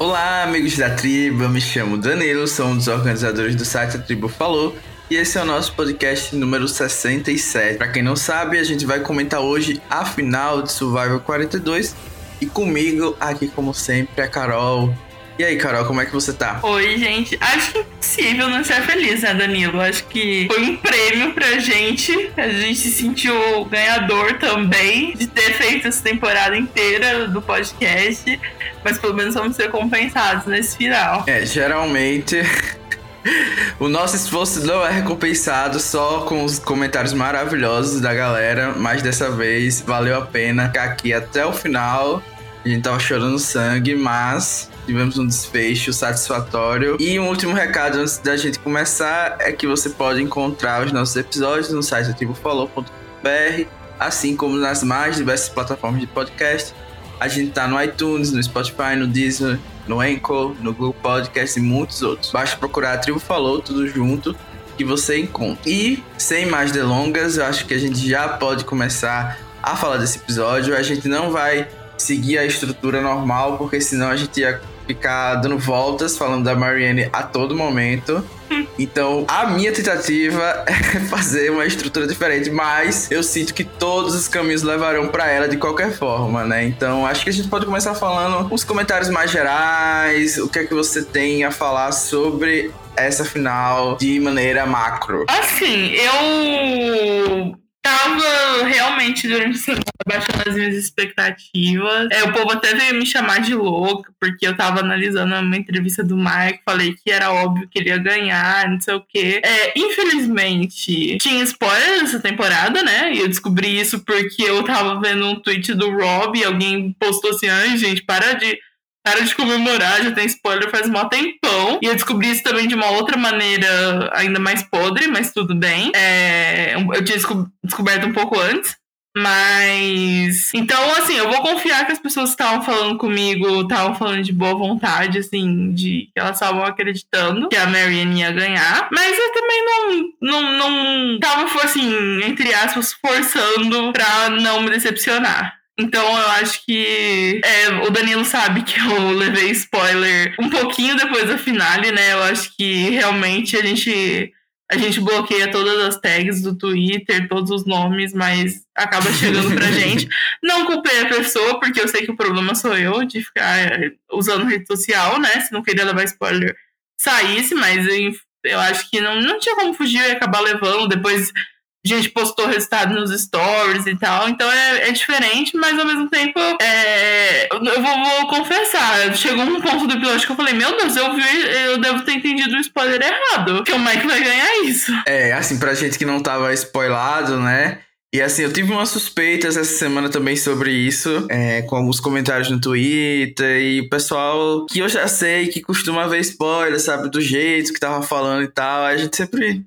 Olá, amigos da tribo. Eu me chamo Danilo, sou um dos organizadores do site A Tribo Falou. E esse é o nosso podcast número 67. Para quem não sabe, a gente vai comentar hoje a final de Survival 42. E comigo, aqui como sempre, a Carol. E aí, Carol, como é que você tá? Oi, gente. Acho que impossível não ser feliz, né, Danilo? Acho que foi um prêmio pra gente. A gente se sentiu ganhador também de ter feito essa temporada inteira do podcast. Mas pelo menos vamos ser compensados nesse final. É, geralmente. O nosso esforço não é recompensado só com os comentários maravilhosos da galera, mas dessa vez valeu a pena ficar aqui até o final. A gente tava chorando sangue, mas tivemos um desfecho satisfatório. E um último recado antes da gente começar é que você pode encontrar os nossos episódios no site ativofalou.br, assim como nas mais diversas plataformas de podcast. A gente tá no iTunes, no Spotify, no Deezer, no Anchor, no Google Podcast e muitos outros. Basta procurar a Tribo Falou tudo junto que você encontra. E sem mais delongas, eu acho que a gente já pode começar a falar desse episódio. A gente não vai seguir a estrutura normal, porque senão a gente ia ficar dando voltas falando da Marianne a todo momento. Então, a minha tentativa é fazer uma estrutura diferente, mas eu sinto que todos os caminhos levarão para ela de qualquer forma, né? Então, acho que a gente pode começar falando uns comentários mais gerais, o que é que você tem a falar sobre essa final de maneira macro. Assim, eu tava realmente durante a semana baixando as minhas expectativas. É, o povo até veio me chamar de louca, porque eu tava analisando uma entrevista do Mike, falei que era óbvio que ele ia ganhar, não sei o quê. É, infelizmente, tinha spoiler nessa temporada, né? E eu descobri isso porque eu tava vendo um tweet do Rob e alguém postou assim: ai, gente, para de para de comemorar, já tem spoiler faz mó tempão. E eu descobri isso também de uma outra maneira, ainda mais podre, mas tudo bem. É, eu tinha descoberto um pouco antes. Mas. Então, assim, eu vou confiar que as pessoas que estavam falando comigo estavam falando de boa vontade, assim, de que elas estavam acreditando que a Marianne ia ganhar. Mas eu também não, não, não tava, assim, entre aspas, forçando pra não me decepcionar. Então eu acho que é, o Danilo sabe que eu levei spoiler um pouquinho depois da finale, né? Eu acho que realmente a gente a gente bloqueia todas as tags do Twitter, todos os nomes, mas acaba chegando pra gente. Não culpei a pessoa, porque eu sei que o problema sou eu de ficar é, usando rede social, né? Se não queria levar spoiler, saísse, mas eu acho que não, não tinha como fugir e acabar levando. Depois gente postou resultado nos stories e tal. Então é, é diferente, mas ao mesmo tempo é, eu vou, vou, confessar. Chegou um ponto do episódio que eu falei, meu Deus, eu vi, eu devo ter entendido o spoiler errado. Que o Mike vai ganhar isso. É, assim, pra gente que não tava spoilado, né? E assim, eu tive umas suspeitas essa semana também sobre isso, é, com alguns comentários no Twitter e pessoal que eu já sei que costuma ver spoiler, sabe, do jeito que tava falando e tal, a gente sempre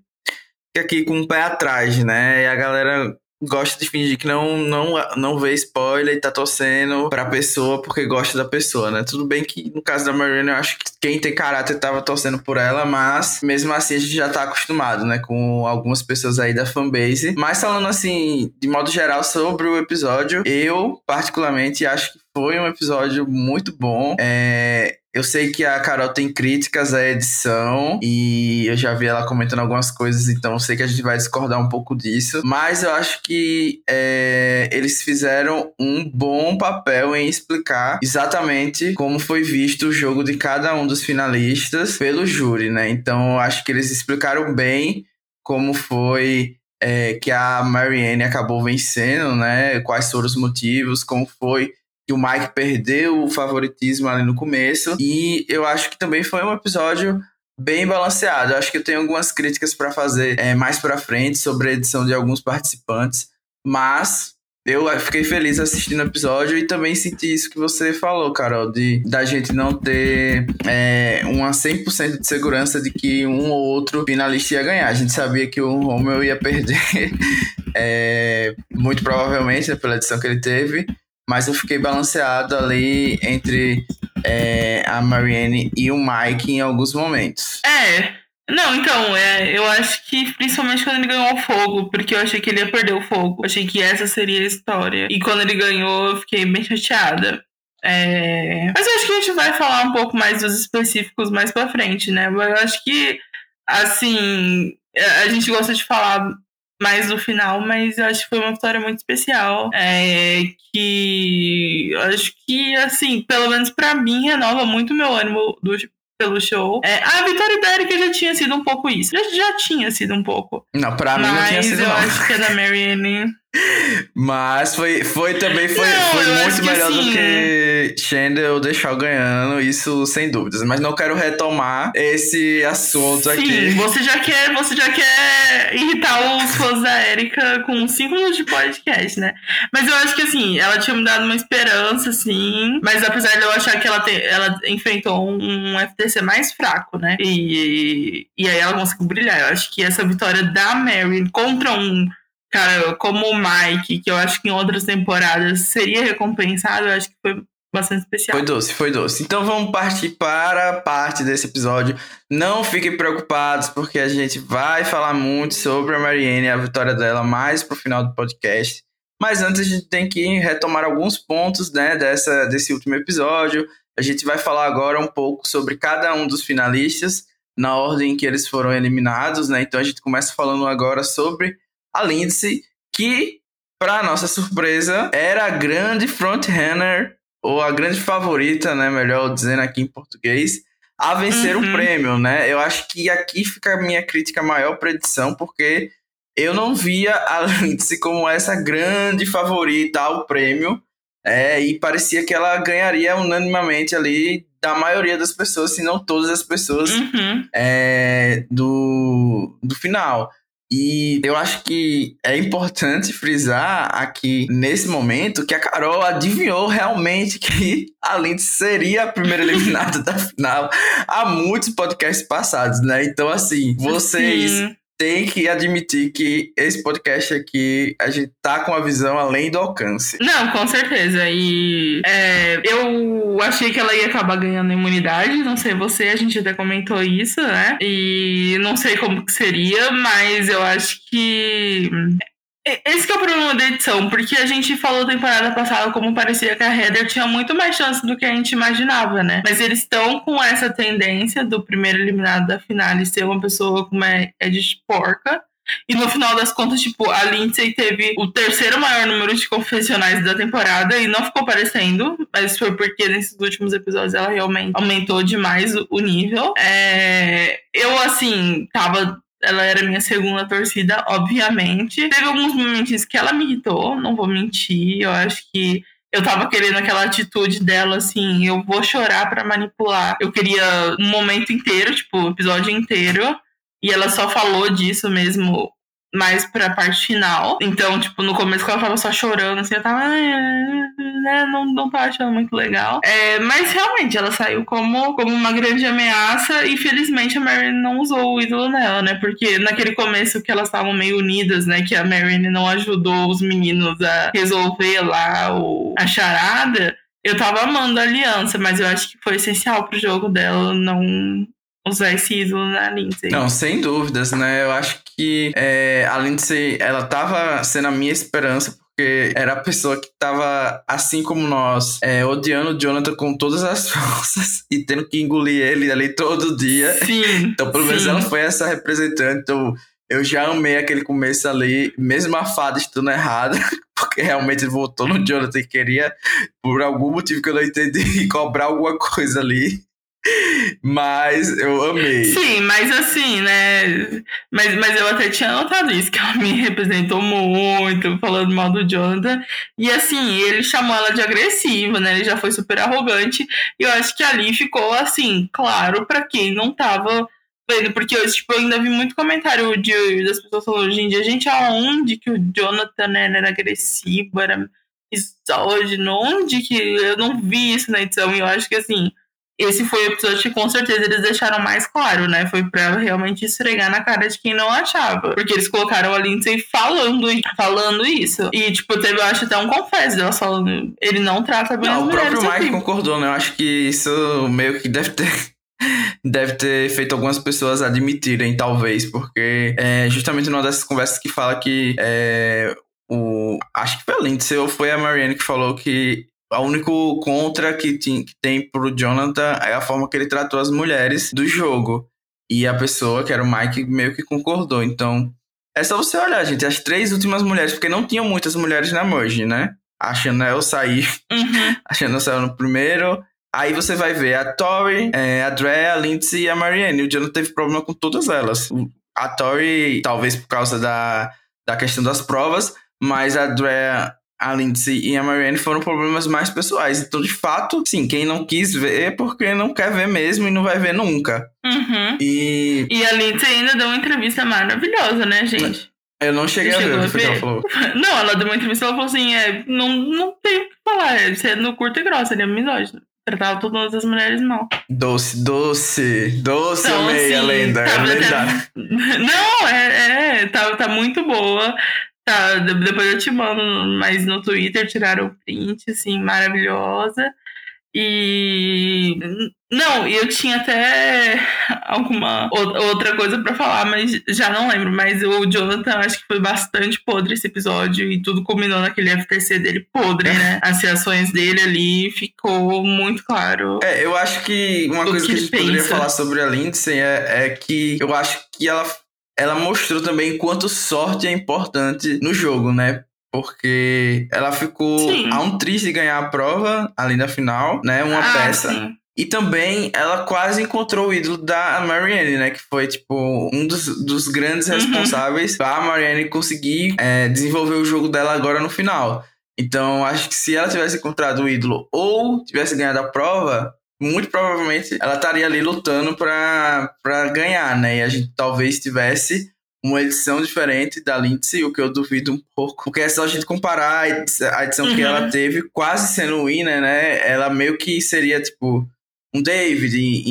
aqui com o pé atrás, né? E a galera gosta de fingir que não, não, não vê spoiler e tá torcendo pra pessoa porque gosta da pessoa, né? Tudo bem que no caso da Marina, eu acho que quem tem caráter tava torcendo por ela, mas mesmo assim a gente já tá acostumado, né? Com algumas pessoas aí da fanbase. Mas falando assim, de modo geral, sobre o episódio, eu particularmente acho que foi um episódio muito bom. É, eu sei que a Carol tem críticas à edição e eu já vi ela comentando algumas coisas, então sei que a gente vai discordar um pouco disso. Mas eu acho que é, eles fizeram um bom papel em explicar exatamente como foi visto o jogo de cada um dos finalistas pelo júri, né? Então eu acho que eles explicaram bem como foi é, que a Marianne acabou vencendo, né? Quais foram os motivos, como foi que o Mike perdeu o favoritismo ali no começo. E eu acho que também foi um episódio bem balanceado. Eu acho que eu tenho algumas críticas para fazer é, mais para frente sobre a edição de alguns participantes, mas eu fiquei feliz assistindo o episódio e também senti isso que você falou, Carol, de da gente não ter é, uma 100% de segurança de que um ou outro finalista ia ganhar. A gente sabia que o Romeo ia perder, é, muito provavelmente, né, pela edição que ele teve, mas eu fiquei balanceado ali entre é, a Marianne e o Mike em alguns momentos. É. Não, então, é, eu acho que principalmente quando ele ganhou o fogo, porque eu achei que ele ia perder o fogo. Achei que essa seria a história. E quando ele ganhou, eu fiquei bem chateada. É... Mas eu acho que a gente vai falar um pouco mais dos específicos mais pra frente, né? Eu acho que, assim, a gente gosta de falar mais do final, mas eu acho que foi uma vitória muito especial. É, que eu acho que, assim, pelo menos para mim, renova muito meu ânimo do, pelo show. É, a vitória ibérica já tinha sido um pouco isso. Já, já tinha sido um pouco. Não, pra mim não tinha sido eu não. acho que a da Marianne... Mas foi, foi também foi, não, foi muito melhor assim... do que Chandler deixar ganhando, isso sem dúvidas. Mas não quero retomar esse assunto Sim, aqui. Você já quer, você já quer irritar os fãs da Erika com 5 minutos de podcast, né? Mas eu acho que assim, ela tinha me dado uma esperança, assim. Mas apesar de eu achar que ela, ela enfrentou um FTC mais fraco, né? E, e aí ela conseguiu brilhar. Eu acho que essa vitória da Mary contra um cara, como o Mike, que eu acho que em outras temporadas seria recompensado, eu acho que foi bastante especial. Foi doce, foi doce. Então vamos partir para a parte desse episódio. Não fiquem preocupados, porque a gente vai falar muito sobre a Marianne e a vitória dela mais pro final do podcast. Mas antes a gente tem que retomar alguns pontos né, dessa, desse último episódio. A gente vai falar agora um pouco sobre cada um dos finalistas, na ordem que eles foram eliminados, né? Então a gente começa falando agora sobre a Lindsay, que, para nossa surpresa, era a grande frontrunner, ou a grande favorita, né? Melhor dizendo aqui em português, a vencer uhum. o prêmio, né? Eu acho que aqui fica a minha crítica maior predição, porque eu não via a Lindsay como essa grande favorita ao prêmio. É, e parecia que ela ganharia unanimamente ali da maioria das pessoas, se não todas as pessoas uhum. é, do, do final. E eu acho que é importante frisar aqui nesse momento que a Carol adivinhou realmente que a Lindsay seria a primeira eliminada da final há muitos podcasts passados, né? Então, assim, vocês. Sim tem que admitir que esse podcast aqui, a gente tá com a visão além do alcance. Não, com certeza. E é, eu achei que ela ia acabar ganhando imunidade, não sei você, a gente até comentou isso, né? E não sei como que seria, mas eu acho que esse é o problema da edição, porque a gente falou temporada passada como parecia que a Heather tinha muito mais chance do que a gente imaginava, né? Mas eles estão com essa tendência do primeiro eliminado da finale ser uma pessoa como é, é de porca. E no final das contas, tipo, a Lindsay teve o terceiro maior número de confessionais da temporada e não ficou parecendo, mas foi porque nesses últimos episódios ela realmente aumentou demais o nível. É... Eu, assim, tava ela era minha segunda torcida, obviamente. Teve alguns momentos que ela me irritou, não vou mentir. Eu acho que eu tava querendo aquela atitude dela, assim, eu vou chorar para manipular. Eu queria um momento inteiro, tipo, o episódio inteiro. E ela só falou disso mesmo mais pra parte final. Então, tipo, no começo que ela tava só chorando, assim, eu tava. Né, não, não tava achando muito legal. É, mas realmente, ela saiu como, como uma grande ameaça e felizmente a Marianne não usou o ídolo nela, né? Porque naquele começo que elas estavam meio unidas, né? Que a Marianne não ajudou os meninos a resolver lá o, a charada. Eu tava amando a aliança, mas eu acho que foi essencial pro jogo dela não usar esse ídolo na Lindsay. Não, sem dúvidas, né? Eu acho que é, a Lindsay, ela tava sendo a minha esperança, porque era a pessoa que tava, assim como nós, é, odiando o Jonathan com todas as forças e tendo que engolir ele ali todo dia. Sim. Então, pelo menos ela foi essa representante. Então, eu já amei aquele começo ali, mesmo a fada estando errada, porque realmente ele voltou no Jonathan e queria, por algum motivo que eu não entendi, cobrar alguma coisa ali. Mas eu amei. Sim, mas assim, né? Mas, mas eu até tinha notado isso, que ela me representou muito, falando mal do Jonathan. E assim, ele chamou ela de agressiva, né? Ele já foi super arrogante. E eu acho que ali ficou assim, claro, para quem não tava vendo, porque eu, tipo, eu ainda vi muito comentário de, das pessoas falando hoje em dia, gente, aonde que o Jonathan né, era agressivo, era misógino, onde que eu não vi isso na edição? E eu acho que assim esse foi o episódio que com certeza eles deixaram mais claro, né? Foi pra realmente esfregar na cara de quem não achava. Porque eles colocaram a Lindsay falando, falando isso. E, tipo, teve, eu acho, até um confesso delas falando. Ele não trata bem não, as mulheres. O próprio Mike assim. concordou, né? Eu acho que isso meio que deve ter. deve ter feito algumas pessoas admitirem, talvez, porque é justamente numa dessas conversas que fala que é, o. Acho que foi a Lindsay ou foi a Marianne que falou que o único contra que, tem, que tem pro Jonathan é a forma que ele tratou as mulheres do jogo. E a pessoa, que era o Mike, meio que concordou. Então, é só você olhar, gente, as três últimas mulheres, porque não tinham muitas mulheres na Merge, né? A Chanel saiu. Uhum. A Chanel saiu no primeiro. Aí você vai ver a Tori, é, a Drea, a Lindsay e a Marianne. O Jonathan teve problema com todas elas. A Tori, talvez por causa da, da questão das provas, mas a Drea, a Lindsay e a Marianne foram problemas mais pessoais. Então, de fato, sim, quem não quis ver é porque não quer ver mesmo e não vai ver nunca. Uhum. E E a Lindsay ainda deu uma entrevista maravilhosa, né, gente? eu não cheguei a ver o a que ela ver? falou. Não, ela deu uma entrevista e ela falou assim: é, não, não tem o que falar, é, você é no curto e grosso, ele é misógino. Tratava todas as mulheres mal. Doce, doce, doce, Então, amei a assim, lenda. É tava até- lendária. Não, é, é tá, tá muito boa. Tá, de- depois eu te mando, mas no Twitter tiraram o print, assim, maravilhosa. E. Não, e eu tinha até alguma ou- outra coisa pra falar, mas já não lembro. Mas o Jonathan acho que foi bastante podre esse episódio e tudo combinou naquele FTC dele podre, né? As reações dele ali ficou muito claro. É, eu acho que uma coisa que que a gente ele poderia pensa. falar sobre a Lindsay é, é que eu acho que ela, ela mostrou também quanto sorte é importante no jogo, né? Porque ela ficou Sim. a um triz de ganhar a prova ali na final, né? Uma Ah, peça. sim. E também ela quase encontrou o ídolo da Marianne, né? Que foi, tipo, um dos, dos grandes Uhum. responsáveis pra Marianne conseguir é, desenvolver o jogo dela agora no final. Então, acho que se ela tivesse encontrado o ídolo ou tivesse ganhado a prova, muito provavelmente ela estaria ali lutando pra ganhar, né? E a gente talvez tivesse uma edição diferente da Lindsay, o que eu duvido um pouco. Porque é só a gente comparar a edi- a edição que Uhum. ela teve, quase sendo winner, né? Ela meio que seria, tipo, um David em,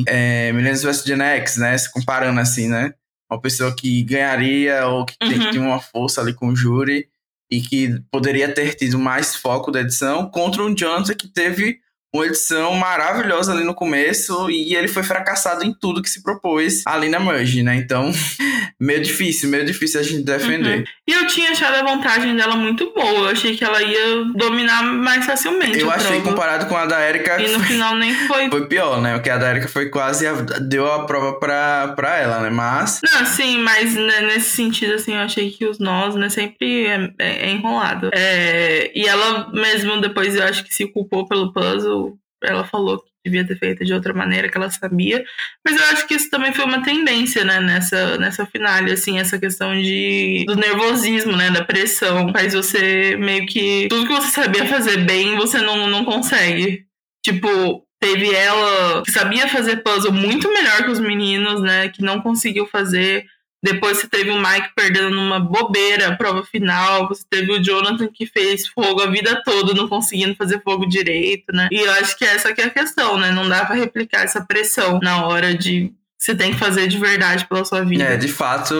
em é, Millennials vs Gen X, né? Se comparando assim, né? Uma pessoa que ganharia ou que tem, Uhum. tem uma força ali com o júri e que poderia ter tido mais foco da edição contra um Jonathan que teve uma edição maravilhosa ali no começo e ele foi fracassado em tudo que se propôs ali na Merge, né? Então, meio difícil, meio difícil a gente defender. Uhum. E eu tinha achado a vantagem dela muito boa. Eu achei que ela ia dominar mais facilmente. Eu achei prova. comparado com a da Erika E no foi, final nem foi. foi pior, né? Porque a da Erika foi quase a- deu a prova pra, pra ela, né? Mas Não, sim, mas né, nesse sentido, assim, eu achei que os nós, né, sempre é, é- é enrolado. É, e ela mesmo depois, eu acho que se culpou pelo puzzle. Ela falou que devia ter feito de outra maneira, que ela sabia. Mas eu acho que isso também foi uma tendência, né, nessa, nessa finale, assim, essa questão de, do nervosismo, né, da pressão. Faz você meio que... Tudo que você sabia fazer bem, você não, não consegue. Tipo, teve ela que sabia fazer puzzle muito melhor que os meninos, né? Que não conseguiu fazer. Depois você teve o Mike perdendo numa bobeira a prova final. Você teve o Jonathan que fez fogo a vida toda, não conseguindo fazer fogo direito, né? E eu acho que essa que é a questão, né? Não dá pra replicar essa pressão na hora de você tem que fazer de verdade pela sua vida. É, de fato,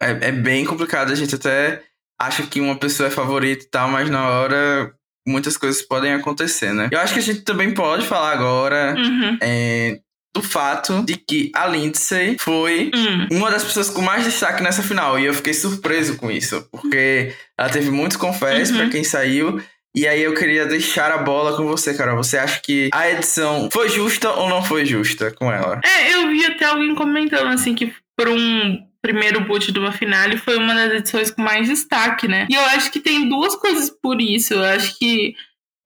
é, é bem complicado. A gente até acha que uma pessoa é favorita e tal, mas na hora muitas coisas podem acontecer, né? Eu acho que a gente também pode falar agora Uhum. é, do fato de que a Lindsay foi Hum. uma das pessoas com mais destaque nessa final. E eu fiquei surpreso com isso, porque ela teve muitos confés Uhum. pra quem saiu. E aí eu queria deixar a bola com você, cara. Você acha que a edição foi justa ou não foi justa com ela? É, eu vi até alguém comentando assim que por um primeiro boot de uma finale foi uma das edições com mais destaque, né? E eu acho que tem duas coisas por isso. Eu acho que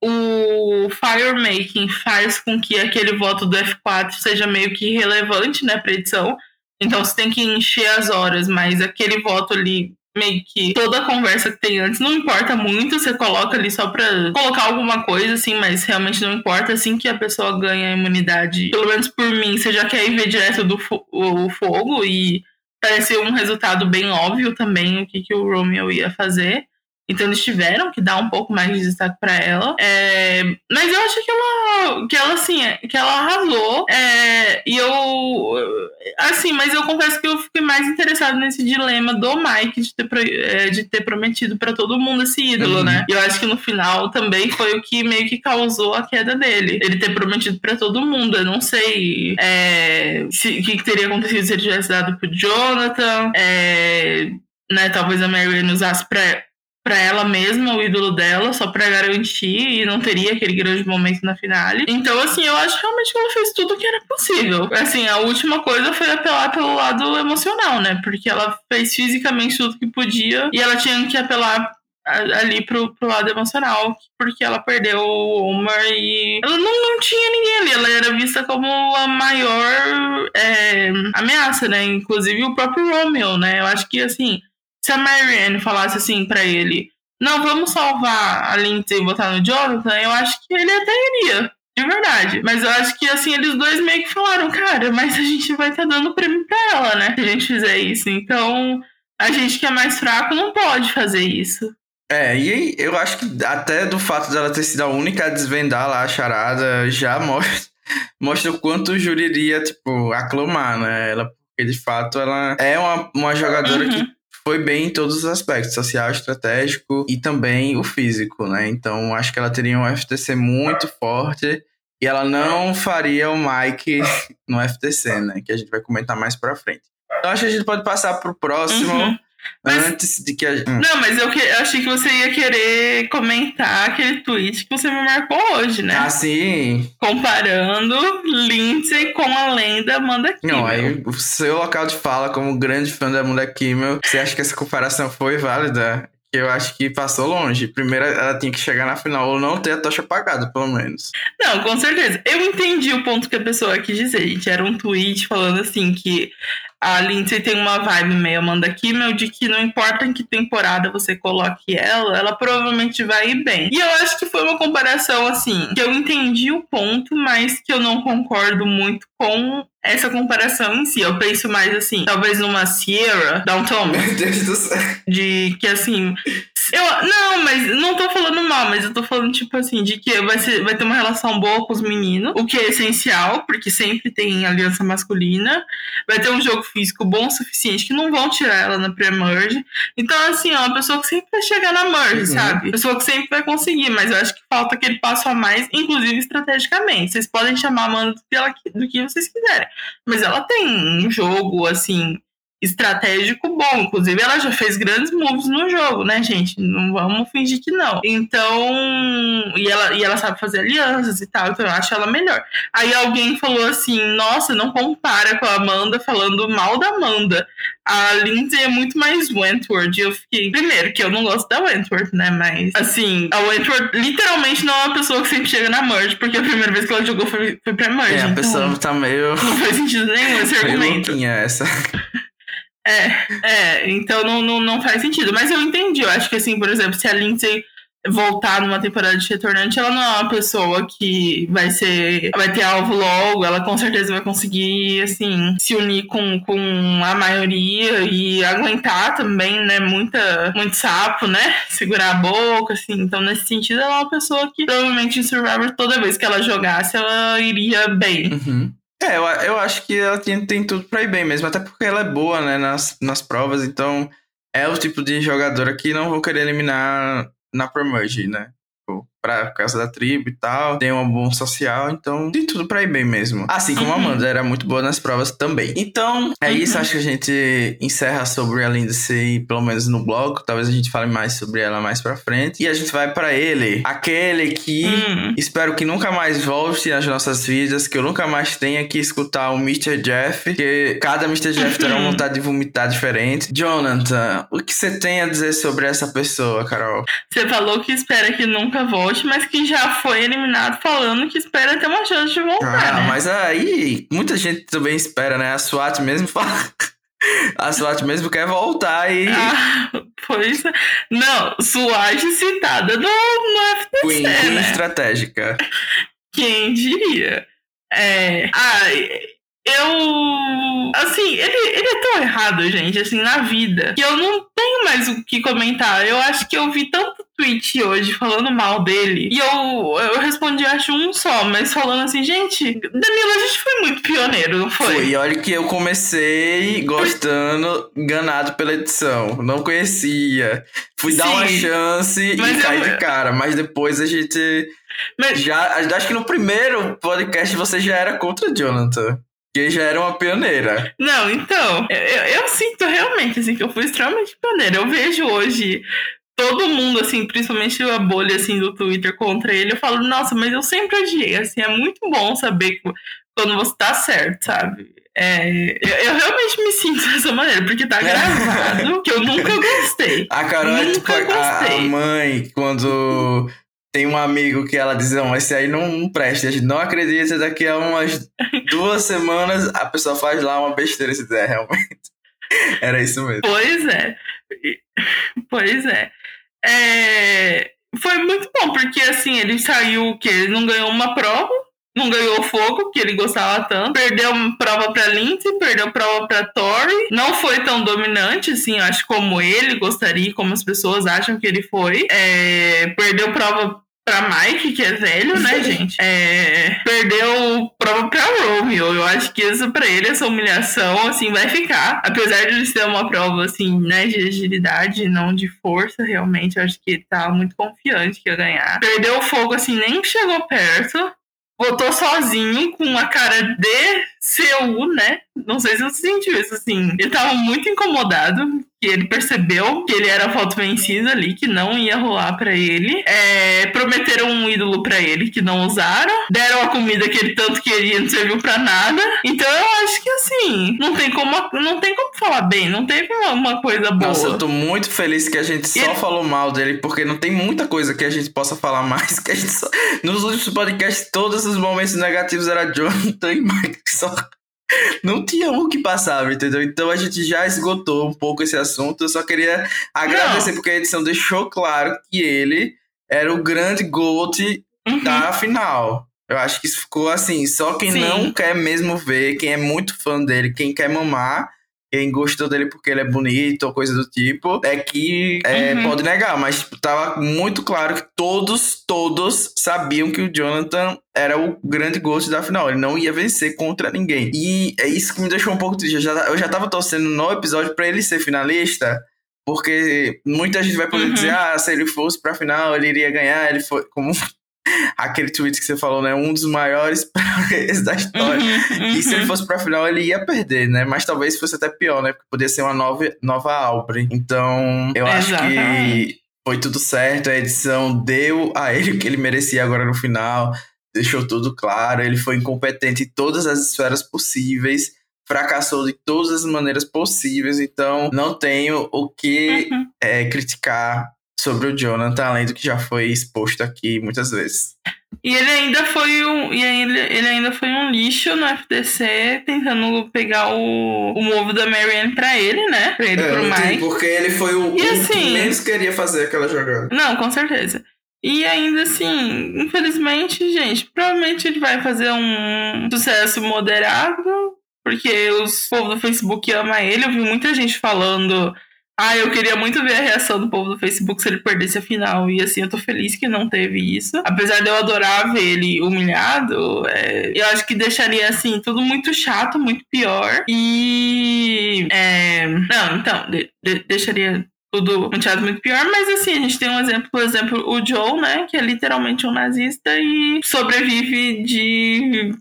o firemaking faz com que aquele voto do F4 seja meio que relevante, né, pra edição. Então você tem que encher as horas, mas aquele voto ali meio que toda a conversa que tem antes não importa muito, você coloca ali só pra colocar alguma coisa, assim, mas realmente não importa, assim que a pessoa ganha a imunidade. Pelo menos por mim, você já quer ir ver direto do fo o fogo e pareceu um resultado bem óbvio também o que, que o Romeo ia fazer. Então eles tiveram que dar um pouco mais de destaque pra ela. É, mas eu acho que ela, que ela assim, que ela arrasou. É, e eu, assim, mas eu confesso que eu fiquei mais interessado nesse dilema do Mike de ter, é, de ter prometido pra todo mundo esse ídolo, Uhum. né? E eu acho que no final também foi o que meio que causou a queda dele. Ele ter prometido pra todo mundo. Eu não sei é, se- o que, que teria acontecido se ele tivesse dado pro Jonathan. É, né, talvez a Marianne usasse pra para ela mesma, o ídolo dela, só para garantir e não teria aquele grande momento na finale. Então, assim, eu acho realmente que ela fez tudo que era possível. Assim, a última coisa foi apelar pelo lado emocional, né? Porque ela fez fisicamente tudo que podia e ela tinha que apelar ali pro, pro lado emocional, porque ela perdeu o Omar e ela não, não tinha ninguém ali, ela era vista como a maior é, ameaça, né? Inclusive o próprio Romeo, né? Eu acho que assim, se a Marianne falasse assim para ele, não, vamos salvar a Lindsay e botar no Jonathan, eu acho que ele até iria. De verdade. Mas eu acho que assim, eles dois meio que falaram, cara, mas a gente vai estar tá dando prêmio pra ela, né? Se a gente fizer isso. Então, a gente que é mais fraco não pode fazer isso. É, e eu acho que até do fato dela ter sido a única a desvendar lá a charada já mostra, mostra o quanto o júri iria, tipo, aclamar, né? Ela, porque de fato ela é uma, uma jogadora uhum. que foi bem em todos os aspectos, social, estratégico e também o físico, né? Então acho que ela teria um FTC muito forte e ela não faria o Mike no FTC, né? Que a gente vai comentar mais pra frente. Então acho que a gente pode passar pro próximo. Uhum. Mas, Antes de que a... Hum. Não, mas eu, que, eu achei que você ia querer comentar aquele tweet que você me marcou hoje, né? Ah, sim. Comparando Lindsay com a lenda Amanda Kimmel. Não, aí o seu local de fala como grande fã da Amanda Kimmel, você acha que essa comparação foi válida? eu acho que passou longe. Primeiro ela tinha que chegar na final ou não ter a tocha apagada, pelo menos. Não, com certeza. Eu entendi o ponto que a pessoa quis dizer, gente. Era um tweet falando assim que a Lindsay tem uma vibe meio Amanda Kimmel de que não importa em que temporada você coloque ela, ela provavelmente vai ir bem. E eu acho que foi uma comparação assim, que eu entendi o ponto, mas que eu não concordo muito com essa comparação em si. Eu penso mais assim, talvez numa Sierra Downtown. Meu Deus do céu. De que assim. Eu, não, mas não tô falando mal, mas eu tô falando, tipo assim, de que vai, ser, vai ter uma relação boa com os meninos, o que é essencial, porque sempre tem aliança masculina. Vai ter um jogo físico bom o suficiente que não vão tirar ela na pré-merge. Então, assim, é uma pessoa que sempre vai chegar na merge, uhum. sabe? Pessoa que sempre vai conseguir, mas eu acho que falta aquele passo a mais, inclusive estrategicamente. Vocês podem chamar a Amanda do que vocês quiserem. Mas ela tem um jogo, assim, estratégico bom. Inclusive, ela já fez grandes moves no jogo, né, gente? Não vamos fingir que não. Então, e ela, e ela sabe fazer alianças e tal, então eu acho ela melhor. Aí alguém falou assim: nossa, não compara com a Amanda falando mal da Amanda. A Lindsay é muito mais Wentworth. E eu fiquei. Primeiro, que eu não gosto da Wentworth, né? Mas, assim, a Wentworth literalmente não é uma pessoa que sempre chega na merge, porque a primeira vez que ela jogou foi, foi pra merge. É, a então, pessoa tá meio. Não faz sentido nenhum esse argumento. essa. É, é, então não, não, não faz sentido. Mas eu entendi, eu acho que assim, por exemplo, se a Lindsay voltar numa temporada de retornante, ela não é uma pessoa que vai ser. vai ter alvo logo, ela com certeza vai conseguir, assim, se unir com, com a maioria e aguentar também, né? Muita, muito sapo, né? Segurar a boca, assim. Então, nesse sentido, ela é uma pessoa que provavelmente em Survivor, toda vez que ela jogasse, ela iria bem. Uhum. É, eu, eu acho que ela tem, tem tudo pra ir bem mesmo, até porque ela é boa, né, nas, nas provas, então é o tipo de jogadora que não vou querer eliminar na Promerge, né? Pra casa da tribo e tal, tem um bom social, então tem tudo pra ir bem mesmo. Assim como a uhum. Amanda era muito boa nas provas também. Então, é uhum. isso, acho que a gente encerra sobre a Lindsay, pelo menos no blog, talvez a gente fale mais sobre ela mais pra frente. E a gente vai para ele, aquele que uhum. espero que nunca mais volte nas nossas vidas, que eu nunca mais tenha que escutar o Mr. Jeff, que cada Mr. Jeff terá uma uhum. vontade de vomitar diferente. Jonathan, o que você tem a dizer sobre essa pessoa, Carol? Você falou que espera que nunca volte mas que já foi eliminado falando que espera ter uma chance de voltar. Ah, né? mas aí muita gente também espera, né? A SWAT mesmo fala. A SWAT mesmo quer voltar e. Ah, pois. É. Não, SWAT citada no, no FTC. Queen, Queen né? estratégica. Quem diria? É. Ai. Eu. Assim, ele, ele é tão errado, gente, assim, na vida, que eu não tenho mais o que comentar. Eu acho que eu vi tanto tweet hoje falando mal dele. E eu, eu respondi, acho um só, mas falando assim, gente, Danilo, a gente foi muito pioneiro, não foi? Foi, e olha que eu comecei gostando, enganado pela edição. Não conhecia. Fui Sim, dar uma chance e caí de cara, mas depois a gente. Mas... Já, acho que no primeiro podcast você já era contra o Jonathan. Que já era uma pioneira. Não, então, eu, eu, sinto realmente assim que eu fui extremamente pioneira. Eu vejo hoje todo mundo, assim, principalmente a bolha, assim, do Twitter contra ele, eu falo, nossa, mas eu sempre odiei, assim, é muito bom saber quando você tá certo, sabe? É, eu, eu, realmente me sinto dessa maneira, porque tá gravado que eu nunca gostei. A Carol é tipo a, a, mãe, quando tem um amigo que ela diz, não, esse aí não presta, a gente não acredita, daqui a umas duas semanas a pessoa faz lá uma besteira, se der, realmente. Era isso mesmo. Pois é. Pois é. é. Foi muito bom, porque assim, ele saiu que ele não ganhou uma prova, não ganhou fogo, que ele gostava tanto. Perdeu prova pra Lindsay, perdeu prova pra Tori. Não foi tão dominante, assim, acho como ele gostaria, como as pessoas acham que ele foi. É, perdeu prova pra Mike, que é velho, né, gente? É, perdeu prova pra Romeo. Eu acho que isso pra ele, essa humilhação, assim, vai ficar. Apesar de ele ser uma prova, assim, né, de agilidade, não de força, realmente, eu acho que ele tá muito confiante que ia ganhar. Perdeu o fogo, assim, nem chegou perto votou sozinho, com uma cara de CU, né? Não sei se você sentiu isso, assim. Ele tava muito incomodado, que ele percebeu que ele era voto vencido ali, que não ia rolar para ele. É, prometeram um ídolo para ele, que não usaram. Deram a comida que ele tanto queria, não serviu para nada. Então eu acho que assim, não tem como, não tem como falar bem, não teve uma, uma coisa boa. Nossa, eu tô muito feliz que a gente só falou mal dele, porque não tem muita coisa que a gente possa falar mais. Que a gente só... Nos últimos podcasts, todos os momentos negativos era Jonathan e Mike só não tinha o que passar, entendeu? Então a gente já esgotou um pouco esse assunto. Eu só queria agradecer não. porque a edição deixou claro que ele era o grande GOAT uhum. da final. Eu acho que isso ficou assim, só quem Sim. não quer mesmo ver, quem é muito fã dele, quem quer mamar, quem gostou dele porque ele é bonito ou coisa do tipo, é que é, uhum. pode negar, mas tipo, tava muito claro que todos, todos sabiam que o Jonathan era o grande gosto da final, ele não ia vencer contra ninguém. E é isso que me deixou um pouco triste. Eu já, eu já tava torcendo no episódio para ele ser finalista, porque muita gente vai poder uhum. dizer, ah, se ele fosse pra final, ele iria ganhar, ele foi como aquele tweet que você falou, né? Um dos maiores da história. Uhum, uhum. E se ele fosse pra final, ele ia perder, né? Mas talvez fosse até pior, né? Porque poderia ser uma nova, nova Aubrey. Então, eu acho que foi tudo certo. A edição deu a ele o que ele merecia agora no final. Deixou tudo claro. Ele foi incompetente em todas as esferas possíveis. Fracassou de todas as maneiras possíveis. Então, não tenho o que uhum. é, criticar sobre o Jonathan, além do que já foi exposto aqui muitas vezes. E ele ainda foi um, e ele, ele ainda foi um lixo no FTC, tentando pegar o, o move da Marianne pra ele, né? Pra ele, é, pro Mike. Porque ele foi o, e, assim, que menos queria fazer aquela jogada. Não, com certeza. E ainda assim, infelizmente, gente, provavelmente ele vai fazer um sucesso moderado, porque os povo do Facebook ama ele. Eu vi muita gente falando ah, eu queria muito ver a reação do povo do Facebook se ele perdesse a final. E assim, eu tô feliz que não teve isso. Apesar de eu adorar ver ele humilhado, é, eu acho que deixaria assim, tudo muito chato, muito pior. E. É, não, então, de, de, deixaria tudo muito chato, muito pior, mas assim, a gente tem um exemplo, por exemplo, o Joe, né, que é literalmente um nazista e sobrevive de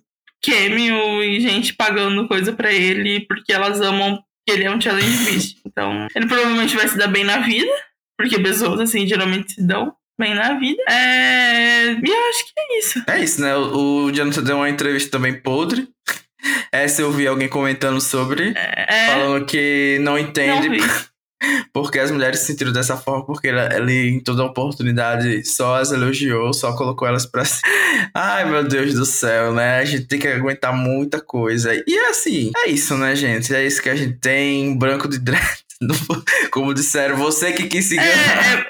cameo e gente pagando coisa para ele porque elas amam ele é um challenge beast. Então, ele provavelmente vai se dar bem na vida, porque pessoas assim geralmente se dão bem na vida. É... E eu acho que é isso. É isso, né? O, o Jonathan deu uma entrevista também podre. Essa eu vi alguém comentando sobre, é... falando que não entende. Não porque as mulheres se sentiram dessa forma, porque ele, em toda oportunidade, só as elogiou, só colocou elas pra cima. Ai, meu Deus do céu, né? A gente tem que aguentar muita coisa. E é assim, é isso, né, gente? É isso que a gente tem, branco de dread. Como disseram, você que quis se enganar.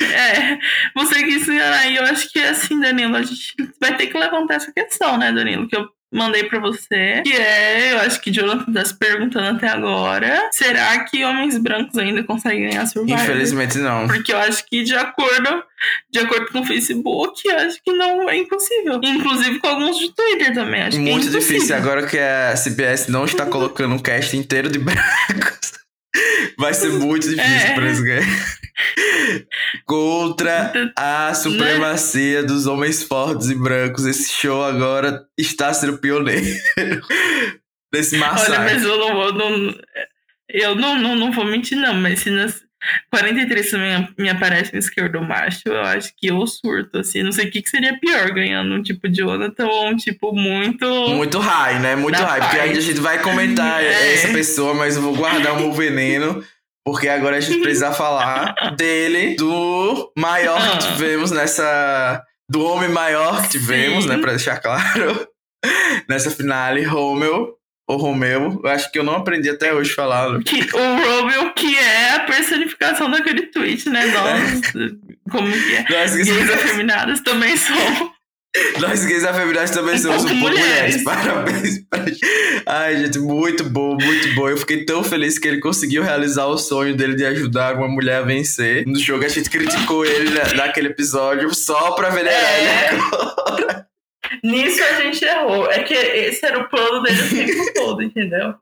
É, é, é, você quis se enganar. E eu acho que, assim, Danilo, a gente vai ter que levantar essa questão, né, Danilo? Que eu mandei para você, que é, eu acho que Jonathan tá se perguntando até agora, será que homens brancos ainda conseguem ganhar Survivor? Infelizmente não. Porque eu acho que de acordo, de acordo com o Facebook, acho que não é impossível. Inclusive com alguns de Twitter também, acho Muito que é difícil, agora que a CBS não está colocando um cast inteiro de brancos. Vai ser muito difícil é. pra eles ganharem. Contra a supremacia né? dos homens fortes e brancos. Esse show agora está sendo pioneiro desse massacre. Olha, mas eu não vou. Não, eu não, não, não vou mentir, não, mas se nas, 43 também me aparece um esquerdo macho, eu acho que eu surto, assim. Não sei o que, que seria pior, ganhando um tipo Jonathan ou um tipo muito. Muito high, né? Muito high. Porque aí a gente vai comentar é. essa pessoa, mas eu vou guardar o meu veneno. Porque agora a gente precisa falar dele, do maior que ah. tivemos nessa. Do homem maior que tivemos, Sim. né? Pra deixar claro. nessa finale, Romeu o Romeu, eu acho que eu não aprendi até hoje falar. Que, o Romeu, que é a personificação daquele tweet, né? Nós, como que é? Nós gays afeminadas também somos. Nós gays afeminados também um somos um pouco mulheres. mulheres. Parabéns pra Ai, gente, muito bom, muito bom. Eu fiquei tão feliz que ele conseguiu realizar o sonho dele de ajudar uma mulher a vencer. No jogo a gente criticou ele naquele episódio só pra venerar é. ele agora. Nisso a gente errou. É que esse era o plano dele o tempo todo, entendeu?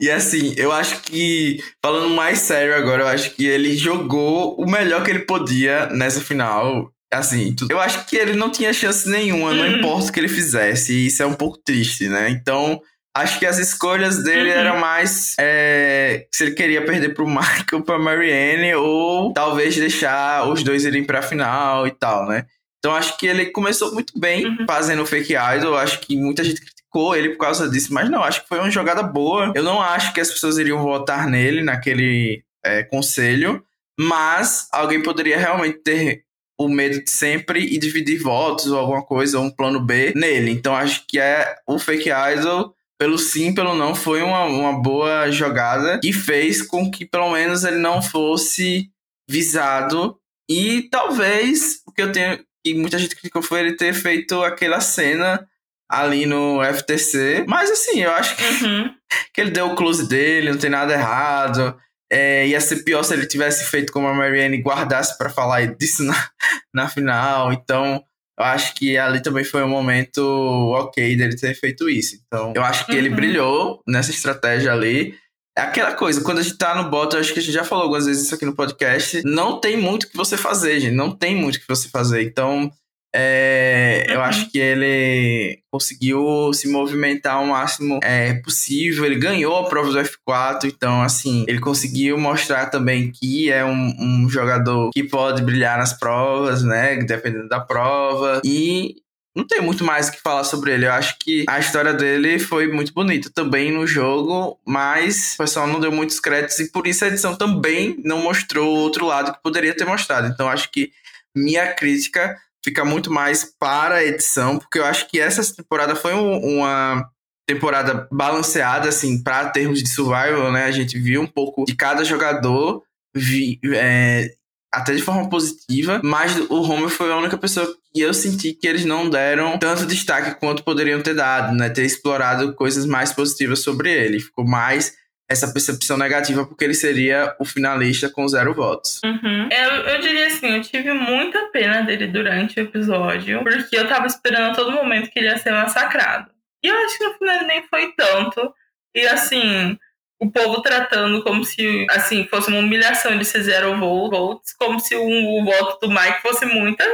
E assim, eu acho que, falando mais sério agora, eu acho que ele jogou o melhor que ele podia nessa final. Assim, eu acho que ele não tinha chance nenhuma, não uhum. importa o que ele fizesse. E isso é um pouco triste, né? Então, acho que as escolhas dele uhum. eram mais é, se ele queria perder pro Michael, pra Marianne, ou talvez deixar os dois irem pra final e tal, né? Então acho que ele começou muito bem uhum. fazendo o fake idol. Acho que muita gente criticou ele por causa disso, mas não, acho que foi uma jogada boa. Eu não acho que as pessoas iriam votar nele naquele é, conselho, mas alguém poderia realmente ter o medo de sempre e dividir votos ou alguma coisa, ou um plano B nele. Então acho que é o fake idol pelo sim, pelo não, foi uma, uma boa jogada que fez com que pelo menos ele não fosse visado. E talvez o que eu tenho que muita gente criticou foi ele ter feito aquela cena ali no FTC. Mas assim, eu acho que, uhum. que ele deu o close dele, não tem nada errado. É, ia ser pior se ele tivesse feito como a Marianne e guardasse para falar disso na, na final. Então, eu acho que ali também foi um momento ok dele ter feito isso. Então, eu acho que uhum. ele brilhou nessa estratégia ali. É aquela coisa, quando a gente tá no bot, eu acho que a gente já falou algumas vezes isso aqui no podcast, não tem muito o que você fazer, gente. Não tem muito o que você fazer. Então, é, eu acho que ele conseguiu se movimentar o máximo é, possível. Ele ganhou a prova do F4, então, assim, ele conseguiu mostrar também que é um, um jogador que pode brilhar nas provas, né? Dependendo da prova. E não tem muito mais o que falar sobre ele. Eu acho que a história dele foi muito bonita também no jogo, mas o pessoal não deu muitos créditos e por isso a edição também não mostrou o outro lado que poderia ter mostrado. Então acho que minha crítica fica muito mais para a edição, porque eu acho que essa temporada foi um, uma temporada balanceada, assim, para termos de survival, né? A gente viu um pouco de cada jogador vi, é, até de forma positiva, mas o Homer foi a única pessoa que eu senti que eles não deram tanto destaque quanto poderiam ter dado, né? Ter explorado coisas mais positivas sobre ele. Ficou mais essa percepção negativa porque ele seria o finalista com zero votos. Uhum. Eu, eu diria assim, eu tive muita pena dele durante o episódio, porque eu tava esperando a todo momento que ele ia ser massacrado. E eu acho que no final nem foi tanto. E assim, o povo tratando como se, assim, fosse uma humilhação de ser zero votos, como se o, o voto do Mike fosse muita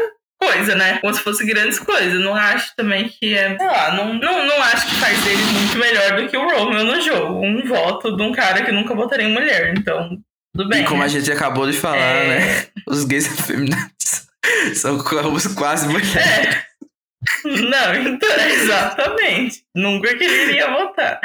coisa, né? Como se fosse grandes coisas. Não acho também que é. Sei lá, não, não, não acho que faz ele muito melhor do que o Romeo no jogo. Um voto de um cara que nunca votaria em mulher. Então, tudo bem. E como né? a gente acabou de falar, é... né? Os gays afeminados são quase mulheres. É. Não, então, exatamente. Nunca que ele iria votar.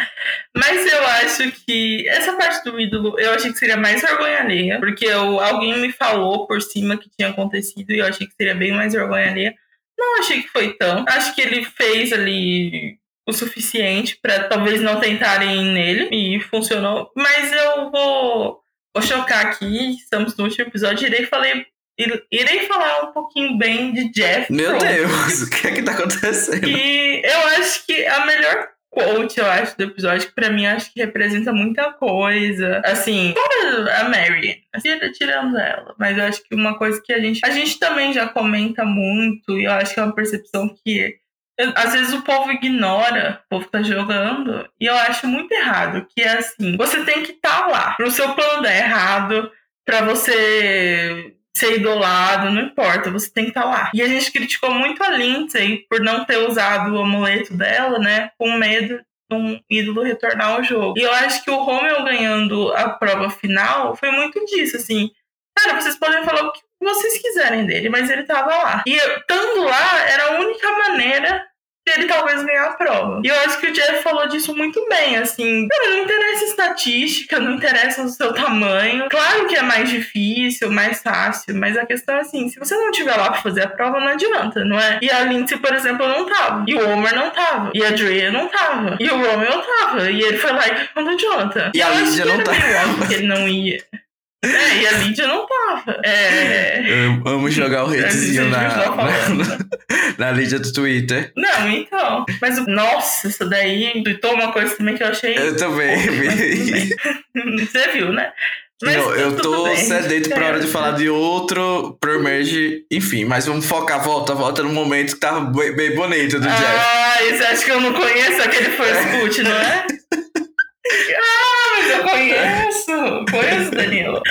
Mas eu acho que essa parte do ídolo eu achei que seria mais vergonha alheia, porque eu, alguém me falou por cima que tinha acontecido e eu achei que seria bem mais vergonha alheia. Não achei que foi tão. Acho que ele fez ali o suficiente para talvez não tentarem nele e funcionou. Mas eu vou, vou chocar aqui. Estamos no último episódio. Irei falei irei falar um pouquinho bem de Jeff. Meu Deus, o que é que tá acontecendo? E eu acho que a melhor quote, eu acho, do episódio, que pra mim acho que representa muita coisa. Assim, a Mary, assim, tirando ela. Mas eu acho que uma coisa que a gente. A gente também já comenta muito, e eu acho que é uma percepção que. Às vezes o povo ignora, o povo tá jogando, e eu acho muito errado, que é assim, você tem que estar tá lá. Pro seu plano dar errado, para você ser idolado, não importa, você tem que estar tá lá. E a gente criticou muito a Lindsay por não ter usado o amuleto dela, né? Com medo um ídolo retornar ao jogo. E eu acho que o Romeo ganhando a prova final foi muito disso, assim. Cara, vocês podem falar o que vocês quiserem dele, mas ele tava lá. E estando lá era a única maneira ele talvez ganhar a prova. E eu acho que o Jeff falou disso muito bem, assim, não interessa estatística, não interessa o seu tamanho. Claro que é mais difícil, mais fácil, mas a questão é assim, se você não estiver lá pra fazer a prova, não adianta, não é? E a Lindsay, por exemplo, não tava. E o Homer não tava. E a Drea não tava. E o Romeo tava. E ele foi lá e ganhou o Jonathan. E, e a Lídia não tava. Que ele não ia. É, e a Lídia não tava. É... Eu amo jogar o hatezinho na, na, na, Lídia do Twitter. Não, então. Mas, nossa, isso daí tweetou uma coisa também que eu achei. Eu também. Você viu, né? Mas não, eu tô sedento pra hora de falar de outro Promerge, enfim, mas vamos focar, volta, volta no momento que tava bem, bem bonito do ah, Jeff. Ah, você acha que eu não conheço aquele First não é? Ah, eu conheço! Conheço, Danilo.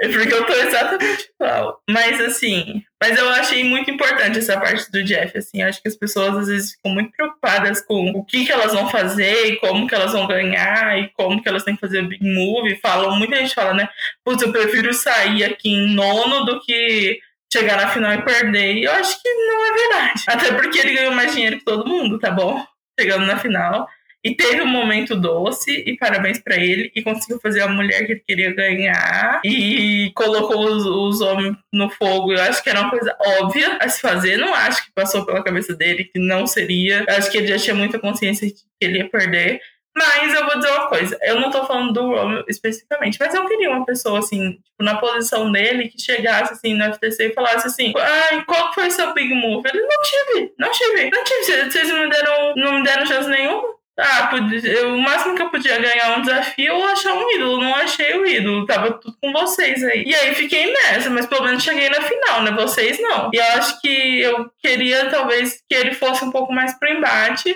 É porque eu tô exatamente igual. Mas assim, mas eu achei muito importante essa parte do Jeff, assim, acho que as pessoas às vezes ficam muito preocupadas com o que, que elas vão fazer e como que elas vão ganhar e como que elas têm que fazer big move. Falam, muita gente fala, né? Putz, eu prefiro sair aqui em nono do que chegar na final e perder. E eu acho que não é verdade. Até porque ele ganhou mais dinheiro que todo mundo, tá bom? Chegando na final. E teve um momento doce, e parabéns para ele, e conseguiu fazer a mulher que ele queria ganhar, e colocou os, os, homens no fogo. Eu acho que era uma coisa óbvia a se fazer, não acho que passou pela cabeça dele que não seria. Eu acho que ele já tinha muita consciência de que ele ia perder. Mas eu vou dizer uma coisa, eu não tô falando do Romeo especificamente, mas eu queria uma pessoa assim, tipo, na posição dele, que chegasse assim no FTC e falasse assim, ai, qual foi o seu big move? Ele não tive, não tive, não tive. Vocês não me deram, não me deram chance nenhuma. Ah, eu, o máximo que eu podia ganhar um desafio ou achar um ídolo. Não achei o ídolo. Tava tudo com vocês aí. E aí fiquei nessa, mas pelo menos cheguei na final, né? Vocês não. E eu acho que eu queria, talvez, que ele fosse um pouco mais pro embate,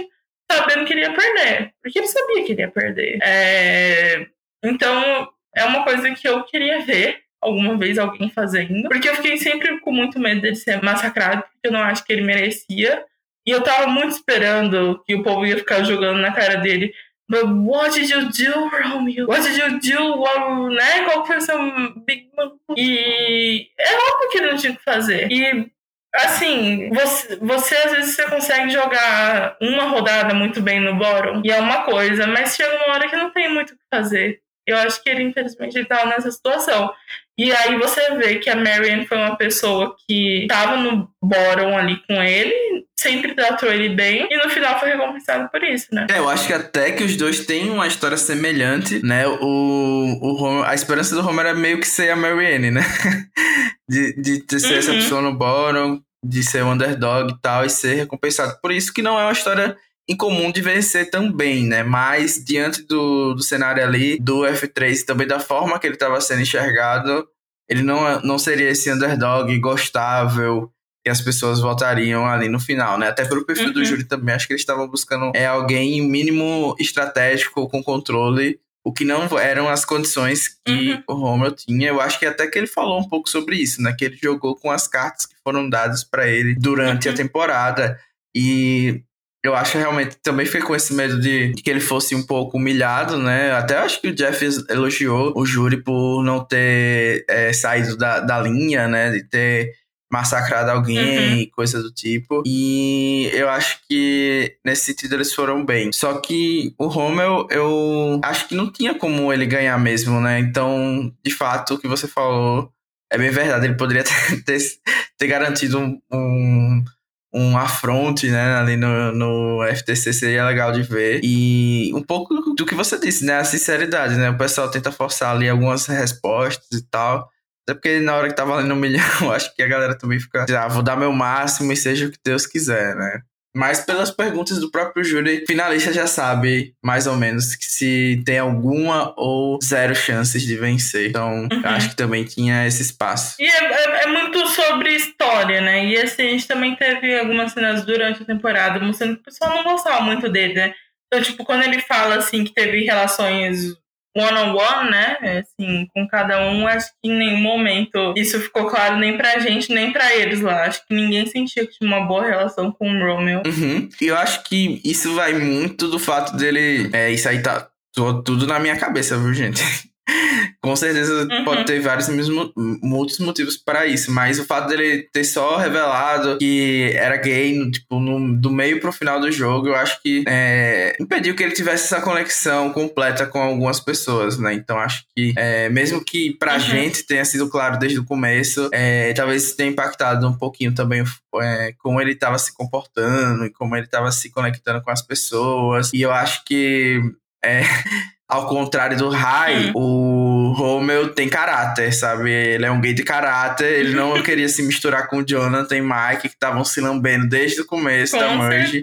sabendo que ele ia perder. Porque ele sabia que ele ia perder. É... Então, é uma coisa que eu queria ver alguma vez alguém fazendo. Porque eu fiquei sempre com muito medo dele ser massacrado, porque eu não acho que ele merecia. E eu tava muito esperando que o povo ia ficar jogando na cara dele. But what did you do, Romeo? What did you do? What, né? Qual foi o seu big E é óbvio que não tinha que fazer. E assim, você, você às vezes você consegue jogar uma rodada muito bem no bottom e é uma coisa, mas chega uma hora que não tem muito o que fazer. Eu acho que ele, infelizmente, ele tava nessa situação. E aí você vê que a Marianne foi uma pessoa que estava no bottom ali com ele, sempre tratou ele bem, e no final foi recompensado por isso, né? É, eu acho que até que os dois têm uma história semelhante, né? O, o Homer, a esperança do Homer é meio que ser a Marianne, né? de, de ser uhum. essa pessoa no bottom, de ser um underdog e tal, e ser recompensado. Por isso que não é uma história incomum de vencer também, né? Mas diante do, do cenário ali do F3 também da forma que ele estava sendo enxergado, ele não, não seria esse underdog gostável que as pessoas votariam ali no final, né? Até pelo perfil uhum. do júri também, acho que eles estavam buscando é alguém mínimo estratégico com controle, o que não eram as condições que uhum. o Romeo tinha. Eu acho que até que ele falou um pouco sobre isso, né? Que ele jogou com as cartas que foram dadas para ele durante uhum. a temporada. E eu acho realmente também foi com esse medo de, de, que ele fosse um pouco humilhado, né? Até acho que o Jeff elogiou o júri por não ter é, saído da, da linha, né? De ter massacrado alguém, uhum. coisa do tipo. E eu acho que nesse sentido eles foram bem. Só que o Rommel, eu acho que não tinha como ele ganhar mesmo, né? Então, de fato, o que você falou é bem verdade. Ele poderia ter, ter, ter garantido um, um um afronte, né, ali no, no FTC seria legal de ver. E um pouco do que você disse, né, a sinceridade, né, o pessoal tenta forçar ali algumas respostas e tal. Até porque na hora que tava ali no milhão, acho que a galera também fica, ah, vou dar meu máximo e seja o que Deus quiser, né. Mas pelas perguntas do próprio júri, finalista já sabe mais ou menos que se tem alguma ou zero chances de vencer. Então, uhum. acho que também tinha esse espaço. E é, é, sobre história, né? E assim, a gente também teve algumas cenas durante a temporada mostrando que o pessoal não gostava muito dele, né? Então, tipo, quando ele fala assim que teve relações one on one, né? Assim, com cada um, acho que em nenhum momento isso ficou claro nem pra gente, nem pra eles lá. Acho que ninguém sentia que tinha uma boa relação com o Romeo. Uhum. E eu acho que isso vai muito do fato dele. É, isso aí tá tudo na minha cabeça, viu, gente? Com certeza uhum. pode ter vários muitos motivos para isso, mas o fato dele ter só revelado que era gay, no, tipo, no, do meio pro final do jogo, eu acho que é, impediu que ele tivesse essa conexão completa com algumas pessoas, né? Então acho que, é, mesmo que pra uhum. gente tenha sido claro desde o começo, é, talvez tenha impactado um pouquinho também é, como ele estava se comportando e como ele estava se conectando com as pessoas. E eu acho que é, ao contrário do Rai, hum. o Romeo tem caráter, sabe? Ele é um gay de caráter, ele não queria se misturar com o Jonathan e Mike, que estavam se lambendo desde o começo com da merge.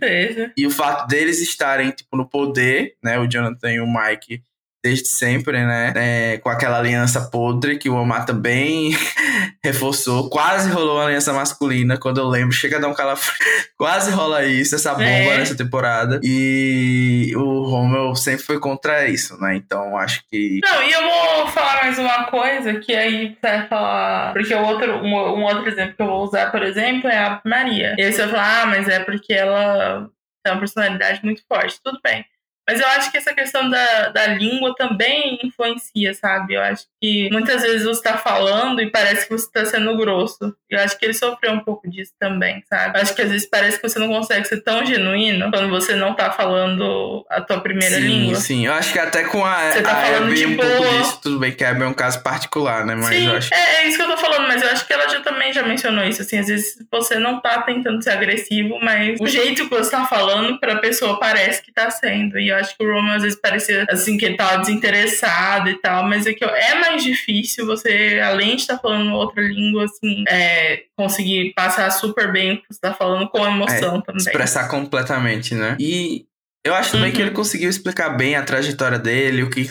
E o fato deles estarem, tipo, no poder, né? O Jonathan e o Mike desde sempre, né? É, com aquela aliança podre que o Omar também reforçou. Quase rolou uma aliança masculina, quando eu lembro. Chega a dar um calafrio. Quase rola isso, essa bomba é. nessa temporada. E o Romeu sempre foi contra isso, né? Então acho que. Não, e eu vou falar mais uma coisa que aí você vai falar. Porque o outro, um, um outro exemplo que eu vou usar, por exemplo, é a Maria. E aí você vai falar, ah, mas é porque ela tem uma personalidade muito forte. Tudo bem. Mas eu acho que essa questão da, da língua também influencia, sabe? Eu acho que muitas vezes você está falando e parece que você está sendo grosso. Eu acho que ele sofreu um pouco disso também, sabe? Eu acho que às vezes parece que você não consegue ser tão genuíno quando você não tá falando a tua primeira sim, língua. Sim, eu acho que até com a, você tá a falando, Abby, tipo... um pouco disso, tudo bem que a Abby é um caso particular, né? Mas sim, eu acho... é, é isso que eu tô falando, mas eu acho que ela já também já mencionou isso, assim, às vezes você não tá tentando ser agressivo, mas o jeito que você tá falando pra pessoa parece que tá sendo. E eu acho que o Roman às vezes parecia assim que ele tava desinteressado e tal, mas é que é mais difícil você, além de estar tá falando outra língua, assim, é, conseguir passar super bem o que você tá falando com emoção é, também. Expressar completamente, né? E eu acho também uhum. que ele conseguiu explicar bem a trajetória dele, o que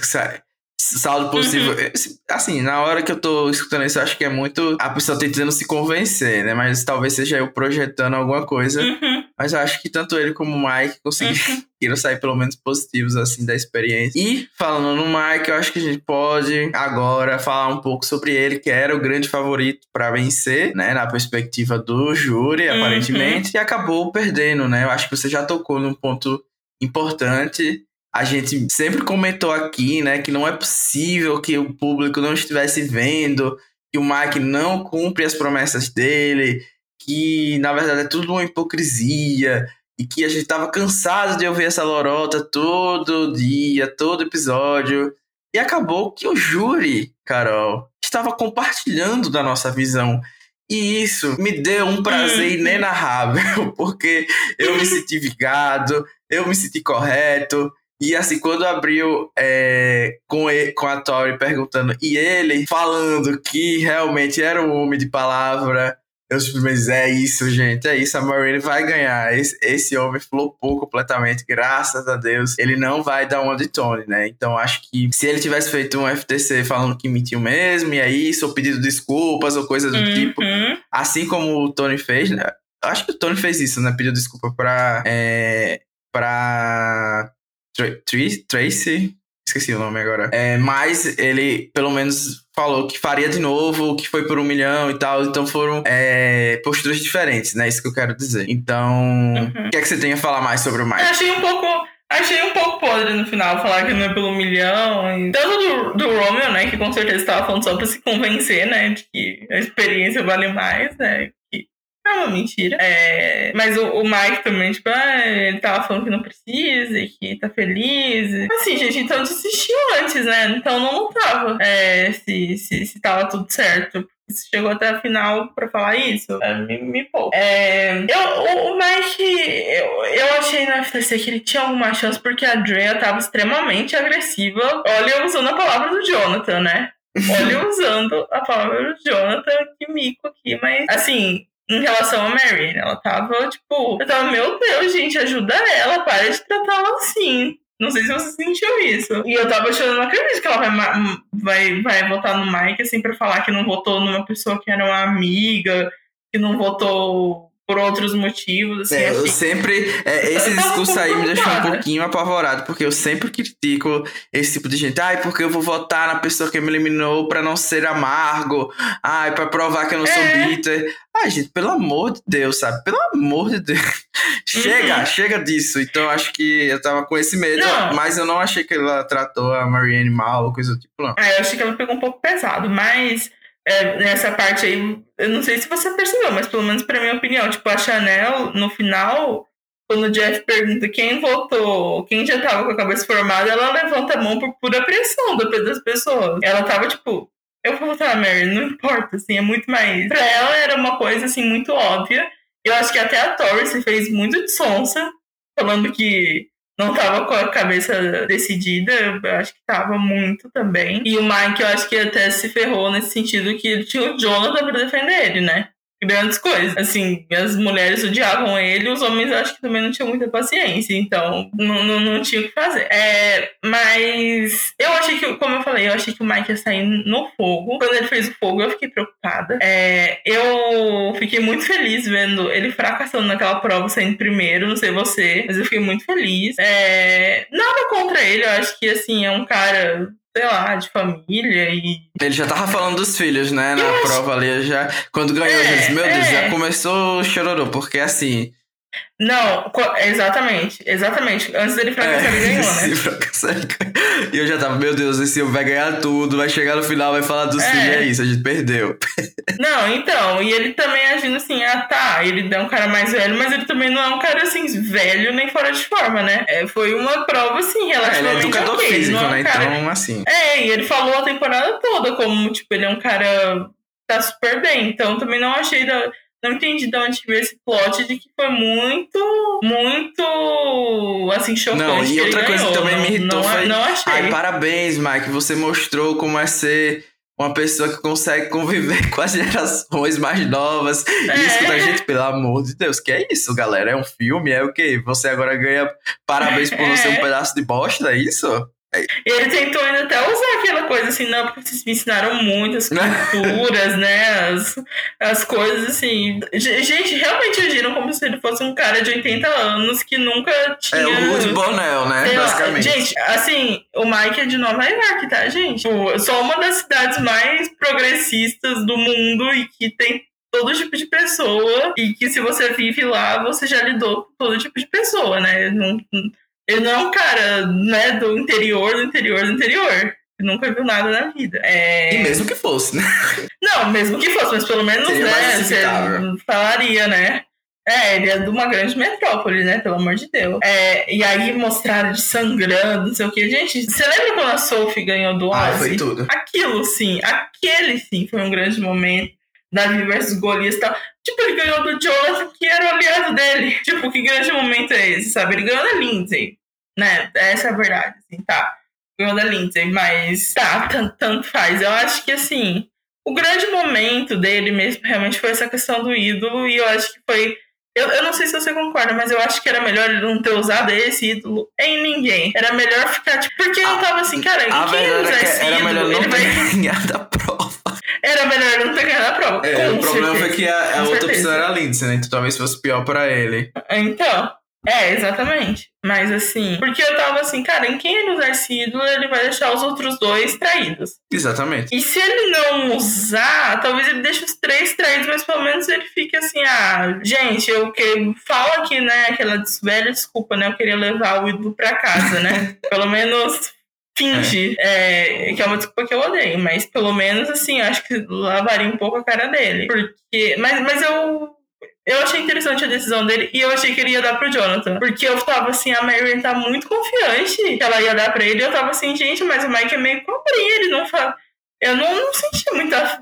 saldo possível. Uhum. Assim, na hora que eu tô escutando isso, eu acho que é muito a pessoa tentando se convencer, né? Mas talvez seja eu projetando alguma coisa. Uhum. Mas eu acho que tanto ele como o Mike conseguiram uhum. sair pelo menos positivos, assim, da experiência. E, falando no Mike, eu acho que a gente pode agora falar um pouco sobre ele, que era o grande favorito para vencer, né? Na perspectiva do júri, uhum. aparentemente. E acabou perdendo, né? Eu acho que você já tocou num ponto importante a gente sempre comentou aqui, né, que não é possível que o público não estivesse vendo, que o Mike não cumpre as promessas dele, que na verdade é tudo uma hipocrisia e que a gente estava cansado de ouvir essa lorota todo dia, todo episódio. E acabou que o júri, Carol, estava compartilhando da nossa visão. E isso me deu um prazer inenarrável, porque eu me senti vigado, eu me senti correto, e assim, quando abriu é, com, ele, com a Tori perguntando, e ele falando que realmente era um homem de palavra, eu simplesmente, é isso, gente, é isso, a Marine vai ganhar. Esse, esse homem flopou completamente, graças a Deus. Ele não vai dar uma de Tony, né? Então acho que se ele tivesse feito um FTC falando que mentiu mesmo, e aí, ou pedido desculpas ou coisa do uhum. tipo, assim como o Tony fez, né? Acho que o Tony fez isso, né? Pediu desculpa pra. É, pra Tracy, esqueci o nome agora. É, mas ele, pelo menos, falou que faria de novo, que foi por um milhão e tal. Então foram é, posturas diferentes, né? Isso que eu quero dizer. Então, uhum. o que é que você tem a falar mais sobre o Mike? Eu achei um pouco. Achei um pouco podre no final falar que não é pelo milhão. E... Tanto do, do Romeo, né? Que com certeza estava falando só pra se convencer, né? De que a experiência vale mais, né? É uma mentira. É, mas o, o, Mike também, tipo, ah, ele tava falando que não precisa e que tá feliz. Assim, gente, então desistiu antes, né? Então não tava é, se, se, se tava tudo certo chegou até a final pra falar isso, é, me, me poupa. É, eu, o, Mike, eu, eu achei no FTC que ele tinha alguma chance porque a Drea tava extremamente agressiva. Olha, usando a palavra do Jonathan, né? Olha, usando a palavra do Jonathan, que mico aqui, mas assim, em relação a Mary. Ela tava, tipo, eu tava, meu Deus, gente, ajuda ela, para de tratar ela assim. Não sei se você sentiu isso. E eu tava achando, não acredito que ela vai, vai, vai votar no Mike, assim, pra falar que não votou numa pessoa que era uma amiga, que não votou por outros motivos. Assim, É, eu achei- sempre. é, esse Eu discurso aí me deixou um pouquinho apavorado, porque eu sempre critico esse tipo de gente. Ai, porque eu vou votar na pessoa que me eliminou pra não ser amargo. Ai, pra provar que eu não sou É. bitter. Ai, gente, pelo amor de Deus, sabe? Pelo amor de Deus. chega, Uhum. chega disso. Então acho que eu tava com esse medo, Não. mas eu não achei que ela tratou a Marianne mal ou coisa do tipo, não. Ah, eu achei que ela pegou um pouco pesado, mas é, nessa parte aí, eu não sei se você percebeu, mas pelo menos pra minha opinião, tipo, a Chanel, no final, quando o Jeff pergunta quem votou, quem já tava com a cabeça formada, ela levanta a mão por pura pressão da- das pessoas. Ela tava, tipo, eu vou votar Mary, não importa, assim, é muito mais. Pra ela era uma coisa, assim, muito óbvia. Eu acho que até a Tori se fez muito de sonsa, falando que não tava com a cabeça decidida, eu acho que tava muito também. E o Mike, eu acho que até se ferrou nesse sentido que ele tinha o Jonathan pra defender ele, né? Grandes coisas. Assim, as mulheres odiavam ele, os homens acho que também não tinham muita paciência, então não, não, não tinha o que fazer. É, mas eu achei que, como eu falei, eu achei que o Mike ia sair no fogo. Quando ele fez o fogo, eu fiquei preocupada. É, eu fiquei muito feliz vendo ele fracassando naquela prova, saindo primeiro, não sei você, mas eu fiquei muito feliz. É, nada contra ele, eu acho que assim, é um cara, sei lá, de família e. Ele já tava falando dos filhos, né? Na Eu acho- prova ali, já. Quando ganhou, É, já disse, meu Deus, é. já começou o chororô, porque assim. Não, exatamente, exatamente. Antes dele fracassar, ele ganhou, né? fracassar. E eu já tava, meu Deus, esse vai ganhar tudo, vai chegar no final, vai falar dos É. filhos, é isso, a gente perdeu. Não, então, e ele também agindo assim, ah tá, ele é um cara mais velho, mas ele também não é um cara assim, velho nem fora de forma, né? É, foi uma prova assim, É, ele é relativamente educador ok, ele físico, é um né? cara Então, assim. É, e ele falou a temporada toda como, tipo, ele é um cara que tá super bem. Então também não achei da. Não entendi de onde veio esse plot de que foi muito, muito, assim, chocante. Não, e que outra coisa que ganhou. também me irritou não, foi- Não achei. Ai, parabéns, Mike, você mostrou como é ser. Uma pessoa que consegue conviver com as gerações mais novas. E É. escuta, gente, pelo amor de Deus, que é isso, galera? É um filme? É o quê? Você agora ganha parabéns por não ser um É. pedaço de bosta, é isso? E ele tentou ainda até usar aquela coisa assim, não, porque vocês me ensinaram muitas culturas, né? As, as coisas assim. Gente, realmente agiram como se ele fosse um cara de 80 anos que nunca tinha. É o Rude Bonell, né? Sei lá, Basicamente. gente, assim, o Mike é de Nova York, tá, gente? Só uma das cidades mais progressistas do mundo e que tem todo tipo de pessoa e que se você vive lá, você já lidou com todo tipo de pessoa, né? Não, ele não é um cara, né, do interior, do interior, do interior. Nunca viu nada na vida. É... E mesmo que fosse, né? Não, mesmo que fosse, mas pelo menos, Seria né, você falaria, né? É, ele é de uma grande metrópole, né? Pelo amor de Deus. É, e aí mostraram de sangrando, não sei o que. Gente, você lembra quando a Sophie ganhou do Ah, Ozzy? foi tudo. Aquilo sim, aquele sim foi um grande momento. Davi versus Golias e tal. Tipo, ele ganhou do Jonathan, que era o aliado dele. Tipo, que grande momento é esse, sabe? Ele ganhou da Lindsay, né? Essa é a verdade, assim, tá. Ganhou da Lindsay, mas tá, tanto, tanto faz. Eu acho que, assim, o grande momento dele mesmo realmente foi essa questão do ídolo, e eu acho que foi. Eu, eu não sei se você concorda, mas eu acho que era melhor ele não ter usado esse ídolo em ninguém. Era melhor ficar, tipo, porque eu tava assim, cara, quem usar é esse era ídolo, melhor não ele vai ter ganhado a prova. era melhor não ter ganhado a prova. É, com o problema certeza. foi que a, a outra certeza. opção era a Lindsay, né? Então talvez fosse pior pra ele. Então, é, exatamente. Mas assim, porque eu tava assim, cara, em quem ele usar esse ídolo, ele vai deixar os outros dois traídos. Exatamente. E se ele não usar, talvez ele deixe os três traídos, mas pelo menos ele fique assim, ah, gente, eu que fala aqui, né, aquela velha desculpa, né? Eu queria levar o ídolo pra casa, né? pelo menos finge. É, que é uma desculpa que eu odeio, mas pelo menos assim, eu acho que lavaria um pouco a cara dele. Porque. Mas, mas eu. Eu achei interessante a decisão dele e eu achei que ele ia dar pro Jonathan. Porque eu tava assim, a Marion tá muito confiante que ela ia dar pra ele. E eu tava assim, gente, mas o Mike é meio cobrinha, ele não fala. Eu não, não senti muita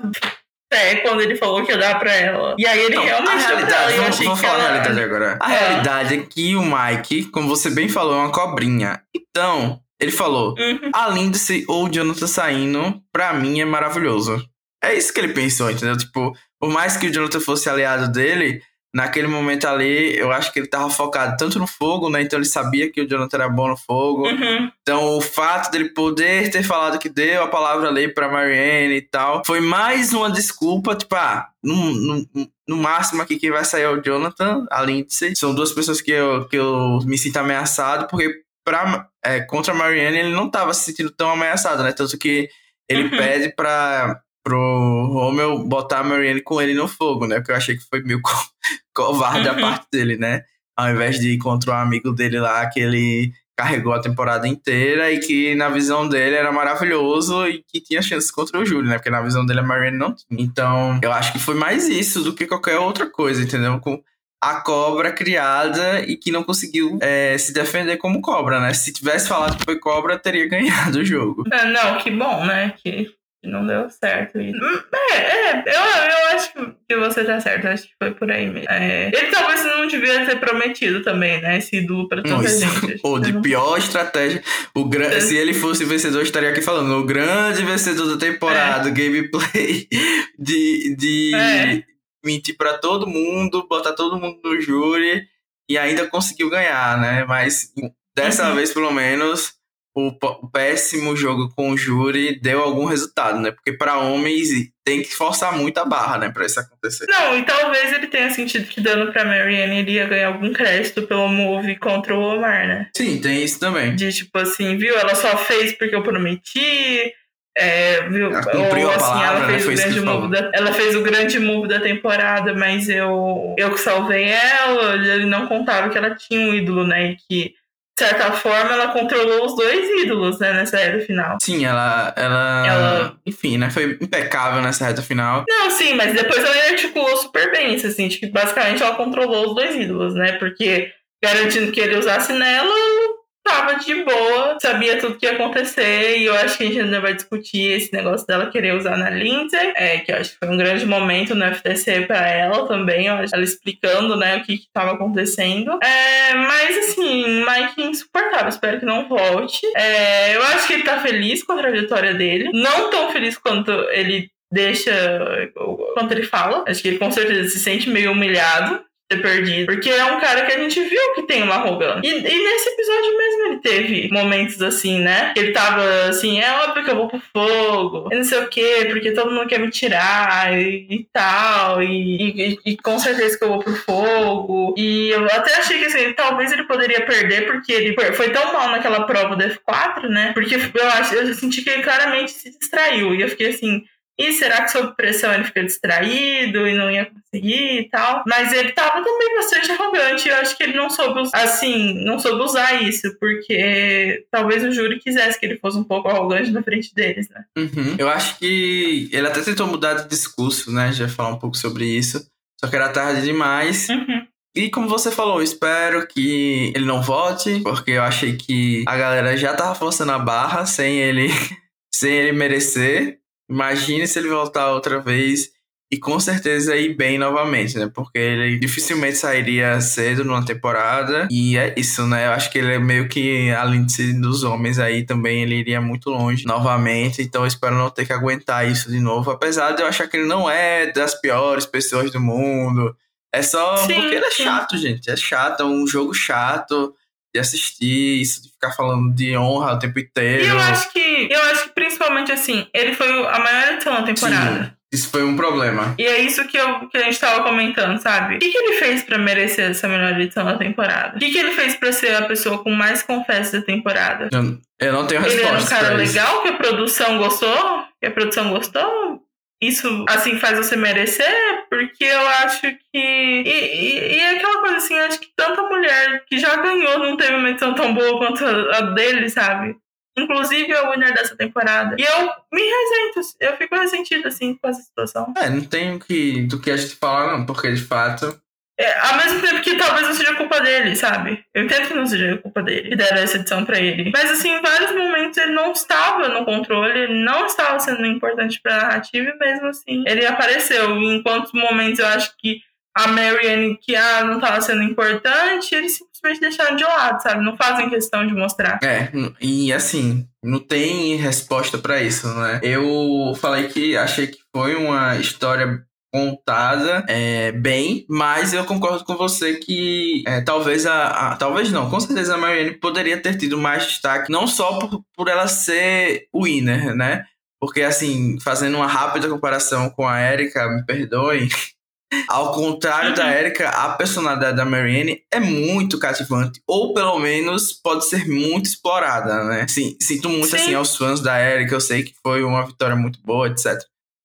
fé quando ele falou que ia dar pra ela. E aí ele realmente a deu pra ela. realidade, eu vamos, achei vamos que falar a ela... realidade agora. A Ah. realidade é que o Mike, como você bem falou, é uma cobrinha. Então, ele falou: Uhum. a Lindsay ou o Jonathan saindo, pra mim é maravilhoso. É isso que ele pensou, entendeu? Tipo, por mais que o Jonathan fosse aliado dele, naquele momento ali, eu acho que ele tava focado tanto no fogo, né? Então ele sabia que o Jonathan era bom no fogo. Uhum. Então o fato dele poder ter falado que deu a palavra ali pra Marianne e tal, foi mais uma desculpa, tipo, ah, no, no, no máximo aqui quem vai sair é o Jonathan, a Lindsay. São duas pessoas que eu, que eu me sinto ameaçado, porque pra, é, contra a Marianne ele não tava se sentindo tão ameaçado, né? Tanto que ele Uhum. pede pra, pro Romeo botar a Marianne com ele no fogo, né? Porque eu achei que foi meio co covarde Uhum. a parte dele, né? Ao invés de ir contra um amigo dele lá, que ele carregou a temporada inteira e que na visão dele era maravilhoso e que tinha chances contra o Júlio, né? Porque na visão dele a Marianne não tinha. Então, eu acho que foi mais isso do que qualquer outra coisa, entendeu? Com a cobra criada e que não conseguiu é, se defender como cobra, né? Se tivesse falado que foi cobra, teria ganhado o jogo. É, não, que bom, né? Que não deu certo. Hum, É, é eu, eu acho que você tá certo. Acho que foi por aí mesmo. É, ele talvez não devia ter prometido também, né? Esse ídolo pra tanta isso- gente. Ou de pior estratégia. O gran... É. Se ele fosse vencedor, eu estaria aqui falando. O grande vencedor da temporada, gameplay, de, de É. mentir pra todo mundo, botar todo mundo no júri e ainda conseguiu ganhar, né? Mas dessa Uhum. vez, pelo menos, o, o péssimo jogo com o júri deu algum resultado, né? Porque pra homens tem que forçar muito a barra, né? Pra isso acontecer. Não, e talvez ele tenha sentido que dando pra Marianne ele ia ganhar algum crédito pelo move contra o Omar, né? Sim, tem isso também. De tipo assim, viu? Ela só fez porque eu prometi. É, viu? Ela cumpriu Ou assim, palavra, ela né? fez move da, ela fez o grande move da temporada, mas eu eu que salvei ela, ele não contava que ela tinha um ídolo, né? E que, de certa forma, ela controlou os dois ídolos, né, nessa era final. Sim, ela, ela, Ela- Enfim, né? Foi impecável nessa reta final. Não, sim, mas depois ela articulou super bem isso, assim, de que basicamente ela controlou os dois ídolos, né? Porque garantindo que ele usasse nela, ela tava de boa, sabia tudo que ia acontecer, e eu acho que a gente ainda vai discutir esse negócio dela querer usar na Lindsay, é, que eu acho que foi um grande momento no FTC pra ela também, eu acho, ela explicando, né, o que que tava acontecendo. É, mas, assim, Mike insuportável, espero que não volte. É, eu acho que ele tá feliz com a trajetória dele, não tão feliz quanto ele deixa quanto ele fala. Acho que ele com certeza se sente meio humilhado ter perdido. Porque é um cara que a gente viu que tem uma arrogância. E, e nesse episódio mesmo ele teve momentos assim, né? Ele tava assim, é óbvio que eu vou pro fogo. E não sei o quê, porque todo mundo quer me tirar e, e tal. E, e- e com certeza que eu vou pro fogo. E eu até achei que assim, talvez ele poderia perder, porque ele foi tão mal naquela prova do F4, né? Porque eu, acho, eu senti que ele claramente se distraiu. E eu fiquei assim, e será que sob pressão ele fica distraído e não ia conseguir e tal? Mas ele tava também bastante arrogante. Eu acho que ele não soube, assim, não soube usar isso, porque talvez o júri quisesse que ele fosse um pouco arrogante na frente deles, né? Uhum. Eu acho que ele até tentou mudar de discurso, né? Já falar um pouco sobre isso. Só que era tarde demais. Uhum. E como você falou, espero que ele não volte, porque eu achei que a galera já tava forçando a barra sem ele, sem ele merecer. Imagine se ele voltar outra vez e com certeza ir bem novamente, né? Porque ele dificilmente sairia cedo numa temporada. E é isso, né? Eu acho que ele é meio que, além de ser dos homens aí, também ele iria muito longe novamente. Então eu espero não ter que aguentar isso de novo. Apesar de eu achar que ele não é das piores pessoas do mundo. É só Sim, porque ele é sim. chato, gente. É chato, é um jogo chato de assistir, isso de ficar falando de honra o tempo inteiro. E eu acho que, eu acho que principalmente assim, ele foi a maior edição da temporada. Sim, isso foi um problema. E é isso que, eu, que a gente tava comentando, sabe? O que, que ele fez pra merecer essa melhor edição da temporada? O que, que ele fez pra ser a pessoa com mais confessos da temporada? Eu, eu não tenho Ele resposta. era um cara pra isso. legal, que a produção gostou? Que a produção gostou? Isso, assim, faz você merecer? Porque eu acho que... E, e, e aquela coisa assim, acho que tanta mulher que já ganhou não teve uma edição tão boa quanto a a dele, sabe? Inclusive é o winner dessa temporada. E eu me resento, eu fico ressentido, assim, com essa situação. É, não tem o que, do que a gente falar, não, porque de fato. É, ao mesmo tempo que talvez não seja culpa dele, sabe? Eu entendo que não seja culpa dele, que deram essa edição pra ele. Mas, assim, em vários momentos ele não estava no controle, não estava sendo importante pra narrativa, e mesmo assim ele apareceu. Em quantos momentos eu acho que a Marianne, que ah, não estava sendo importante, eles simplesmente deixaram de lado, sabe? Não fazem questão de mostrar. É, e assim, não tem resposta pra isso, né? Eu falei que achei que foi uma história contada é, bem, mas eu concordo com você que é, talvez a, a, Talvez não, com certeza a Marianne poderia ter tido mais destaque, não só por, por ela ser winner, né? Porque, assim, fazendo uma rápida comparação com a Erika, me perdoem, ao contrário da. Erika, a personalidade da Marianne é muito cativante, ou pelo menos pode ser muito explorada, né? Sim, sinto muito Sim. assim aos fãs da Erika, eu sei que foi uma vitória muito boa, etc.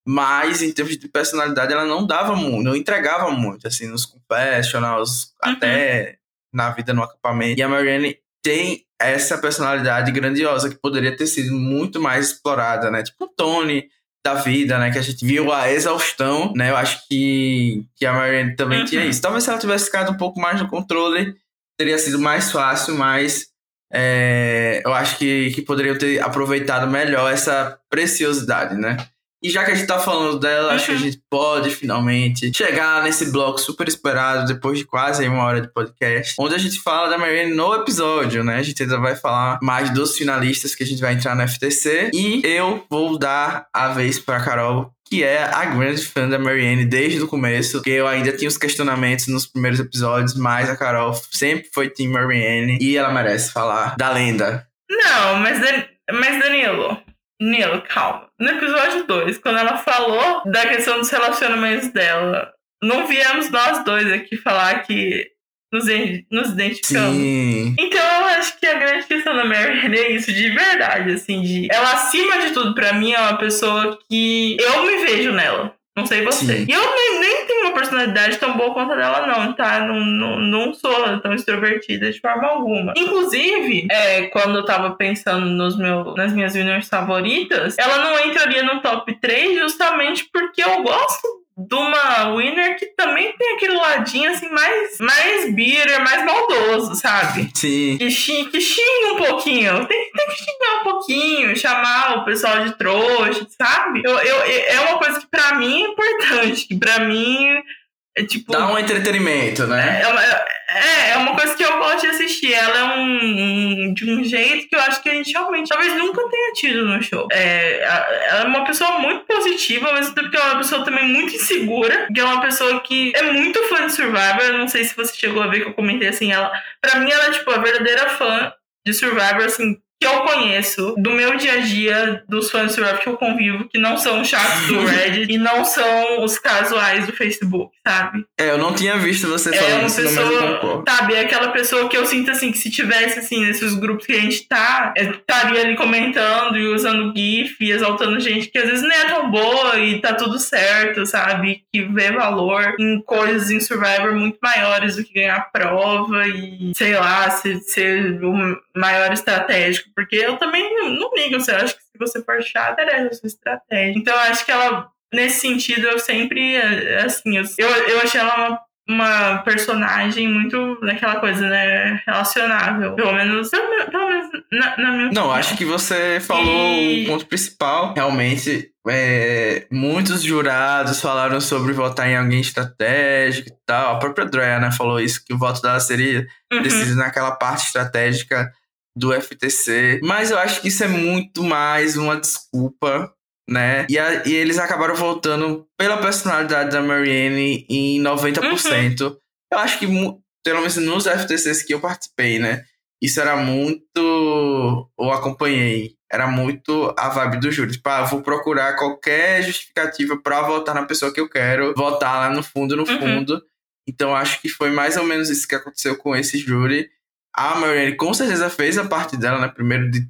Mas em termos de personalidade, ela não dava muito, não entregava muito, assim, nos confessionals, uhum. até na vida no acampamento. E a Marianne tem essa personalidade grandiosa que poderia ter sido muito mais explorada, né? Tipo o Tony da vida, né? Que a gente viu a exaustão, né? Eu acho que, que a Marianne também uhum. tinha isso. Talvez se ela tivesse ficado um pouco mais no controle, teria sido mais fácil, mas é, eu acho que, que poderiam ter aproveitado melhor essa preciosidade, né? E já que a gente tá falando dela, uhum. acho que a uhum. gente pode finalmente chegar nesse bloco super esperado, depois de quase uma hora de podcast, onde a gente fala da Marianne no episódio, né? A gente ainda vai falar mais dos finalistas que a gente vai entrar no FTC. E eu vou dar a vez pra Carol que é a grande fã da Marianne desde o começo, que eu ainda tinha os questionamentos nos primeiros episódios, mas a Carol sempre foi Team Marianne e ela merece falar da lenda. Não, mas, Dan mas Danilo, Nilo, calma. No episódio 2, quando ela falou da questão dos relacionamentos dela, não viemos nós dois aqui falar que nos, nos identificamos. Sim. Então eu acho que a grande questão da Mary é isso, de verdade, assim, de. Ela, acima de tudo, para mim, é uma pessoa que eu me vejo nela. Não sei você. Sim. E eu nem, nem tenho uma personalidade tão boa quanto a dela, não, tá? Não, não, não sou tão extrovertida de forma alguma. Inclusive, é, quando eu tava pensando nos meu, nas minhas winners favoritas, ela não entraria no top 3 justamente porque eu gosto de uma winner que também tem aquele ladinho assim mais, mais bitter, mais maldoso, sabe? Sim. Que, xing, que xinga um pouquinho. Tem, tem que xingar um pouquinho, chamar o pessoal de trouxa, sabe? Eu, eu, é uma coisa que pra mim é importante, que pra mim é tipo. Dá um entretenimento, né? É, é, é uma coisa que eu gosto de assistir. Ela é um, um, de um jeito que eu acho que a gente realmente talvez nunca tenha tido no show. É, ela é uma pessoa muito positiva, mas porque é uma pessoa também muito insegura. Que é uma pessoa que é muito fã de Survivor. Eu não sei se você chegou a ver que eu comentei assim. Ela, pra mim, ela é tipo a verdadeira fã de Survivor, assim, que eu conheço do meu dia a dia, dos fãs de Survivor que eu convivo, que não são chatos do Reddit e não são os casuais do Facebook, sabe? É, eu não tinha visto você falando é uma isso, pessoa, sabe? É aquela pessoa que eu sinto assim, que se tivesse assim, nesses grupos que a gente tá, estaria ali comentando e usando GIF e exaltando gente que às vezes nem é tão boa e tá tudo certo, sabe? Que vê valor em coisas em Survivor muito maiores do que ganhar prova e, sei lá, ser, ser o maior estratégico porque eu também não, ligo. Você acha que se você for chata, era a sua estratégia. Então eu acho que ela, nesse sentido, eu sempre, assim, eu, eu achei ela uma uma personagem muito naquela coisa, né? Relacionável. Pelo menos, pelo menos na, na minha Não, acho que você falou e... o ponto principal. Realmente, é, muitos jurados falaram sobre votar em alguém estratégico e tal. A própria Drea, né, falou isso, que o voto dela seria uhum. decidido naquela parte estratégica do FTC. Mas eu acho que isso é muito mais uma desculpa, né? E, a, e eles acabaram voltando pela personalidade da Marianne em 90%. Uhum. Eu acho que, pelo menos nos FTCs que eu participei, né? Isso era muito. ou acompanhei. Era muito a vibe do júri. Tipo, ah, vou procurar qualquer justificativa para votar na pessoa que eu quero votar lá no fundo, no uhum. fundo. Então acho que foi mais ou menos isso que aconteceu com esse júri a Marianne com certeza fez a parte dela, né? Primeiro de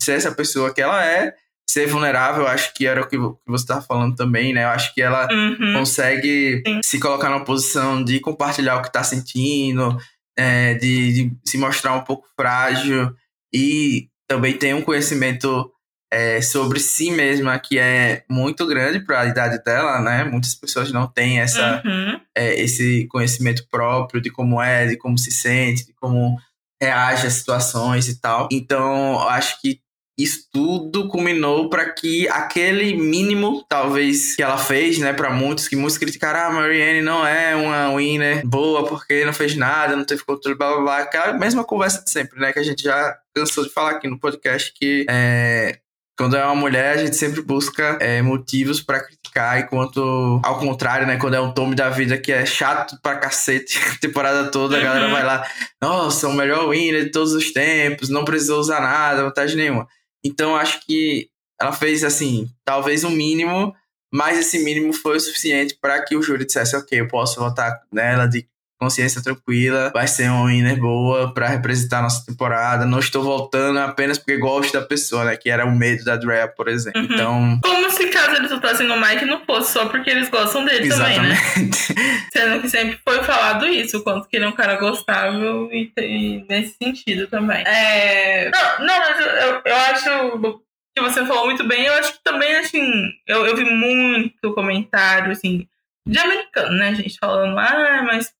ser essa pessoa que ela é, ser vulnerável, acho que era o que você estava falando também, né? Eu acho que ela uhum. consegue Sim. se colocar numa posição de compartilhar o que está sentindo, é, de, de, se mostrar um pouco frágil e também tem um conhecimento é, sobre si mesma que é muito grande para a idade dela, né? Muitas pessoas não têm essa, uhum. é, esse conhecimento próprio de como é, de como se sente, de como reage às situações e tal. Então, acho que isso tudo culminou para que aquele mínimo, talvez, que ela fez, né, para muitos, que muitos criticaram, ah, a Marianne não é uma winner boa porque não fez nada, não teve controle, blá blá blá. Aquela mesma conversa de sempre, né, que a gente já cansou de falar aqui no podcast, que é, Quando é uma mulher, a gente sempre busca é, motivos para criticar, enquanto, ao contrário, né? Quando é um Tommy da vida que é chato pra cacete a temporada toda, a galera vai lá, nossa, o melhor winner de todos os tempos, não precisou usar nada, vantagem nenhuma. Então, acho que ela fez, assim, talvez o um mínimo, mas esse mínimo foi o suficiente para que o júri dissesse, ok, eu posso votar nela de consciência tranquila, vai ser uma winner boa para representar a nossa temporada. Não estou voltando apenas porque gosto da pessoa, né? Que era o medo da Drea, por exemplo. Uhum. Então. Como se caso eles votassem no Mike não fosse só porque eles gostam dele Exatamente. também, né? Sendo que sempre foi falado isso, o quanto que ele é um cara gostável e, e nesse sentido também. É... Não, não, mas eu, eu acho que você falou muito bem. Eu acho que também, assim, eu, eu vi muito comentário, assim, de americano, né, gente? Falando, ah, mas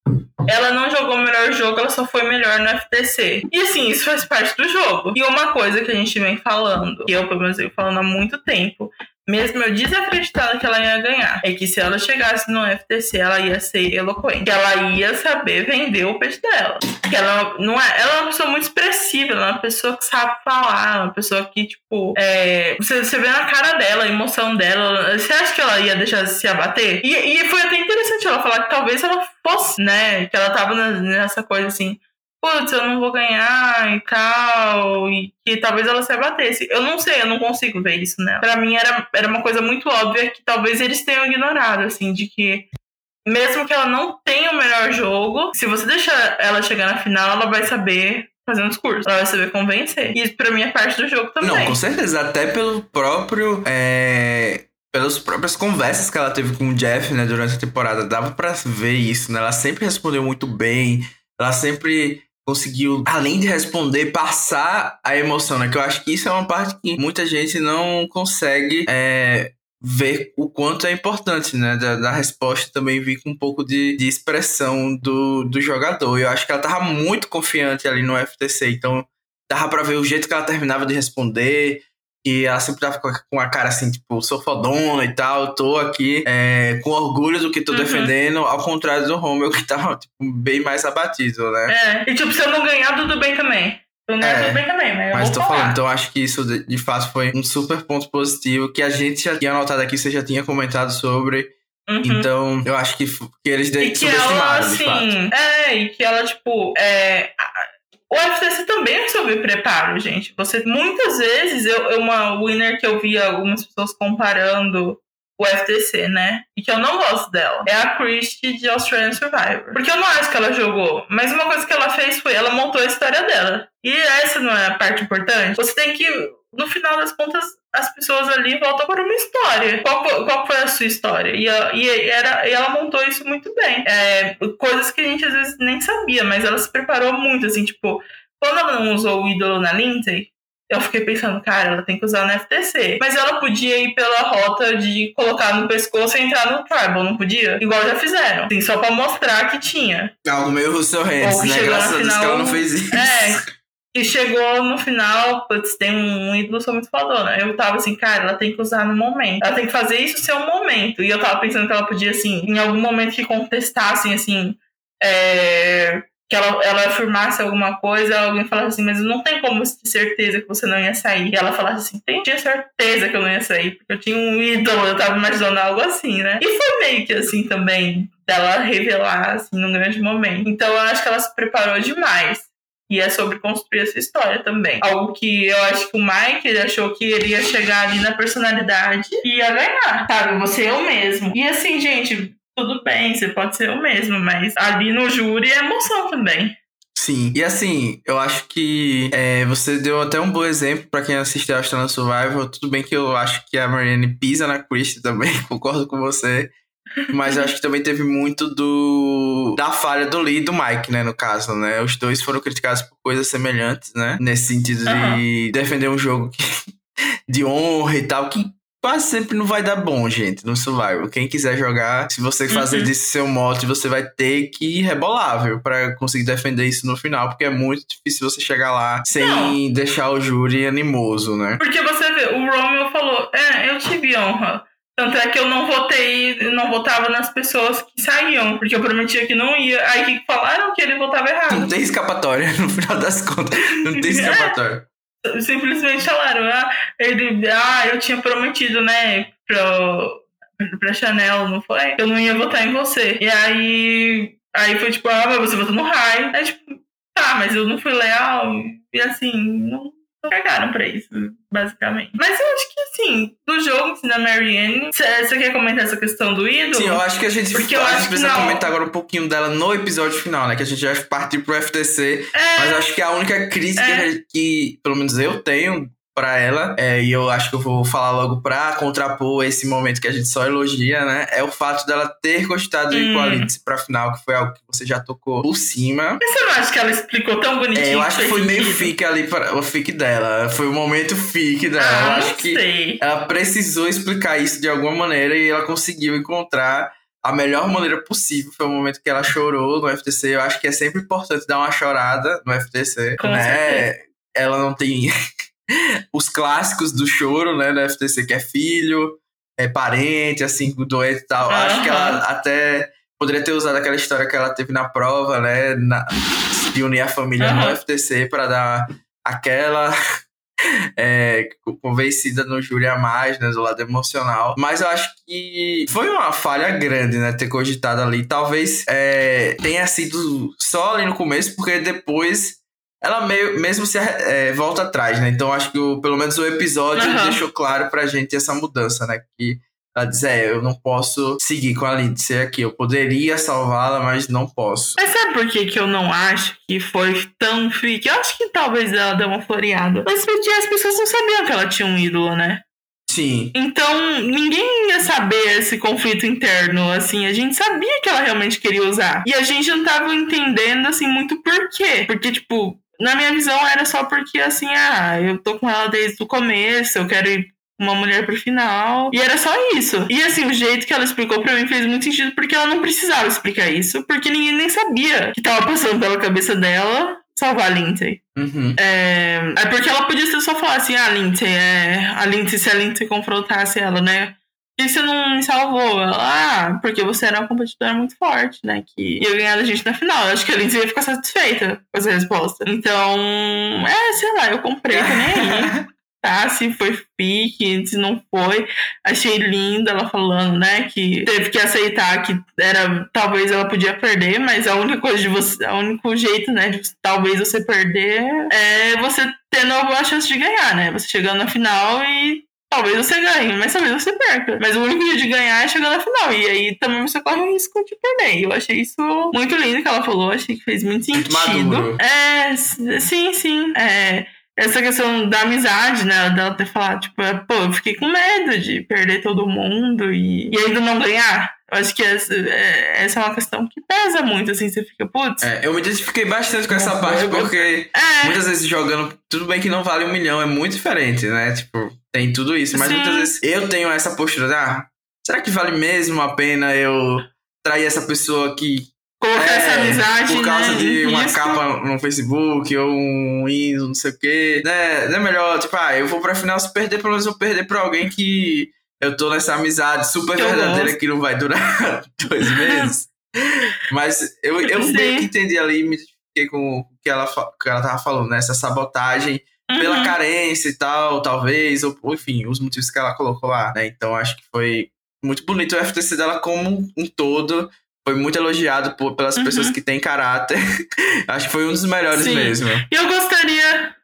ela não jogou o melhor jogo, ela só foi melhor no FTC. E assim, isso faz parte do jogo. E uma coisa que a gente vem falando, que eu, pelo menos, venho falando há muito tempo, mesmo eu desacreditando que ela ia ganhar, é que se ela chegasse no FTC, ela ia ser eloquente. Que ela ia saber vender o peixe dela. Que ela não é. Ela é uma pessoa muito expressiva, ela é uma pessoa que sabe falar, uma pessoa que, tipo, é, você, você vê na cara dela, a emoção dela. Você acha que ela ia deixar se abater? E, e foi até interessante ela falar que talvez ela fosse, né? Que ela tava nessa coisa assim putz, eu não vou ganhar e tal, e que talvez ela se abatesse. Eu não sei, eu não consigo ver isso nela. Pra mim era, era uma coisa muito óbvia que talvez eles tenham ignorado, assim, de que mesmo que ela não tenha o melhor jogo, se você deixar ela chegar na final, ela vai saber fazer um discurso, ela vai saber convencer. E isso pra mim é parte do jogo também. Não, com certeza, até pelo próprio. É pelas próprias conversas que ela teve com o Jeff, né, durante a temporada, dava para ver isso, né? Ela sempre respondeu muito bem, ela sempre conseguiu, além de responder, passar a emoção, né? Que eu acho que isso é uma parte que muita gente não consegue é, ver o quanto é importante, né? Da, da, resposta também vir com um pouco de, de expressão do, do jogador. Eu acho que ela tava muito confiante ali no FTC, então dava pra ver o jeito que ela terminava de responder, e ela sempre tava com a cara assim, tipo, sou fodona e tal, tô aqui é, com orgulho do que tô uhum. defendendo, ao contrário do Romeo, que tava tipo, bem mais abatido, né? É, e tipo, se eu não ganhar, tudo bem também. Eu não é, tudo bem também, mas, mas tô falar. falando, então acho que isso de, de fato foi um super ponto positivo que a gente já tinha anotado aqui, você já tinha comentado sobre. Uhum. Então, eu acho que, que eles de, que ela, assim, de fato. É, e que ela, tipo, é, o FTC também é sobre preparo, gente. Você muitas vezes eu, uma winner que eu vi algumas pessoas comparando o FTC, né? E que eu não gosto dela. É a Christie de Australian Survivor. Porque eu não acho que ela jogou. Mas uma coisa que ela fez foi ela montou a história dela. E essa não é a parte importante. Você tem que, no final das contas, as pessoas ali voltam para uma história. Qual, qual foi a sua história? E, e, era, e ela montou isso muito bem. É, coisas que a gente às vezes nem sabia, mas ela se preparou muito, assim, tipo, quando ela não usou o ídolo na Lindsay, eu fiquei pensando, cara, ela tem que usar no FTC. Mas ela podia ir pela rota de colocar no pescoço e entrar no Tribal, não podia? Igual já fizeram. Assim, só pra mostrar que tinha. Algo meio Russell Hands, né? Graças a Deus que ela não fez isso. É. E chegou no final, putz, tem um ídolo sou muito fodona. Eu tava assim, cara, ela tem que usar no momento. Ela tem que fazer isso ser um momento. E eu tava pensando que ela podia, assim, em algum momento que contestassem, assim, é, que ela, ela afirmasse alguma coisa, alguém falasse assim, mas não tem como ter certeza que você não ia sair. E ela falasse assim, tem, tinha certeza que eu não ia sair, porque eu tinha um ídolo, eu tava imaginando algo assim, né? E foi meio que assim também, dela revelar, assim, num grande momento. Então eu acho que ela se preparou demais. E é sobre construir essa história também. Algo que eu acho que o Mike ele achou que ele ia chegar ali na personalidade e ia ganhar, sabe? Você é o mesmo. E assim, gente, tudo bem, você pode ser o mesmo, mas ali no júri é emoção também. Sim, e assim, eu acho que é, você deu até um bom exemplo para quem assistiu Australian Survival. Tudo bem que eu acho que a Marianne pisa na Christie também, concordo com você. Mas eu acho que também teve muito do da falha do Lee e do Mike, né, no caso, né? Os dois foram criticados por coisas semelhantes, né? Nesse sentido uhum. de defender um jogo que, de honra e tal, que quase sempre não vai dar bom, gente, no Survival. Quem quiser jogar, se você fazer uhum. disso seu mote, você vai ter que ir rebolável para conseguir defender isso no final, porque é muito difícil você chegar lá sem não. deixar o júri animoso, né? Porque você vê, o Romeo falou, é, eu tive honra. Tanto é que eu não votei, não votava nas pessoas que saíam, porque eu prometia que não ia. Aí que falaram que ele votava errado. Não tem escapatória, no final das contas. Não tem é. escapatória. simplesmente falaram, ah, ele, ah, eu tinha prometido, né, pro, pra Chanel, não foi? Eu não ia votar em você. E aí, aí foi tipo, ah, mas você votou no Rai. Aí, tipo, tá, mas eu não fui leal. E assim, não cagaram pra isso, basicamente. Mas eu acho que, assim, do jogo da Marianne, você quer comentar essa questão do ídolo? Sim, eu acho que a gente, Porque a gente precisa comentar agora um pouquinho dela no episódio final, né? Que a gente já partiu pro FTC. É... Mas eu acho que a única crítica é... que, pelo menos eu tenho para ela, é, e eu acho que eu vou falar logo pra contrapor esse momento que a gente só elogia, né? É o fato dela ter gostado com a Lindsay pra final, que foi algo que você já tocou por cima. Mas você não acha que ela explicou tão bonitinho? É, eu acho que foi meio fique ali, para, o fique dela. Foi o momento fique dela. Ah, eu acho que sei. ela precisou explicar isso de alguma maneira e ela conseguiu encontrar a melhor maneira possível. Foi o momento que ela chorou no FTC. Eu acho que é sempre importante dar uma chorada no FTC. Com né? Certeza. Ela não tem os clássicos do choro, né, da FTC, que é filho, é parente, assim, doente e tal. Uhum. Acho que ela até poderia ter usado aquela história que ela teve na prova, né, na, de unir a família uhum. no FTC para dar aquela é, convencida no júri a mais, né, do lado emocional. Mas eu acho que foi uma falha grande, né, ter cogitado ali. Talvez é, tenha sido só ali no começo, porque depois ela meio, mesmo se é, volta atrás, né? Então acho que o, pelo menos o episódio uhum. deixou claro pra gente essa mudança, né? Que ela diz, é, eu não posso seguir com a Lindsay aqui. Eu poderia salvá-la, mas não posso. Mas sabe por que, que eu não acho que foi tão freak? Eu acho que talvez ela deu uma floreada. Mas porque as pessoas não sabiam que ela tinha um ídolo, né? Sim. Então, ninguém ia saber esse conflito interno, assim. A gente sabia que ela realmente queria usar. E a gente não tava entendendo, assim, muito por quê. Porque, tipo, na minha visão era só porque assim, ah, eu tô com ela desde o começo, eu quero ir uma mulher pro final. E era só isso. E assim, o jeito que ela explicou para mim fez muito sentido porque ela não precisava explicar isso, porque ninguém nem sabia que tava passando pela cabeça dela salvar a Lindsay. Uhum. É, é porque ela podia só falar assim, ah, Lindsay, é, a Lindsay, se a Lindsay confrontasse ela, né? Você não me salvou? Ela, ah, porque você era uma competidora muito forte, né? Que ia ganhar da gente na final. Eu acho que a Lindsay ia ficar satisfeita com essa resposta. Então, é, sei lá, eu comprei, aí. tá? Se foi pique, se não foi. Achei linda ela falando, né? Que teve que aceitar que era. Talvez ela podia perder, mas a única coisa de você. O único jeito, né? De talvez você perder é você tendo a chance de ganhar, né? Você chegando na final e Talvez você ganhe, mas talvez você perca. Mas o único jeito de ganhar é chegar na final. E aí também você corre o risco de perder. E eu achei isso muito lindo que ela falou. Achei que fez muito sentido. Maduro. É, sim, sim. É, essa questão da amizade, né? Dela ter falado, tipo, é, pô, eu fiquei com medo de perder todo mundo e, e ainda não ganhar. Eu acho que essa é, essa é uma questão que pesa muito, assim, você fica, putz. É, eu me identifiquei bastante com essa parte, porque é. muitas vezes jogando, tudo bem que não vale um milhão, é muito diferente, né? Tipo, tem tudo isso, mas Sim. muitas vezes eu tenho essa postura, de, ah, será que vale mesmo a pena eu trair essa pessoa que. Colocar é, essa amizade. Por causa né? de uma isso. capa no Facebook ou um hino, não sei o quê. Né? Não é melhor, tipo, ah, eu vou pra final se perder, pelo menos eu perder pra alguém que eu tô nessa amizade super que verdadeira que não vai durar dois meses. Mas eu, eu meio que entendi ali e me identifiquei com o que ela, que ela tava falando, né? Essa sabotagem uhum. pela carência e tal, talvez, ou, enfim, os motivos que ela colocou lá, né? Então acho que foi muito bonito o FTC dela como um todo. Foi muito elogiado por, pelas uhum. pessoas que têm caráter. acho que foi um dos melhores Sim. mesmo. E eu gostaria.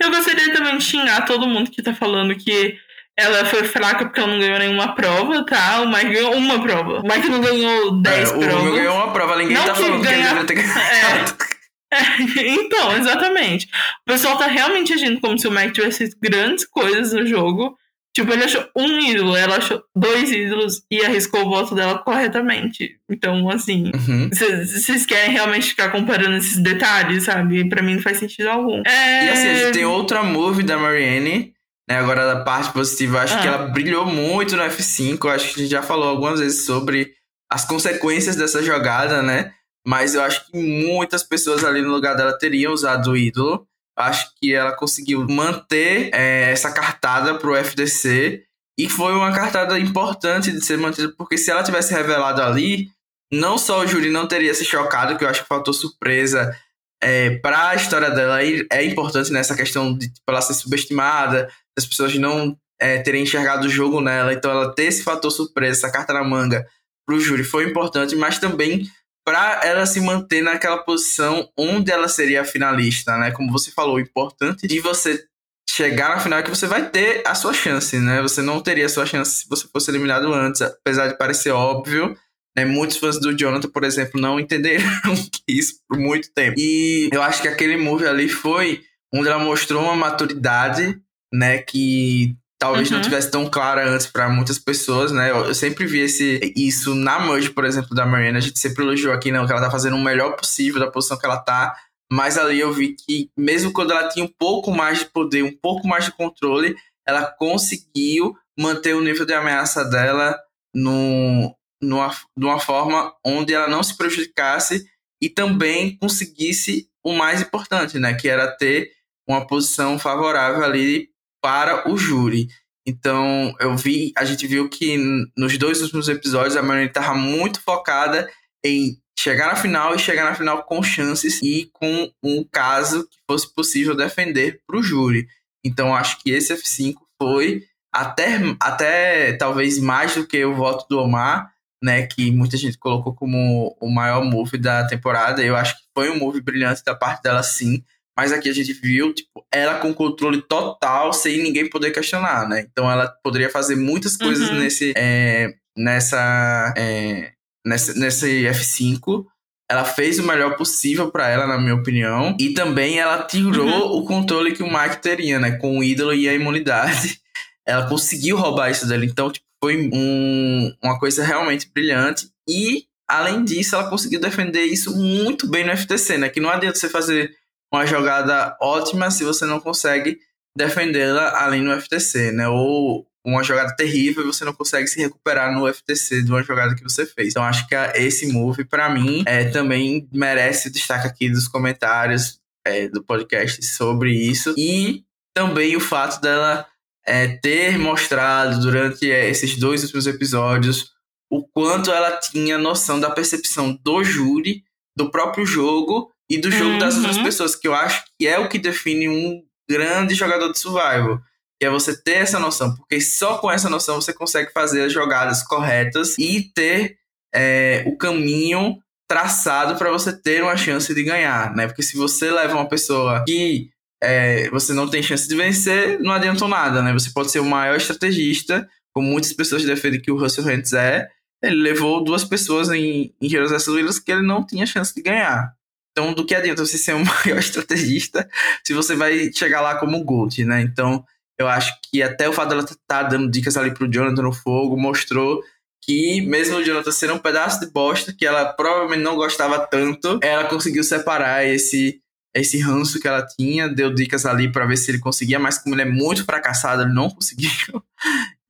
Eu gostaria também de xingar todo mundo que tá falando que ela foi fraca porque ela não ganhou nenhuma prova, tá? O Mike ganhou uma prova. O Mike não ganhou 10 é, provas. O Mike ganhou uma prova, ninguém não tá falando ganhar... que ele deveria ter ganhado. É. É, então, exatamente. O pessoal tá realmente agindo como se o Mike tivesse grandes coisas no jogo. Tipo, ele achou um ídolo, ela achou dois ídolos e arriscou o voto dela corretamente. Então, assim, vocês uhum. querem realmente ficar comparando esses detalhes, sabe? Pra mim não faz sentido algum. É... E assim, a gente tem outra move da Marianne né, agora, da parte positiva, acho ah. que ela brilhou muito no F5. Acho que a gente já falou algumas vezes sobre as consequências dessa jogada, né? Mas eu acho que muitas pessoas ali no lugar dela teriam usado o ídolo. Acho que ela conseguiu manter é, essa cartada pro FDC. E foi uma cartada importante de ser mantida, porque se ela tivesse revelado ali, não só o júri não teria se chocado, que eu acho que faltou surpresa é, para a história dela é importante nessa questão de tipo, ela ser subestimada, as pessoas não é, terem enxergado o jogo nela, então ela ter esse fator surpresa, essa carta na manga para o júri foi importante, mas também para ela se manter naquela posição onde ela seria a finalista, né? Como você falou, o importante de você chegar na final é que você vai ter a sua chance, né? Você não teria a sua chance se você fosse eliminado antes, apesar de parecer óbvio. Né? Muitos fãs do Jonathan, por exemplo, não entenderam isso por muito tempo. E eu acho que aquele move ali foi onde ela mostrou uma maturidade, né? Que talvez uhum. não tivesse tão clara antes para muitas pessoas, né? Eu, eu, sempre vi esse, isso na merge, por exemplo, da Mariana. A gente sempre elogiou aqui, não, que ela tá fazendo o melhor possível da posição que ela tá. Mas ali eu vi que, mesmo quando ela tinha um pouco mais de poder, um pouco mais de controle, ela conseguiu manter o nível de ameaça dela no, numa, de uma forma onde ela não se prejudicasse e também conseguisse o mais importante, né? Que era ter uma posição favorável ali para o júri. Então, eu vi, a gente viu que nos dois últimos episódios a Marina estava muito focada em chegar na final e chegar na final com chances e com um caso que fosse possível defender para o júri. Então, acho que esse F5 foi até, até talvez mais do que o voto do Omar, né, que muita gente colocou como o maior move da temporada. Eu acho que foi um move brilhante da parte dela, sim. Mas aqui a gente viu, tipo, ela com controle total, sem ninguém poder questionar, né? Então ela poderia fazer muitas coisas uhum. nesse, é, nessa, é, nessa, nesse F5. Ela fez o melhor possível para ela, na minha opinião. E também ela tirou uhum. o controle que o Mike teria, né? Com o ídolo e a imunidade. Ela conseguiu roubar isso dele. Então, tipo, foi um, uma coisa realmente brilhante. E, além disso, ela conseguiu defender isso muito bem no FTC, né? Que não adianta você fazer uma jogada ótima se você não consegue defendê-la ali no FTC, né? Ou uma jogada terrível e você não consegue se recuperar no FTC de uma jogada que você fez. Então acho que esse move para mim é, também merece destaque aqui dos comentários é, do podcast sobre isso e também o fato dela é, ter mostrado durante é, esses dois últimos episódios o quanto ela tinha noção da percepção do júri, do próprio jogo e do jogo uhum. das outras uhum. pessoas, que eu acho que é o que define um grande jogador de survival. Que é você ter essa noção, porque só com essa noção você consegue fazer as jogadas corretas e ter é, o caminho traçado para você ter uma chance de ganhar, né? Porque se você leva uma pessoa que é, você não tem chance de vencer, não adiantou nada, né? Você pode ser o maior estrategista, como muitas pessoas defendem que o Russell Hantz é. Ele levou duas pessoas em, em Heroes vs. Williams que ele não tinha chance de ganhar. Então, do que adianta você ser um maior estrategista se você vai chegar lá como Gold, né? Então, eu acho que até o fato dela estar tá dando dicas ali pro Jonathan no fogo mostrou que, mesmo o Jonathan ser um pedaço de bosta, que ela provavelmente não gostava tanto, ela conseguiu separar esse esse ranço que ela tinha, deu dicas ali para ver se ele conseguia, mas como ele é muito fracassado, ele não conseguiu.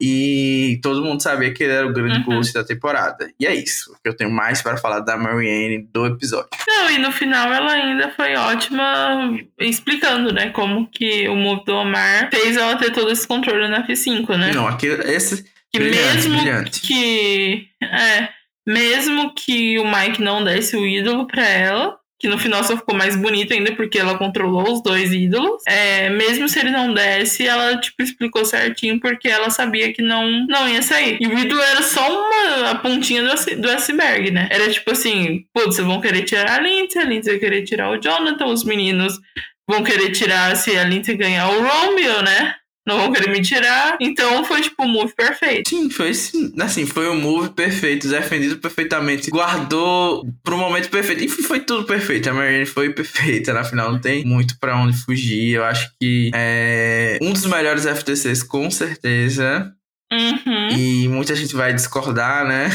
E todo mundo sabia que ele era o grande uhum. da temporada. E é isso que eu tenho mais para falar da Marianne do episódio. Não, e no final ela ainda foi ótima explicando, né, como que o move do Omar fez ela ter todo esse controle na F5, né? Não, aqui, esse... Que brilhante, mesmo brilhante. que... É, mesmo que o Mike não desse o ídolo para ela, que no final só ficou mais bonito ainda porque ela controlou os dois ídolos. É, mesmo se ele não desse, ela tipo explicou certinho porque ela sabia que não não ia sair. E o ídolo era só uma a pontinha do, do iceberg, né? Era tipo assim, putz, vão querer tirar a Lindsay, a Lindsay vai querer tirar o Jonathan, os meninos vão querer tirar se a Lindsay ganhar o Romeo, né? Não vão querer me tirar. Então foi tipo um move perfeito. Sim, foi assim, foi um move perfeito, defendido perfeitamente, guardou pro momento perfeito. E foi tudo perfeito. A Marianne foi perfeita na final, não tem muito para onde fugir. Eu acho que é um dos melhores FTCs, com certeza. Uhum. E muita gente vai discordar, né?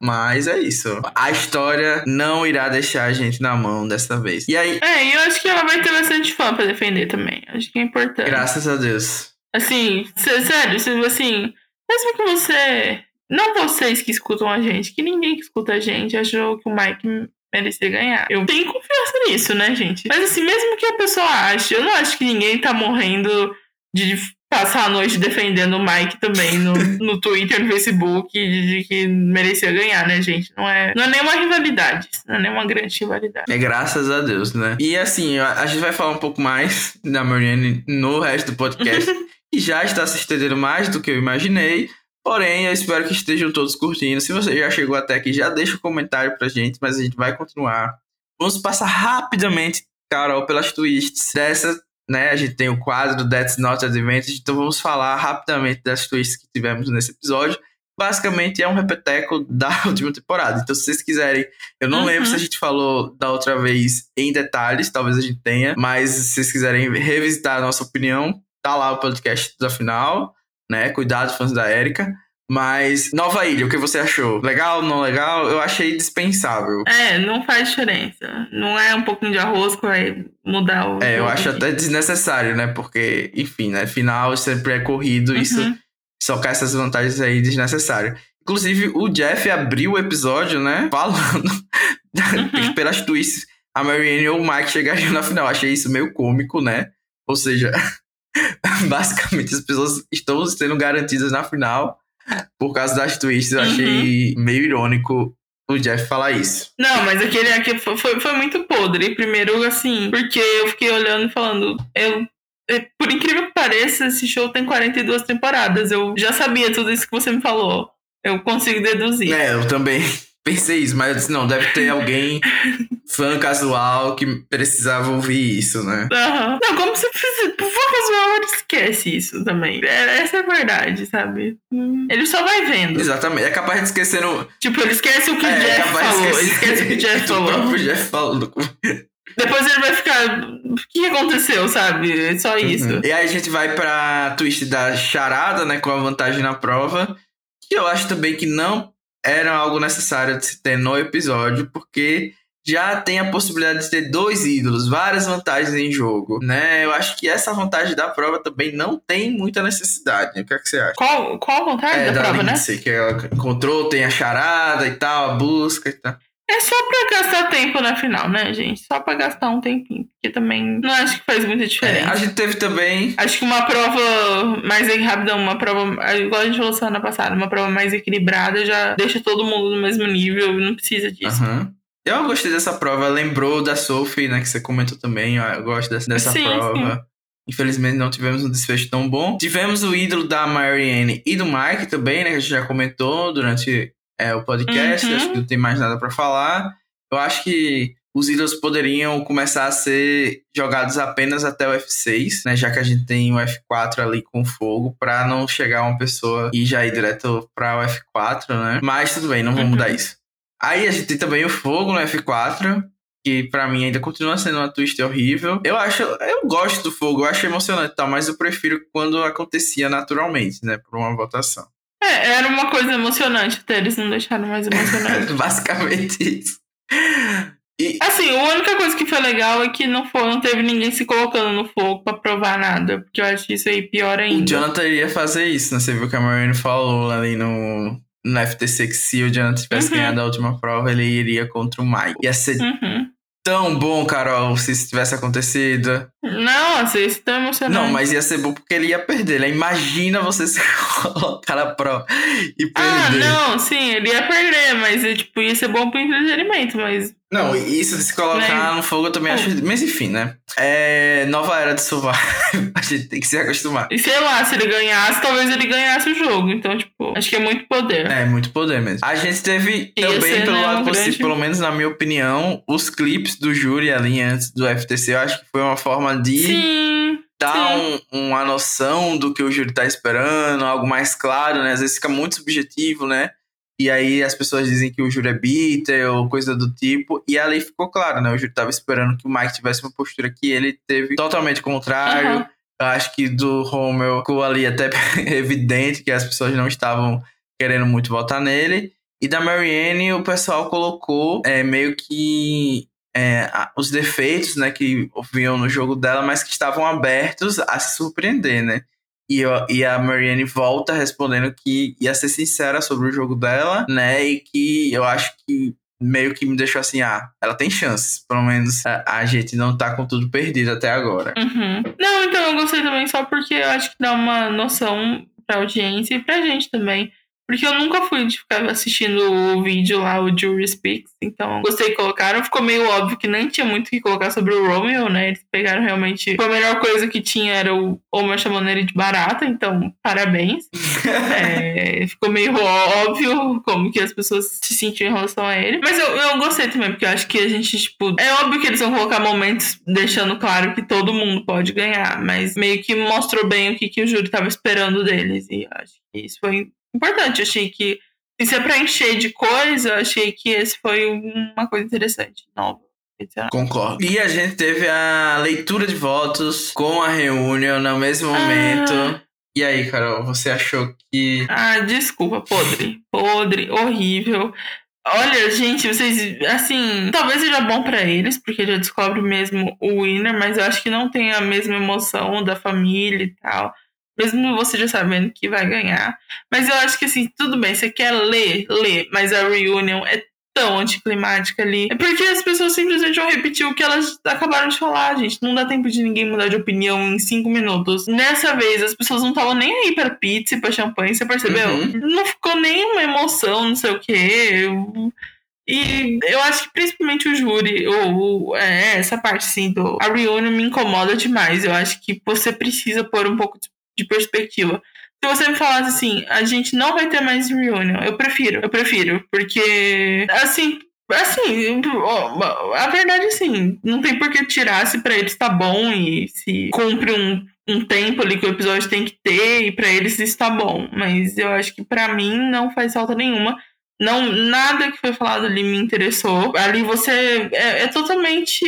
Mas é isso. A história não irá deixar a gente na mão dessa vez. E aí. É, eu acho que ela vai ter bastante fã pra defender também. Acho que é importante. Graças a Deus. Assim, sério, assim, mesmo que você. Não vocês que escutam a gente, que ninguém que escuta a gente achou que o Mike merecia ganhar. Eu tenho confiança nisso, né, gente? Mas assim, mesmo que a pessoa ache, eu não acho que ninguém tá morrendo de passar a noite defendendo o Mike também no, no Twitter, no Facebook, de, de, que merecia ganhar, né, gente? Não é, não é nenhuma rivalidade. Não é nenhuma grande rivalidade. É graças a Deus, né? E assim, a, a gente vai falar um pouco mais da Marianne no resto do podcast. e já está se estendendo mais do que eu imaginei. Porém, eu espero que estejam todos curtindo. Se você já chegou até aqui, já deixa um comentário pra gente, mas a gente vai continuar. Vamos passar rapidamente, Carol, pelas twists dessa né? A gente tem o quadro That's Not Advantage, então vamos falar rapidamente das twists que tivemos nesse episódio. Basicamente é um repeteco da última temporada. Então, se vocês quiserem, eu não uhum. lembro se a gente falou da outra vez em detalhes, talvez a gente tenha, mas se vocês quiserem revisitar a nossa opinião, tá lá o podcast da final, né? Cuidado, fãs da Erika. Mas Nova Ilha, o que você achou? Legal, não legal? Eu achei dispensável. É, não faz diferença. Não é um pouquinho de arroz que vai mudar o. É, eu acho até desnecessário, né? Porque, enfim, né? Final sempre é corrido, uhum. isso socar essas vantagens aí desnecessário. Inclusive, o Jeff abriu o episódio, né? Falando uhum. pelas twists, a Marianne ou o Mike chegariam na final. Achei isso meio cômico, né? Ou seja, basicamente as pessoas estão sendo garantidas na final por causa das twists, eu achei uhum. meio irônico o Jeff falar isso. Não, mas aquele aqui foi, foi, foi, muito podre. Primeiro, assim, porque eu fiquei olhando e falando, eu. É, por incrível que pareça, esse show tem 42 temporadas. Eu já sabia tudo isso que você me falou. Eu consigo deduzir. É, eu também pensei isso, mas eu disse, não, deve ter alguém fã casual que precisava ouvir isso, né? Uhum. Não, como se fosse fã casual, ele esquece isso também. É, essa é a verdade, sabe? Ele só vai vendo. Exatamente. É capaz de esquecer no... Tipo, ele esquece o que é, o Jeff falou. Ele esquece o que o Jeff falou. O próprio Jeff falou. Depois ele vai ficar. O que aconteceu, sabe? É só uhum. isso. Uhum. E aí a gente vai pra twist da charada, né? Com a vantagem na prova. Que eu acho também que não era algo necessário de se ter no episódio, porque já tem a possibilidade de ter dois ídolos, várias vantagens em jogo, né? Eu acho que essa vantagem da prova também não tem muita necessidade. Né? O que, é que você acha? Qual, qual a vantagem é, da, da prova, né? Lindsay, né? Que ela encontrou, tem a charada e tal, a busca e tal. É só pra gastar tempo na final, né, gente? Só pra gastar um tempinho. Porque também não acho que faz muita diferença. É, a gente teve também. Acho que uma prova mais rápida, uma prova. Igual a gente falou semana passada, uma prova mais equilibrada já deixa todo mundo no mesmo nível e não precisa disso. Uhum. Eu gostei dessa prova. Lembrou da Sophie, né? Que você comentou também. Eu gosto dessa, dessa sim, prova. Sim. Infelizmente não tivemos um desfecho tão bom. Tivemos o ídolo da Marianne e do Mike também, né? Que a gente já comentou durante é, o podcast. Uhum. Acho que não tem mais nada para falar. Eu acho que os ídolos poderiam começar a ser jogados apenas até o F6, né? Já que a gente tem o F4 ali com fogo, para não chegar uma pessoa e já ir direto para o F4, né? Mas tudo bem, não uhum. mudar isso. Aí a gente tem também o fogo no F4, que para mim ainda continua sendo uma twist horrível. Eu acho, eu gosto do fogo, eu acho emocionante e tal, mas eu prefiro quando acontecia naturalmente, né? Por uma votação. É, era uma coisa emocionante até, eles não deixaram mais emocionante. Basicamente isso. E... Assim, a única coisa que foi legal é que não, foi, não teve ninguém se colocando no fogo pra provar nada. Porque eu acho isso aí pior ainda. O Jonathan iria fazer isso, né? Você viu que a Marine falou ali no, no FTC que se o Jonathan tivesse uhum. ganhado a última prova, ele iria contra o Mike. Ia ser uhum tão bom, Carol, se isso tivesse acontecido. Não, assim, isso tão emocionante. Não, mas ia ser bom porque ele ia perder, né? Imagina você se colocar na prova e ah, perder. Ah, não, sim, ele ia perder, mas tipo, ia ser bom pro entretenimento, mas não, isso de se colocar né? no fogo eu também acho. Mas enfim, né? É nova era de Survival. a gente tem que se acostumar. E sei lá, se ele ganhasse, talvez ele ganhasse o jogo. Então, tipo, acho que é muito poder. É, muito poder mesmo. A gente teve Ia também, ser, pelo né, lado um possível, grande... pelo menos na minha opinião, os clipes do júri ali antes do FTC. Eu acho que foi uma forma de. Sim dar um, uma noção do que o júri tá esperando, algo mais claro, né? Às vezes fica muito subjetivo, né? E aí as pessoas dizem que o júri é bitter ou coisa do tipo. E ali ficou claro, né? O júri tava esperando que o Mike tivesse uma postura que ele teve totalmente contrário. Uhum. Eu acho que do Romeu ficou ali até evidente que as pessoas não estavam querendo muito votar nele. E da Marianne, o pessoal colocou é, meio que é, os defeitos né, que ouviam no jogo dela, mas que estavam abertos a se surpreender, né? E, eu, e a Marianne volta respondendo que ia ser sincera sobre o jogo dela, né? E que eu acho que meio que me deixou assim, ah, ela tem chances. Pelo menos a, a gente não tá com tudo perdido até agora. Uhum. Não, então eu gostei também só porque eu acho que dá uma noção pra audiência e pra gente também. Porque eu nunca fui de ficar assistindo o vídeo lá, o Jury Speaks, então gostei que colocaram. Ficou meio óbvio que nem tinha muito o que colocar sobre o Romeo, né? Eles pegaram realmente. A melhor coisa que tinha era o Homer chamando ele de barata, então parabéns. é, ficou meio óbvio como que as pessoas se sentiam em relação a ele. Mas eu, eu gostei também, porque eu acho que a gente, tipo. É óbvio que eles vão colocar momentos deixando claro que todo mundo pode ganhar, mas meio que mostrou bem o que, que o júri tava esperando deles. E acho que isso foi importante. Achei que se é pra encher de coisa, achei que esse foi uma coisa interessante, nova. Concordo. E a gente teve a leitura de votos com a reunião no mesmo momento. Ah. E aí, Carol, você achou que. Ah, desculpa, podre. Podre, horrível. Olha, gente, vocês. Assim, talvez seja bom para eles, porque já descobre mesmo o winner, mas eu acho que não tem a mesma emoção da família e tal mesmo você já sabendo que vai ganhar. Mas eu acho que assim, tudo bem, você quer ler, ler, mas a reunião é tão anticlimática ali. É porque as pessoas simplesmente vão repetir o que elas acabaram de falar, gente. Não dá tempo de ninguém mudar de opinião em cinco minutos. Nessa vez, as pessoas não estavam nem aí pra pizza e pra champanhe, você percebeu? Uhum. Não ficou nenhuma emoção, não sei o quê. E eu acho que principalmente o júri, ou, é, essa parte assim do. A reunião me incomoda demais. Eu acho que você precisa pôr um pouco de de perspectiva. Se você me falasse assim, a gente não vai ter mais reunião, eu prefiro, eu prefiro, porque assim, assim, a verdade assim, não tem por que tirar se para eles tá bom e se cumpre um, um tempo ali que o episódio tem que ter e para eles está bom, mas eu acho que para mim não faz falta nenhuma. Não, nada que foi falado ali me interessou. Ali você é, é, totalmente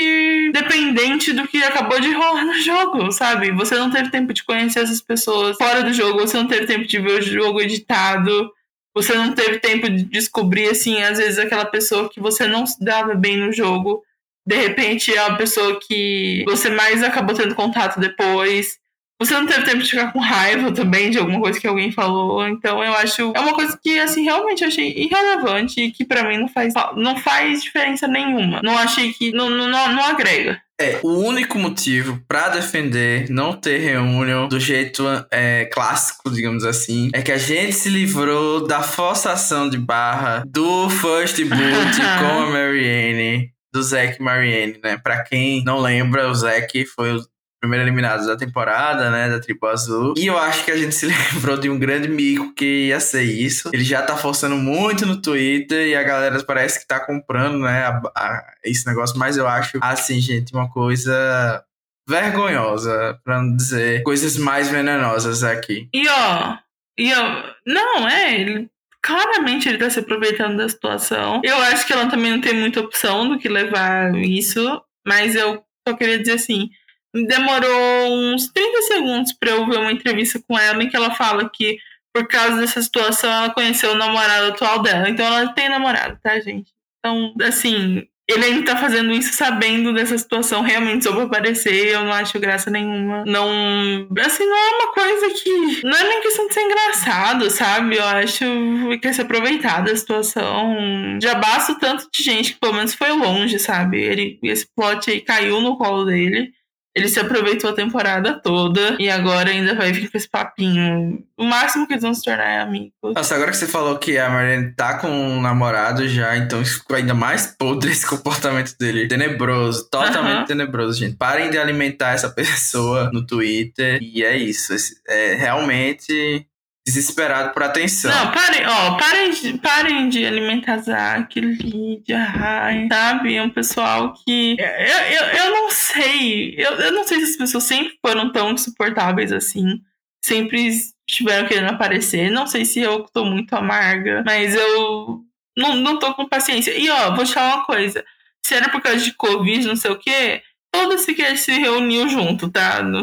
dependente do que acabou de rolar no jogo, sabe? Você não teve tempo de conhecer essas pessoas fora do jogo, você não teve tempo de ver o jogo editado, você não teve tempo de descobrir, assim, às vezes aquela pessoa que você não se dava bem no jogo. De repente é a pessoa que você mais acabou tendo contato depois. Você não teve tempo de ficar com raiva também de alguma coisa que alguém falou. Então eu acho. É uma coisa que, assim, realmente eu achei irrelevante e que para mim não faz, não faz diferença nenhuma. Não achei que. Não, não, não agrega. É, o único motivo para defender não ter reunião do jeito é, clássico, digamos assim, é que a gente se livrou da forçação de barra do First Boot com a Marianne, do Zack Marianne, né? Pra quem não lembra, o Zack foi o primeiro eliminados da temporada, né, da Tribo Azul. E eu acho que a gente se lembrou de um grande mico que ia ser isso. Ele já tá forçando muito no Twitter e a galera parece que tá comprando, né, a, a, esse negócio, mas eu acho, assim, gente, uma coisa vergonhosa, pra não dizer coisas mais venenosas aqui. E ó, e ó, não, é, ele claramente ele tá se aproveitando da situação. Eu acho que ela também não tem muita opção do que levar isso, mas eu só queria dizer assim, demorou uns 30 segundos para eu ver uma entrevista com ela em que ela fala que por causa dessa situação ela conheceu o namorado atual dela. Então ela tem namorado, tá, gente? Então, assim, ele ainda tá fazendo isso sabendo dessa situação realmente só pra aparecer. Eu não acho graça nenhuma. Não. Assim, não é uma coisa que. Não é nem questão de ser engraçado, sabe? Eu acho que quer se aproveitar da situação. Já basta o tanto de gente que pelo menos foi longe, sabe? Ele, esse plot aí caiu no colo dele. Ele se aproveitou a temporada toda e agora ainda vai vir com esse papinho. O máximo que eles vão se tornar é amigos. Nossa, agora que você falou que a Marianne tá com um namorado já, então ficou ainda mais podre esse comportamento dele. Tenebroso, totalmente tenebroso, gente. Parem de alimentar essa pessoa no Twitter. E é isso. É realmente desesperado por atenção. Não, parem, ó, parem parem de alimentar Zack, Lídia, Rai, sabe? É um pessoal que. Eu, eu, eu não sei. Eu, eu não sei se as pessoas sempre foram tão insuportáveis assim. Sempre estiveram querendo aparecer. Não sei se eu tô muito amarga, mas eu não, não tô com paciência. E ó, vou te falar uma coisa. Se era por causa de Covid, não sei o quê, todo esse que se reuniu junto, tá? No,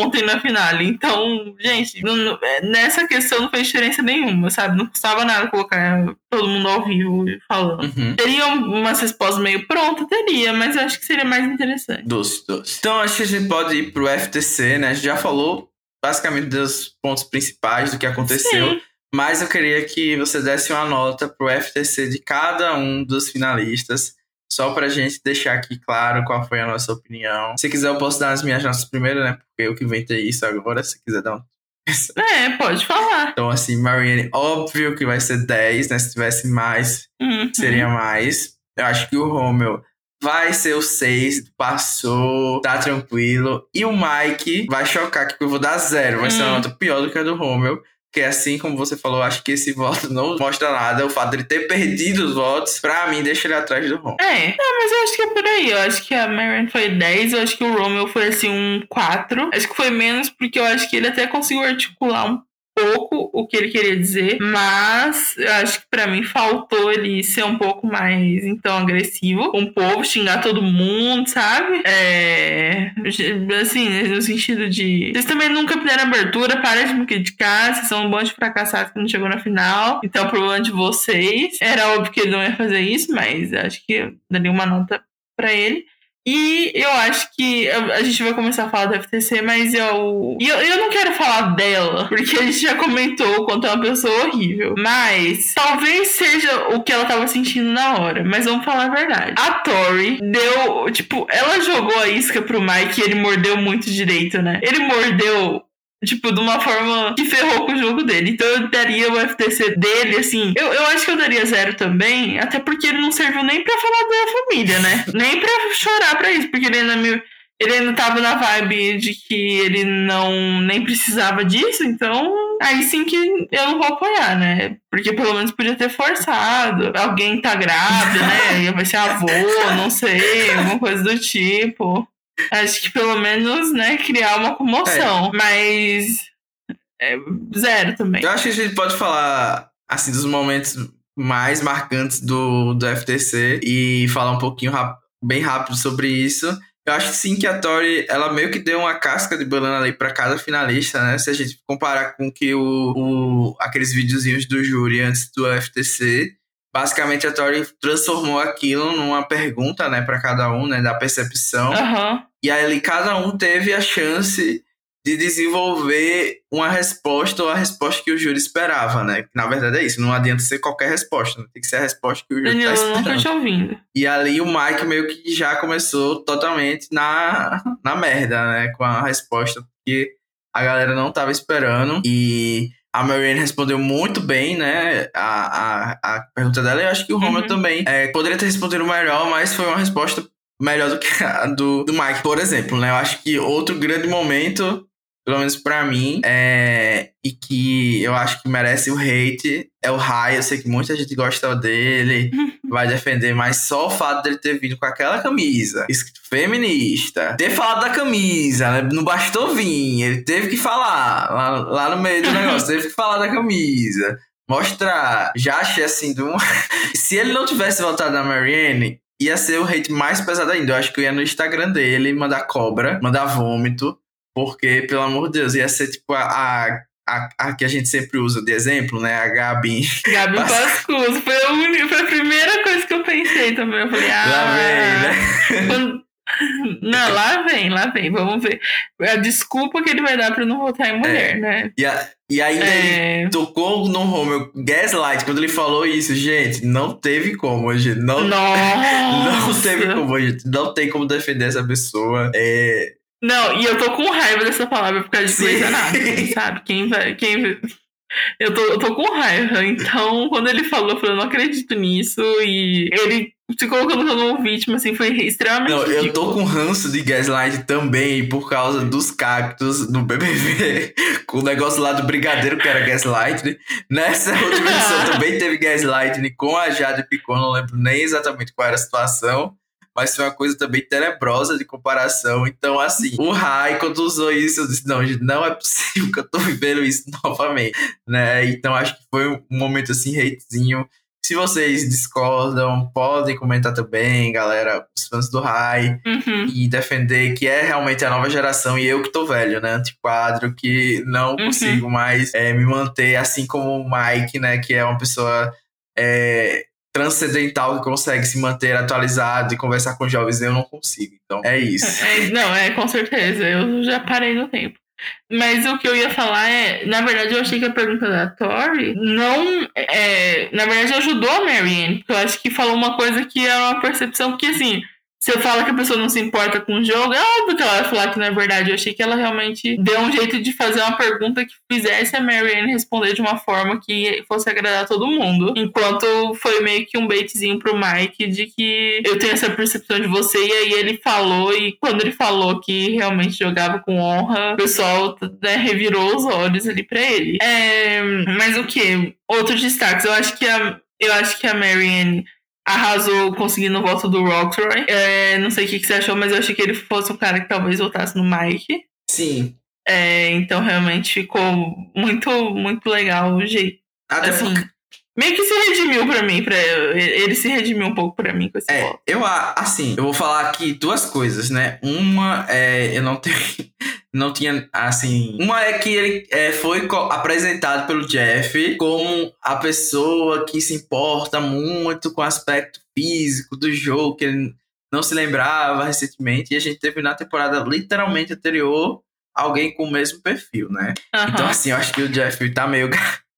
ontem na finale. Então, gente, não, é, nessa questão não fez diferença nenhuma, sabe? Não custava nada colocar todo mundo ao vivo falando. Uhum. Teria umas respostas meio prontas? Teria, mas eu acho que seria mais interessante. Doce, doce. Então, acho que a gente pode ir pro FTC, né? A gente já falou basicamente dos pontos principais do que aconteceu. Sim. Mas eu queria que você desse uma nota pro FTC de cada um dos finalistas, só pra gente deixar aqui claro qual foi a nossa opinião. Se quiser, eu posso dar as minhas notas primeiro, né? Porque eu que inventei isso agora, se quiser dar um. É, pode falar. Então, assim, Marianne, óbvio que vai ser 10, né? Se tivesse mais, Uhum. seria mais. Eu acho que o Romeo vai ser o 6, passou, tá tranquilo. E o Mike vai chocar, que eu vou dar zero. Vai ser uma Hum. nota pior do que a do Romeo. Que assim como você falou, acho que esse voto não mostra nada. O fato de ele ter perdido os votos, pra mim, deixa ele atrás do Romeo. É, não, mas eu acho que é por aí. Eu acho que a Marion foi 10, eu acho que o Romeo foi assim um 4. Acho que foi menos porque eu acho que ele até conseguiu articular um pouco o que ele queria dizer, mas eu acho que pra mim faltou ele ser um pouco mais então agressivo com o povo, xingar todo mundo, sabe? É, assim, no sentido de vocês também nunca deram abertura, para de me criticar, vocês são um bando de fracassados que não chegou na final, então o problema de vocês. Era óbvio que ele não ia fazer isso, mas acho que daria uma nota pra ele. E eu acho que a gente vai começar a falar do FTC, mas eu, eu. Eu não quero falar dela, porque a gente já comentou o quanto é uma pessoa horrível. Mas talvez seja o que ela tava sentindo na hora. Mas vamos falar a verdade. A Tori deu. Tipo, ela jogou a isca pro Mike e ele mordeu muito direito, né? Ele mordeu Tipo, de uma forma que ferrou com o jogo dele. Então eu daria o FTC dele, assim. Eu, eu acho que eu daria zero também, até porque ele não serviu nem pra falar da família, né? Nem pra chorar pra isso, porque ele ainda me. Ele ainda tava na vibe de que ele não nem precisava disso, então aí sim que eu não vou apoiar, né? Porque pelo menos podia ter forçado. Alguém tá grávida, né? Vai ser avô, não sei, alguma coisa do tipo. Acho que pelo menos, né, criar uma comoção. Mas. é, zero também. Eu acho que a gente pode falar, assim, dos momentos mais marcantes do, do FTC e falar um pouquinho bem rápido sobre isso. Eu acho sim que a Tori, ela meio que deu uma casca de banana ali pra cada finalista, né? Se a gente comparar com que o, o aqueles videozinhos do júri antes do FTC, basicamente a Tori transformou aquilo numa pergunta, né, para cada um, né, da percepção. Aham. E aí cada um teve a chance de desenvolver uma resposta ou a resposta que o júri esperava, né? Na verdade é isso, não adianta ser qualquer resposta, né? tem que ser a resposta que o júri Danilo, tá não tô esperando. te ouvindo. E ali o Mike meio que já começou totalmente na, na merda, né? Com a resposta que a galera não tava esperando. E a Marianne respondeu muito bem, né? A, a, a pergunta dela. E eu acho que o Roman Uhum. também é, poderia ter respondido melhor, mas foi uma resposta melhor do que a do, do Mike, por exemplo, né? Eu acho que outro grande momento, pelo menos pra mim, é, e que eu acho que merece o hate, é o Rai. Eu sei que muita gente gosta dele, vai defender, mas só o fato dele ter vindo com aquela camisa, escrito feminista, ter falado da camisa, né? não bastou vir, ele teve que falar lá, lá no meio do negócio, teve que falar da camisa. Mostrar, já achei assim, de um... se ele não tivesse voltado na Marianne, ia ser o hate mais pesado ainda. Eu acho que eu ia no Instagram dele mandar cobra, mandar vômito, porque, pelo amor de Deus, ia ser tipo a, a, a, a que a gente sempre usa de exemplo, né? A Gabi. Gabi Pascuso. Foi a, única, foi a primeira coisa que eu pensei também. Eu falei, ah. Lá vem, né? quando- Não, lá vem, lá vem. Vamos ver. A desculpa que ele vai dar pra não votar em mulher, né? E, a, e ainda ele É. tocou no Romeo Gaslight, quando ele falou isso, gente, não teve como, gente. Não, Nossa. não teve como, gente. Não tem como defender essa pessoa. É, Não, e eu tô com raiva dessa palavra por causa de. Grey's Anatomy, sabe? Quem vai. Quem... Eu, tô, eu tô com raiva. Então, quando ele falou, eu falei, eu não acredito nisso. E ele se colocando como vítima, assim, foi extremamente. Não, eu ridículo. tô com ranço de Gaslight também por causa dos cactos no BBB, com o negócio lá do Brigadeiro que era Gaslight. né? Nessa última edição também teve Gaslight com a Jade Picon, não lembro nem exatamente qual era a situação, mas foi uma coisa também tenebrosa de comparação. Então, assim, o Rai, quando usou isso, eu disse: não, gente, não é possível que eu tô vivendo isso novamente, né? Então, acho que foi um momento assim, hatezinho. Se vocês discordam, podem comentar também, galera, os fãs do Rai, Uhum. e defender que é realmente a nova geração e eu que tô velho, né? Antiquadro, que não Uhum. consigo mais é, me manter, assim como o Mike, né? Que é uma pessoa é, transcendental que consegue se manter atualizado e conversar com jovens. Eu não consigo. Então, é isso. É, não, é com certeza. Eu já parei no tempo. Mas o que eu ia falar é, na verdade, eu achei que a pergunta da Tori não. É, na verdade, ajudou a Marianne, porque eu acho que falou uma coisa que era uma percepção, porque assim eu falo que a pessoa não se importa com o jogo, é óbvio que ela vai falar que não é verdade. Eu achei que ela realmente deu um jeito de fazer uma pergunta que fizesse a Marianne responder de uma forma que fosse agradar todo mundo. Enquanto foi meio que um baitzinho pro Mike de que eu tenho essa percepção de você. E aí ele falou, e quando ele falou que realmente jogava com honra, o pessoal né, revirou os olhos ali pra ele. É, mas o que? Outros destaques. Eu acho que a, eu acho que a Marianne arrasou conseguindo o voto do Rockroy. É, não sei o que, que, você achou, mas eu achei que ele fosse o cara que talvez votasse no Mike. Sim. É, então realmente ficou muito, muito legal o jeito. Até assim, porque... meio que se redimiu pra mim. Pra, ele se redimiu um pouco pra mim com esse é, voto. Eu, assim, eu vou falar aqui duas coisas, né? Uma, é, eu não tenho não tinha, assim... Uma é que ele é, foi apresentado pelo Jeff como a pessoa que se importa muito com o aspecto físico do jogo, que ele não se lembrava recentemente, e a gente teve na temporada literalmente anterior alguém com o mesmo perfil, né? Uhum. Então, assim, eu acho que o Jeff tá meio...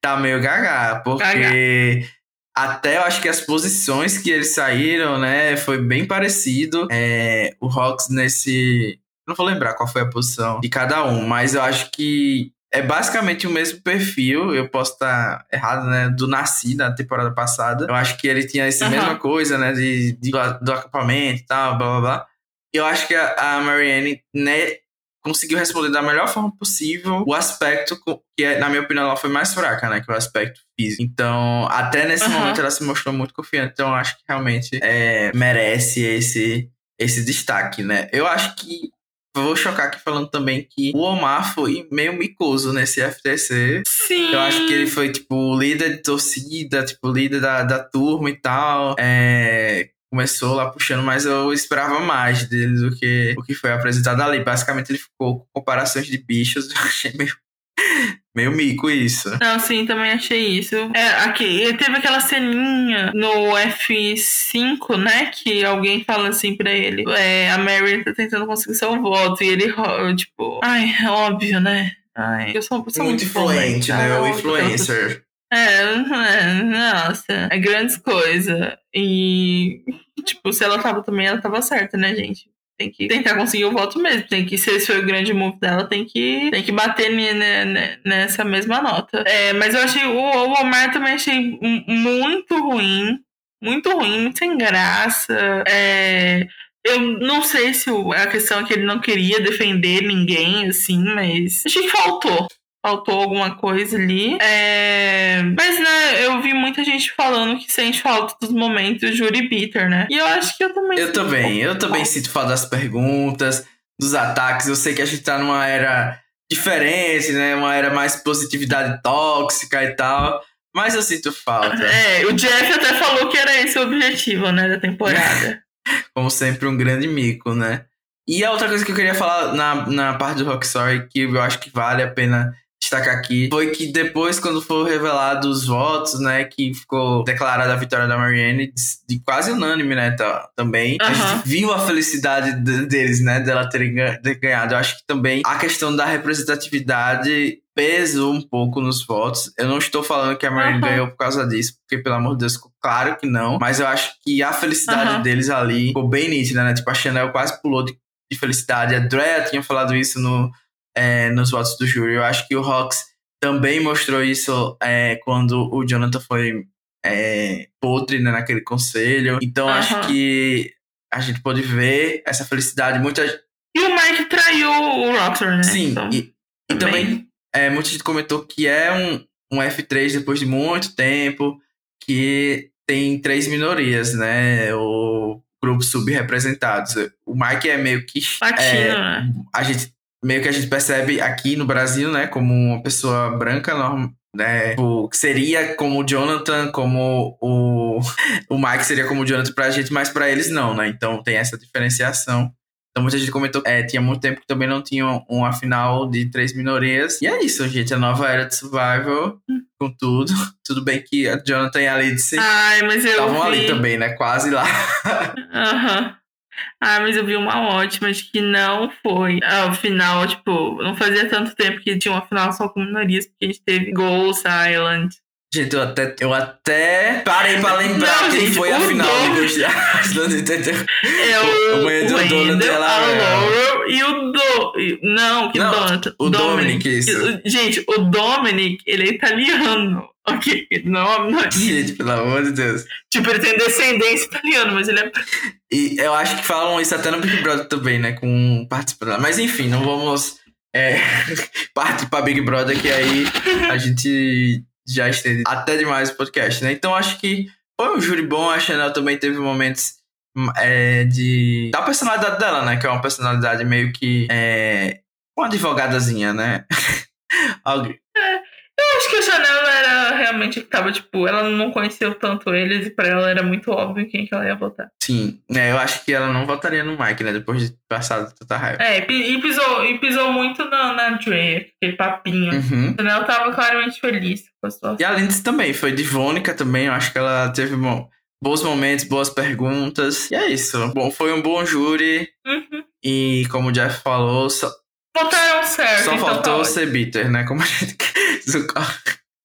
tá meio gaga, porque... Gaga. Até eu acho que as posições que eles saíram, né, foi bem parecido. É, o Hawks nesse, não vou lembrar qual foi a posição de cada um, mas eu acho que é basicamente o mesmo perfil. Eu posso estar errado, né? Do Nasci na temporada passada. Eu acho que ele tinha essa uhum. mesma coisa, né? De, de, do acampamento e tal, blá blá blá. Eu acho que a, a Marianne, né? Conseguiu responder da melhor forma possível o aspecto que, é, na minha opinião, ela foi mais fraca, né? Que é o aspecto físico. Então, até nesse uhum. momento, ela se mostrou muito confiante. Então, eu acho que realmente é, merece esse, esse destaque, né? Eu acho que Vou chocar aqui falando também que o Omar foi meio micoso nesse FTC. Sim. Eu acho que ele foi, tipo, líder de torcida, tipo, líder da, da turma e tal. É, começou lá puxando, mas eu esperava mais dele do que o que foi apresentado ali. Basicamente, ele ficou com comparações de bichos. Eu achei meio Meio mico isso. Não, sim, também achei isso. É, aqui, teve aquela ceninha no F5, né? Que alguém fala assim pra ele: é, a Mary tá tentando conseguir seu voto. E ele, tipo, ai, é óbvio, né? Ai, eu sou, sou muito, muito influente, né? O influencer. É, nossa, é grandes coisas. E, tipo, se ela tava também, ela tava certa, né, gente? tem que tentar conseguir o voto mesmo. Tem que, se esse foi o grande move dela, tem que, tem que bater nessa mesma nota. É, mas eu achei, o, o Omar também achei muito ruim. Muito ruim, muito sem graça. É, eu não sei se a questão é que ele não queria defender ninguém, assim, mas achei que faltou faltou alguma coisa ali. É... Mas, né, eu vi muita gente falando que sente falta dos momentos Juri Bitter, né? E eu acho que eu também. Eu também, eu também sinto falta das perguntas, dos ataques. Eu sei que a gente tá numa era diferente, né? Uma era mais positividade tóxica e tal. Mas eu sinto falta. É, o Jeff até falou que era esse o objetivo, né, da temporada. Como sempre, um grande mico, né? E a outra coisa que eu queria falar na, na parte do Rock Story, que eu acho que vale a pena destacar aqui foi que depois, quando foram revelados os votos, né, que ficou declarada a vitória da Marianne, de, quase unânime, né, tá, também, uhum. a gente viu a felicidade de, deles, né, dela terem ganhado. Eu acho que também a questão da representatividade pesou um pouco nos votos. Eu não estou falando que a Marianne uhum. ganhou por causa disso, porque, pelo amor de Deus, claro que não. Mas eu acho que a felicidade uhum. deles ali ficou bem nítida, né? Tipo, a Chanel quase pulou de, de felicidade. A Drea tinha falado isso no, é, nos votos do júri. Eu acho que o Hawks também mostrou isso é, quando o Jonathan foi é, podre né, naquele conselho. Então, acho que a gente pode ver essa felicidade. Muita... E o Mike traiu o Rockstar, né? Sim, então, e, e, também é, muita gente comentou que é um, um F3 depois de muito tempo, que tem três minorias, né? O grupos subrepresentados. O Mike é meio que. Latino, é, né? A gente meio que a gente percebe aqui no Brasil, né, como uma pessoa branca, né, tipo, seria como o Jonathan, como o, o Mike seria como o Jonathan pra gente, mas pra eles não, né, então tem essa diferenciação. Então muita gente comentou é, tinha muito tempo que também não tinha uma final de três minorias. E é isso, gente. A nova era de Survival, com tudo. Tudo bem que a Jonathan e a Lindsay estavam ali também, né? Quase lá. Aham. Ah, mas eu vi uma ótima de que não foi ao final, tipo, não fazia tanto tempo que tinha uma final só com minorias, porque a gente teve Ghost Island. Gente, eu até, eu até parei pra lembrar Não, quem gente, foi a o final do entendeu? É o, O Wendell Wendell, Donald, ela- a Laurel e o Do... Não, que Não, Donald? o Dominic, isso. O- Gente, o Dominic, ele é italiano. Ok, não, não Gente, pelo amor de Deus. Tipo, ele tem descendência italiana, mas ele é. E eu acho que falam isso até no Big Brother também, né? Com participando. Mas enfim, não vamos é, partir pra Big Brother, que aí a gente já estende até demais o podcast, né? Então acho que foi um júri bom. A Chanel também teve momentos hum, é, de. da personalidade dela, né? Que é uma personalidade meio que. É, uma advogadazinha, né? Alguém- Eu acho que a Chanel era realmente que tava, tipo, ela não conheceu tanto eles e pra ela era muito óbvio quem que ela ia votar. Sim, né? Eu acho que ela não votaria no Mike, né? Depois de passar tanta raiva. É, e pi- pisou, e pisou muito na, na Dre, aquele papinho. Uhum. A Chanel tava claramente feliz com a situação. E a Lindsay também, foi divônica também, eu acho que ela teve bom, bons momentos, boas perguntas. E é isso. Bom, foi um bom júri. Uhum. E como o Jeff falou, certo. só então faltou tá ser bitter, né? Como a gente.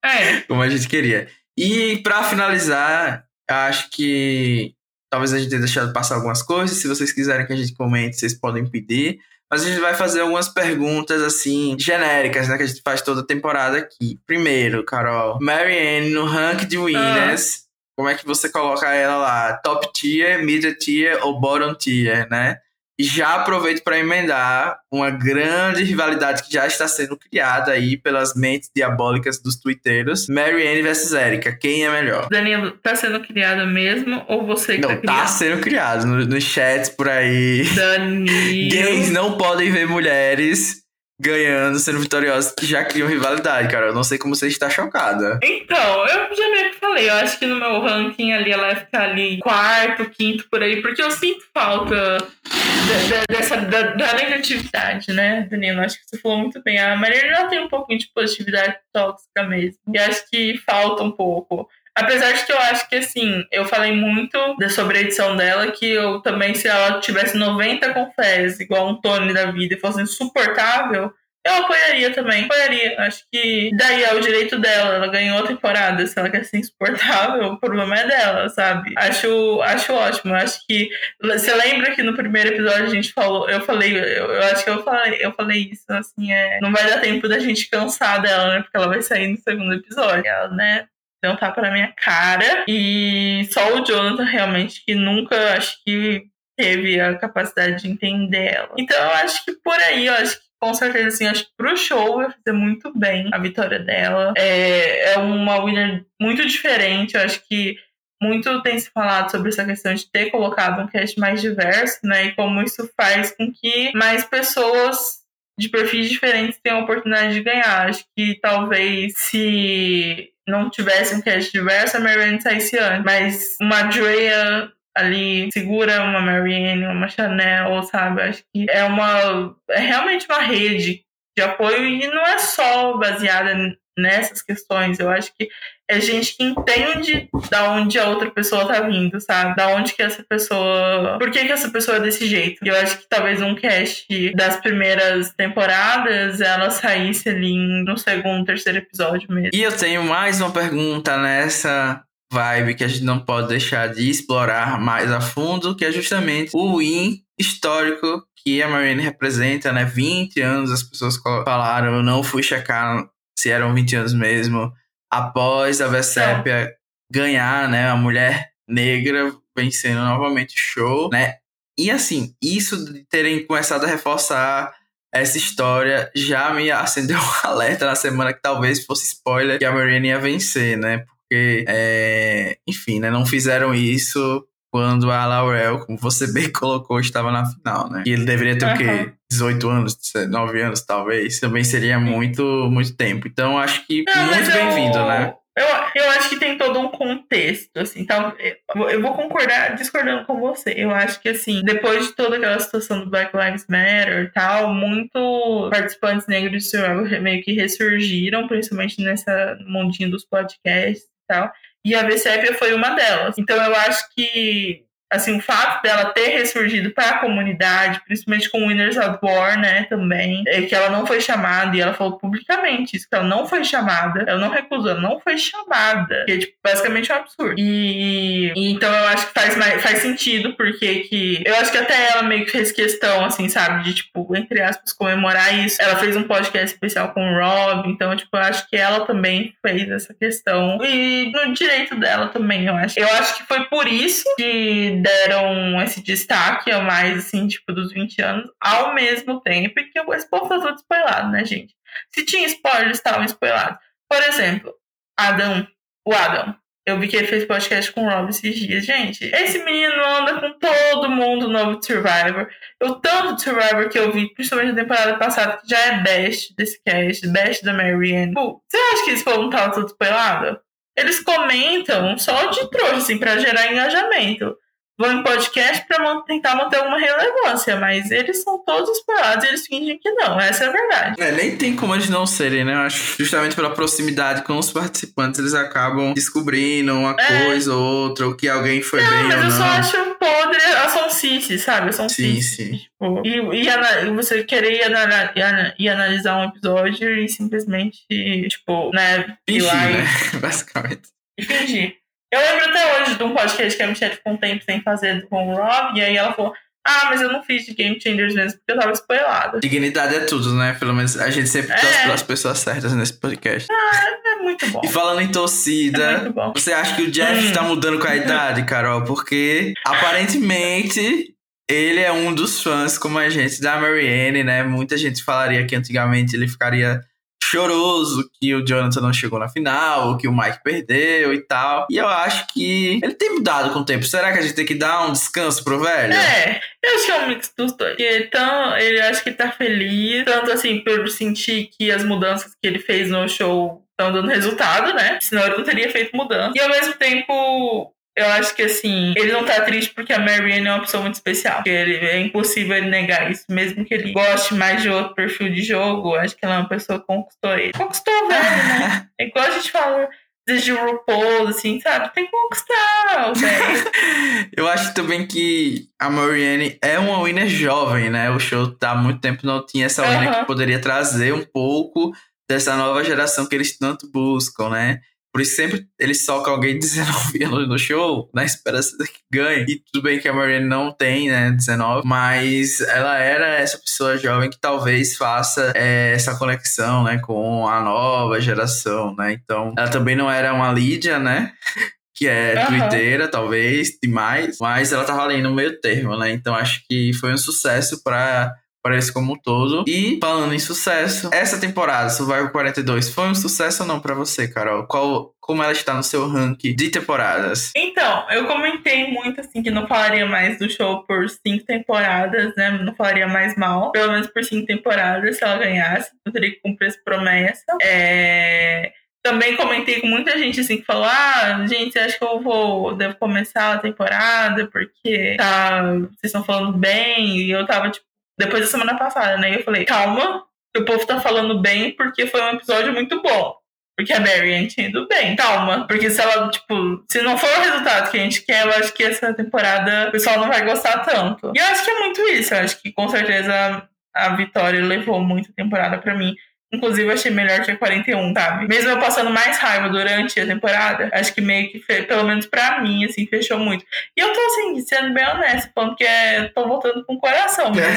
É, como a gente queria. E pra finalizar, acho que talvez a gente tenha deixado passar algumas coisas. Se vocês quiserem que a gente comente, vocês podem pedir. Mas a gente vai fazer algumas perguntas, assim, genéricas, né? Que a gente faz toda temporada aqui. Primeiro, Carol. Marianne, no rank de winners, como é que você coloca ela lá? Top tier, mid tier ou bottom tier, né? E já aproveito para emendar uma grande rivalidade que já está sendo criada aí pelas mentes diabólicas dos twitteiros. Marianne versus Erika. Quem é melhor? Danilo, tá sendo criada mesmo ou você que tá Não, tá criando? sendo criado no- nos chats por aí. Danilo. Gays não podem ver mulheres ganhando, sendo vitoriosas, que já criam rivalidade, cara. Eu não sei como você está chocada. Então, eu já meio que falei, eu acho que no meu ranking ali ela vai ficar ali quarto, quinto, por aí, porque eu sinto falta da- dessa, da, da negatividade, né, Danilo? Acho que você falou muito bem. A Mariana ela tem um pouquinho de positividade tóxica mesmo. E acho que falta um pouco. Apesar de que eu acho que, assim, eu falei muito sobre a edição dela, que eu também, se ela tivesse 90 confés, igual um Tony da vida, e fosse insuportável, eu apoiaria também, apoiaria. Acho que daí é o direito dela. Ela ganhou a temporada. Se ela quer ser insuportável, o problema é dela, sabe? Acho, acho ótimo. Acho que. Você lembra que no primeiro episódio a gente falou. Eu falei, eu, eu acho que eu falei, eu falei isso, assim, é. Não vai dar tempo da gente cansar dela, né? Porque ela vai sair no segundo episódio. Ela, né? Um tapa na minha cara. E só o Jonathan realmente que nunca acho que teve a capacidade de entender ela. Então eu acho que por aí, eu acho que com certeza, assim, acho que pro show vai fazer muito bem a vitória dela. É, é uma winner muito diferente, eu acho que muito tem se falado sobre essa questão de ter colocado um cast mais diverso, né? E como isso faz com que mais pessoas de perfis diferentes tenham a oportunidade de ganhar. Acho que talvez se não tivesse um cast diverso, a Marianne saísse antes. Mas uma Drea ali segura uma Marianne, uma Chanel, sabe? Acho que é uma é realmente uma rede de apoio e não é só baseada nessas questões. Eu acho que é gente entende da onde a outra pessoa tá vindo, sabe? Da onde que essa pessoa. Por que, que essa pessoa é desse jeito? E eu acho que talvez um cast das primeiras temporadas ela saísse ali no segundo, terceiro episódio mesmo. E eu tenho mais uma pergunta nessa vibe que a gente não pode deixar de explorar mais a fundo, que é justamente o win histórico que a Marine representa, né? 20 anos, as pessoas falaram, eu não fui checar se eram 20 anos mesmo, após a Vessépia ganhar, né? A mulher negra vencendo novamente o show, né? E assim, isso de terem começado a reforçar essa história já me acendeu um alerta na semana que talvez fosse spoiler que a Marine ia vencer, né? Porque, é, enfim, né? Não fizeram isso quando a Laurel, como você bem colocou, estava na final, né? E ele deveria ter uhum. o quê? 18 anos, 19 anos, talvez. Também seria muito, muito tempo. Então, acho que Não, muito bem-vindo, eu... né? Eu, eu acho que tem todo um contexto, assim, então eu vou concordar discordando com você. Eu acho que, assim, depois de toda aquela situação do Black Lives Matter e tal, muitos participantes negros de Survivor meio que ressurgiram, principalmente nessa mundinho dos podcasts e tal. E a Vessépia foi uma delas. Então eu acho que assim, o fato dela ter ressurgido para a comunidade, principalmente com Winners at War, né, também, é que ela não foi chamada e ela falou publicamente isso, que ela não foi chamada, ela não recusou, ela não foi chamada, que é, tipo, basicamente um absurdo. E, e, então eu acho que faz, mais, faz sentido, porque que, eu acho que até ela meio que fez questão, assim, sabe, de, tipo, entre aspas, comemorar isso. Ela fez um podcast especial com o Rob, então, tipo, eu acho que ela também fez essa questão. E no direito dela também, eu acho. Eu acho que foi por isso que deram esse destaque a mais, assim, tipo, dos 20 anos, ao mesmo tempo que esse povo tá todo spoilado, né, gente? Se tinha spoilers, estavam spoilados. Por exemplo, Adam, o Adam, eu vi que ele fez podcast com o Rob esses dias. Gente, esse menino anda com todo mundo novo de Survivor. Eu tanto de Survivor que eu vi, principalmente na temporada passada, que já é best desse cast, best da Marianne. Você acha que esse povo não tava todo pelado? Eles comentam só de trouxa, assim, pra gerar engajamento em podcast para tentar manter alguma relevância, mas eles são todos esperados e eles fingem que não, essa é a verdade. É, nem tem como eles não serem, né? Eu acho justamente pela proximidade com os participantes, eles acabam descobrindo uma é. coisa ou outra, ou que alguém foi não, bem mas ou não. eu só acho podre a sonsice, sabe? A sonsice. Sim, sim. Tipo, e, e você querer ir, anal analisar um episódio e simplesmente, tipo, né? Fingir, né? Basicamente. E fingir. Eu lembro até hoje de um podcast que a Michelle ficou um tempo sem fazer com o Rob, e aí ela falou: Ah, mas eu não fiz de Game Changers mesmo porque eu tava spoilada. Dignidade é tudo, né? Pelo menos a gente sempre torce é. pelas pessoas certas nesse podcast. Ah, é muito bom. E falando em torcida, é você acha que o Jeff hum. tá mudando com a idade, Carol? Porque aparentemente. Ele é um dos fãs, como a gente, da Marianne, né? Muita gente falaria que antigamente ele ficaria choroso que o Jonathan não chegou na final, que o Mike perdeu e tal. E eu acho que ele tem mudado com o tempo. Será que a gente tem que dar um descanso pro velho? É, eu acho que é um mix dos dois. Então, ele acho que tá feliz, tanto assim, por sentir que as mudanças que ele fez no show estão dando resultado, né? Senão ele não teria feito mudança. E ao mesmo tempo, eu acho que assim, ele não tá triste porque a Marianne é uma pessoa muito especial. Porque ele, é impossível ele negar isso. Mesmo que ele goste mais de outro perfil de jogo, acho que ela é uma pessoa que conquistou ele. Conquistou o velho, né? É igual a gente fala desde o RuPaul, assim, sabe? Tem que conquistar o velho. eu acho também que a Marianne é uma winner jovem, né? O show tá há muito tempo não tinha essa winner que poderia trazer um pouco dessa nova geração que eles tanto buscam, né? Por isso sempre eles socam alguém de 19 anos no show, na esperança de que ganhe. E tudo bem que a Marianne não tem, né, 19, mas ela era essa pessoa jovem que talvez faça é, essa conexão, né, com a nova geração, né. Então, ela também não era uma Lídia, né, que é uhum. talvez, demais, mas ela tava ali no meio termo, né. Então, acho que foi um sucesso para para esse como um todo. E falando em sucesso, essa temporada, Survivor 42, foi um sucesso ou não para você, Carol? Qual, como ela está no seu ranking de temporadas? Então, eu comentei muito assim que não falaria mais do show por cinco temporadas, né? Não falaria mais mal, pelo menos por cinco temporadas, se ela ganhasse. Eu teria que cumprir essa promessa. É também comentei com muita gente assim que falou: Ah, gente, acho que eu vou devo começar a temporada porque tá, vocês estão falando bem. E eu tava tipo, depois da semana passada, né? Eu falei, calma, o povo tá falando bem porque foi um episódio muito bom. Porque a Mary tinha bem, calma. Porque se ela, tipo, se não for o resultado que a gente quer, eu acho que essa temporada o pessoal não vai gostar tanto. E eu acho que é muito isso. Eu acho que com certeza a Vitória levou muita temporada para mim. Inclusive, achei melhor que a 41, sabe? Mesmo eu passando mais raiva durante a temporada, acho que meio que, pelo menos pra mim, assim, fechou muito. E eu tô, assim, sendo bem honesto, falando que é, tô voltando com o coração mesmo.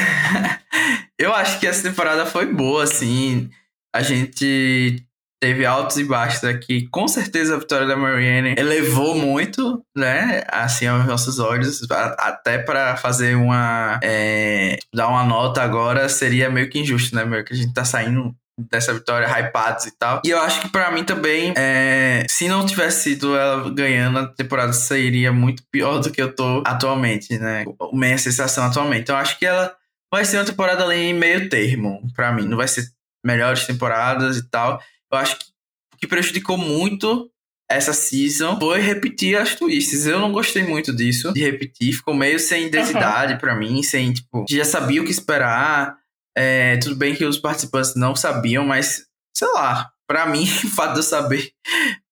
eu acho que essa temporada foi boa, assim. A gente teve altos e baixos aqui. Com certeza a vitória da Marianne elevou muito, né? Assim, aos nossos olhos. Até para fazer uma. É, dar uma nota agora seria meio que injusto, né? Meio que a gente tá saindo dessa vitória hypados e tal. E eu acho que para mim também, é, se não tivesse sido ela ganhando, a temporada sairia muito pior do que eu tô atualmente, né? Minha sensação atualmente. Então eu acho que ela vai ser uma temporada ali em meio termo, para mim. Não vai ser melhores temporadas e tal. Eu acho que o que prejudicou muito essa season foi repetir as twists. Eu não gostei muito disso, de repetir. Ficou meio sem identidade uhum. para mim, sem, tipo, já sabia o que esperar. É, tudo bem que os participantes não sabiam, mas sei lá, para mim, o fato de eu saber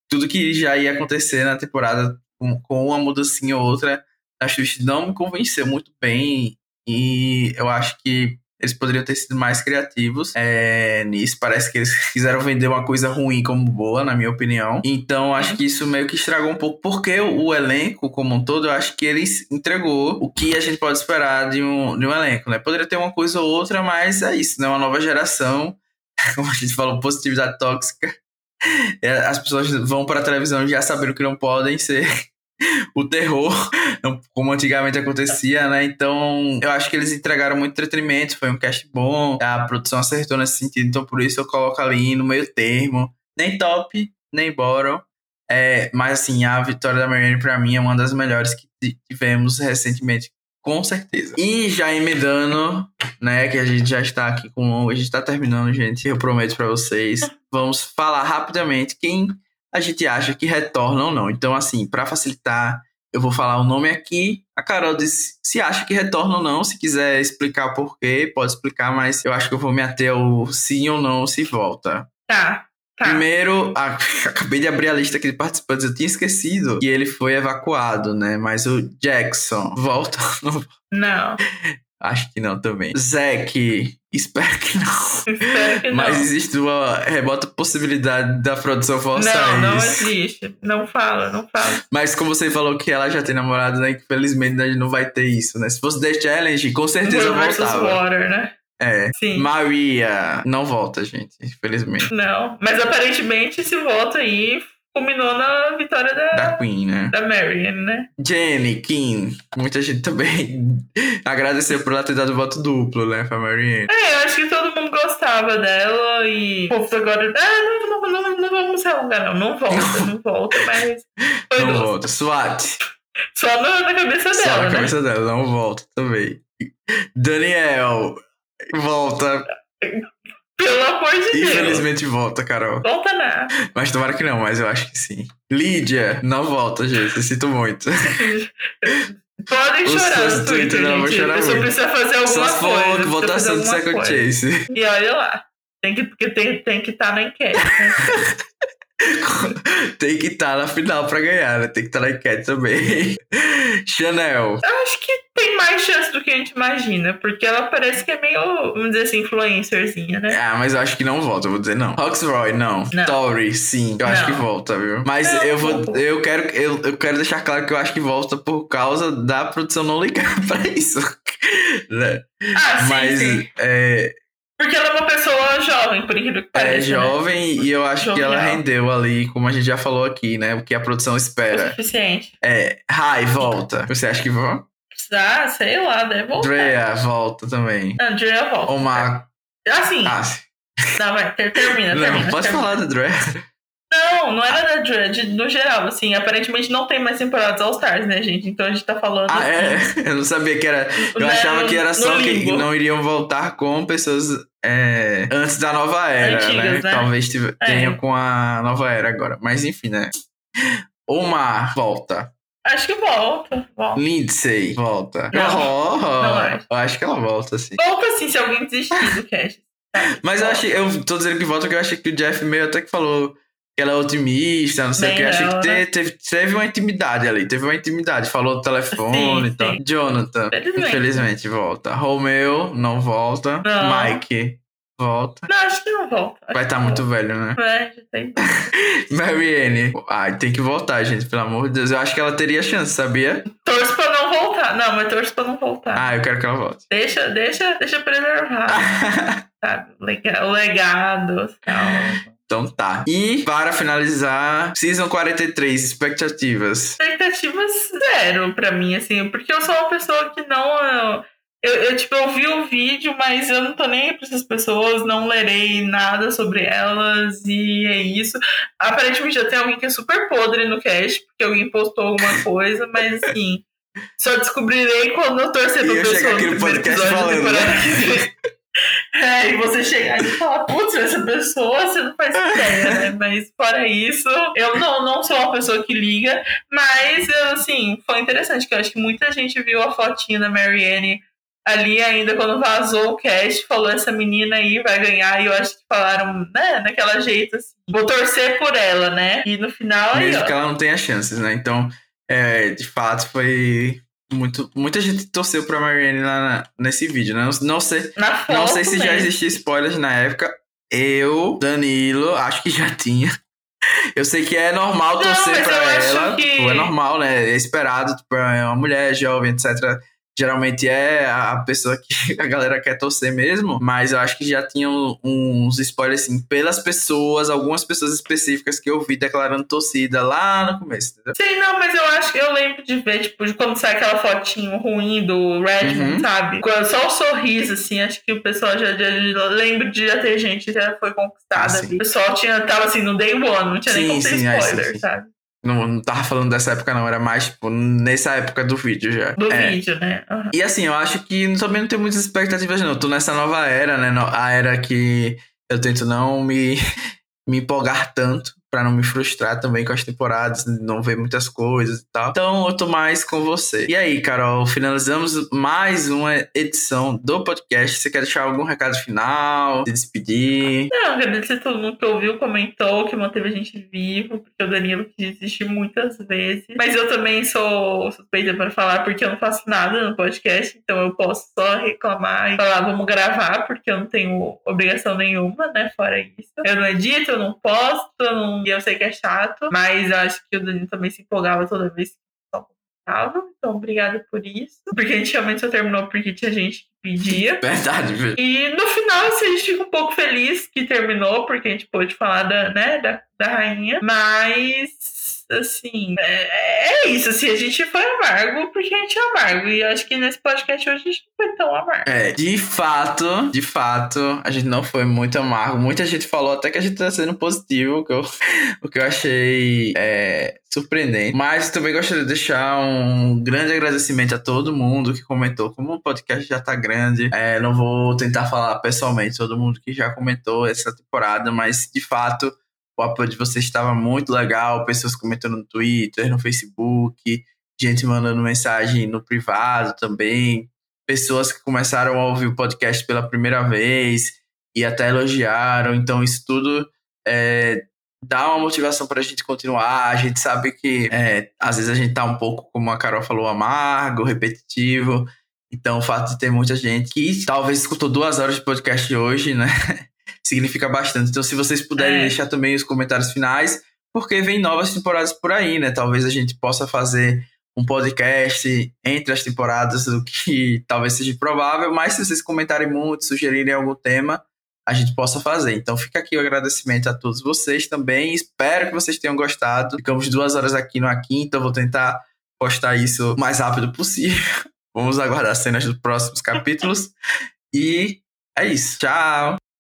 tudo que já ia acontecer na temporada com, com uma mudancinha ou outra, a Twist não me convenceu muito bem. E eu acho que eles poderiam ter sido mais criativos é, nisso. Parece que eles quiseram vender uma coisa ruim como boa, na minha opinião. Então, acho que isso meio que estragou um pouco, porque o, elenco, como um todo, eu acho que eles entregou o que a gente pode esperar de um, de um elenco, né? Poderia ter uma coisa ou outra, mas é isso, né? Uma nova geração, como a gente falou, positividade tóxica. É, as pessoas vão para a televisão já sabendo que não podem ser o terror, como antigamente acontecia, né? Então, eu acho que eles entregaram muito entretenimento, foi um cast bom, a produção acertou nesse sentido, então por isso eu coloco ali no meio termo. Nem top, nem bottom. É, mas assim, a vitória da Marianne pra mim é uma das melhores que tivemos recentemente, com certeza. E já emendando, né, que a gente já está aqui com. A gente está terminando, gente. Eu prometo para vocês. Vamos falar rapidamente quem a gente acha que retorna ou não. Então, assim, para facilitar, eu vou falar o nome aqui. A Carol diz se acha que retorna ou não. Se quiser explicar por quê, pode explicar, mas eu acho que eu vou me ater ao sim ou não se volta. Tá. Tá. Primeiro, a, acabei de abrir a lista aqui de participantes, eu tinha esquecido que ele foi evacuado, né? Mas o Jackson volta? Não. não. Acho que não também. Zack, espero que não. Espero que não. Mas existe uma remota possibilidade da produção forçar não, não isso. existe. Não fala, não fala. Mas como você falou que ela já tem namorado, né? Infelizmente a gente não vai ter isso, né? Se fosse The Challenge, com certeza versus voltava. Water, né? É. Sim. Maria não volta, gente. Infelizmente. Não. Mas aparentemente esse voto aí culminou na vitória da, Da Queen, né? da Marianne, né? Jenny, Kim. Muita gente também agradeceu por ela ter dado voto duplo, né? Pra Marianne. É, eu acho que todo mundo gostava dela e o povo agora. Ah, não, não, não, não vamos se alongar, não. Não volta, não volta, mas. Foi Não volta. SWAT. Só na, na cabeça Só dela, na né? cabeça dela, não volta também. Daniel. Volta. Pelo amor de Deus. Infelizmente volta, Carol. Volta nada. Mas tomara que não, mas eu acho que sim. Lídia, não volta, gente. Eu sinto muito. Podem Os chorar no Twitter, Twitter não gente. chorar pessoa muito. precisa fazer alguma Só coisa. precisa votação do fazer alguma Second coisa. Chase. E olha lá. Tem que, porque tem, tem que estar na enquete. Né? Tem que estar na final pra ganhar, né? Tem que estar na enquete também. Chanel. Eu acho que tem mais chance do que a gente imagina, porque ela parece que é meio, vamos dizer assim, influencerzinha, né? Ah, mas eu acho que não volta, eu vou dizer não. Roxroy, não. Não. Tori, sim. Eu acho Não. que volta, viu? Mas Não, eu não. vou. Eu quero, eu, eu quero deixar claro que eu acho que volta por causa da produção não ligar pra isso. né? Ah, sim, Mas sim. é, Porque ela é uma pessoa jovem, por incrível que é pareça. né? jovem e eu acho que ela rendeu ali, como a gente já falou aqui, né? O que a produção O espera. suficiente. É, Rai, volta. Você acha que volta? Ah, sei lá, deve voltar. Drea, volta também. Não, Drea volta. Omar. Assim, Ah, sim. não, vai, ter- termina, não, termina. pode termina. falar da Drea. Não, não era da Drea, de- no geral, assim, aparentemente não tem mais temporadas All Stars, né, gente? Então a gente tá falando Ah, assim, é? Eu não sabia que era. Eu né, achava que era só que não iriam voltar com pessoas é, antes da nova era, Antigas, né? né? Talvez É. tenham com a nova era agora. Mas enfim, né? Omar, volta. Acho que volta, volta. Lindsay, volta. Não, Oh, não acho. Eu acho que ela volta, sim. Volta assim, se alguém desistir do cast. Mas eu achei, eu tô dizendo que volta porque eu achei que o Jeff meio até que falou ela é otimista, não sei o Bem que. Eu achei que te- teve, teve uma intimidade ali, teve uma intimidade. Falou no telefone e tal. sim. Jonathan, Infelizmente. infelizmente, volta. Romeu, não volta. Não. Mike, volta. Não, acho que não volta. Acho Vai que estar não muito volta. velho, né? Já tem. Marianne, ai, tem que voltar, gente, pelo amor de Deus. Eu acho que ela teria chance, sabia? Torço pra não voltar. Não, mas torço pra não voltar. Ah, eu quero que ela volte. Deixa, deixa, deixa preservar, sabe? O lega- O legado. tal. Então tá. E para finalizar, Season 43, expectativas. expectativas zero pra mim, assim, porque eu sou uma pessoa que não. Eu, eu, tipo, eu vi o vídeo, mas eu não tô nem aí pra essas pessoas, não lerei nada sobre elas, e é isso. Aparentemente já tem alguém que é super podre no cast, porque alguém postou alguma coisa, mas assim. Só descobrirei quando eu torcer pra E eu pessoa chego aqui no podcast falando, né? É, e você chegar e falar, putz, essa pessoa, você não faz ideia, né? Mas fora isso, eu não, não sou uma pessoa que liga, mas, assim, foi interessante, que eu acho que muita gente viu a fotinha da Marianne ali ainda quando vazou o cast, falou essa menina aí vai ganhar, e eu acho que falaram, né, naquela jeito assim, vou torcer por ela, né? E no final aí, Mesmo ó. que ela não tenha chances, né? Então, é, de fato, foi muito, muita gente torceu pra Marianne lá nesse vídeo, né? Não, não sei, Na não sei se já mesmo. existia spoilers na época. Eu, Danilo, acho que já tinha. Eu sei que é normal Não, torcer mas pra ela. que- Ou é normal, né? É esperado, tipo, é uma mulher jovem, etc. Geralmente é a pessoa que a galera quer torcer mesmo, mas eu acho que já tinham uns spoilers assim pelas pessoas, algumas pessoas específicas que eu vi declarando torcida lá no começo, entendeu? Sim, não, mas eu acho que eu lembro de ver, tipo, de quando sai aquela fotinho ruim do Redmond, Uhum. sabe? Só o sorriso, assim, acho que o pessoal já, já, já lembro de já ter gente que já foi conquistada Ah. O pessoal tinha, tava assim no day one, não tinha nem Sim, como ter sim, é, sim, spoiler, sim. sabe? Não, não tava falando dessa época, não, era mais, tipo, nessa época do vídeo já. Do É. vídeo, né? Aham. E assim, eu acho que também não tenho muitas expectativas, não. Eu tô nessa nova era, né? A era que eu tento não me, me empolgar tanto pra não me frustrar também com as temporadas, não ver muitas coisas e tal. Então eu tô mais com você. E aí, Carol, finalizamos mais uma edição do podcast. Você quer deixar algum recado final? Se despedir? Não, agradecer a todo mundo que ouviu, comentou, que manteve a gente vivo, porque o Danilo quis desistir muitas vezes. Mas eu também sou suspeita para falar, porque eu não faço nada no podcast, então eu posso só reclamar e falar, vamos gravar, porque eu não tenho obrigação nenhuma, né? Fora isso. Eu não edito, eu não posto, eu não- e eu sei que é chato, mas eu acho que o Danilo também se empolgava toda vez que só comentava. Então, obrigada por isso. Porque a gente realmente só terminou porque tinha gente que pedia. Verdade, velho. E no final, assim, a gente fica um pouco feliz que terminou, porque a gente pôde falar da, né, da, da rainha. Mas, assim, é, é isso. Assim, a gente foi amargo porque a gente é amargo. E eu acho que nesse podcast hoje a gente não foi tão amargo. É, de fato, de fato, a gente não foi muito amargo. Muita gente falou até que a gente tá sendo positivo, o que eu, o que eu achei é, surpreendente. Mas também gostaria de deixar um grande agradecimento a todo mundo que comentou. Como o podcast já tá grande, é, não vou tentar falar pessoalmente todo mundo que já comentou essa temporada, mas de fato. O apoio de vocês estava muito legal, pessoas comentando no Twitter, no Facebook, gente mandando mensagem no privado também, pessoas que começaram a ouvir o podcast pela primeira vez e até elogiaram. Então, isso tudo é, dá uma motivação para a gente continuar. A gente sabe que é, às vezes a gente tá um pouco, como a Carol falou, amargo, repetitivo. Então, o fato de ter muita gente que talvez escutou duas horas de podcast hoje, né? Significa bastante. Então, se vocês puderem É. deixar também os comentários finais, porque vem novas temporadas por aí, né? Talvez a gente possa fazer um podcast entre as temporadas, o que talvez seja provável, mas se vocês comentarem muito, sugerirem algum tema, a gente possa fazer. Então fica aqui o agradecimento a todos vocês também. Espero que vocês tenham gostado. Ficamos duas horas aqui no Aqui, então vou tentar postar isso o mais rápido possível. Vamos aguardar as cenas dos próximos capítulos. E é isso. Tchau!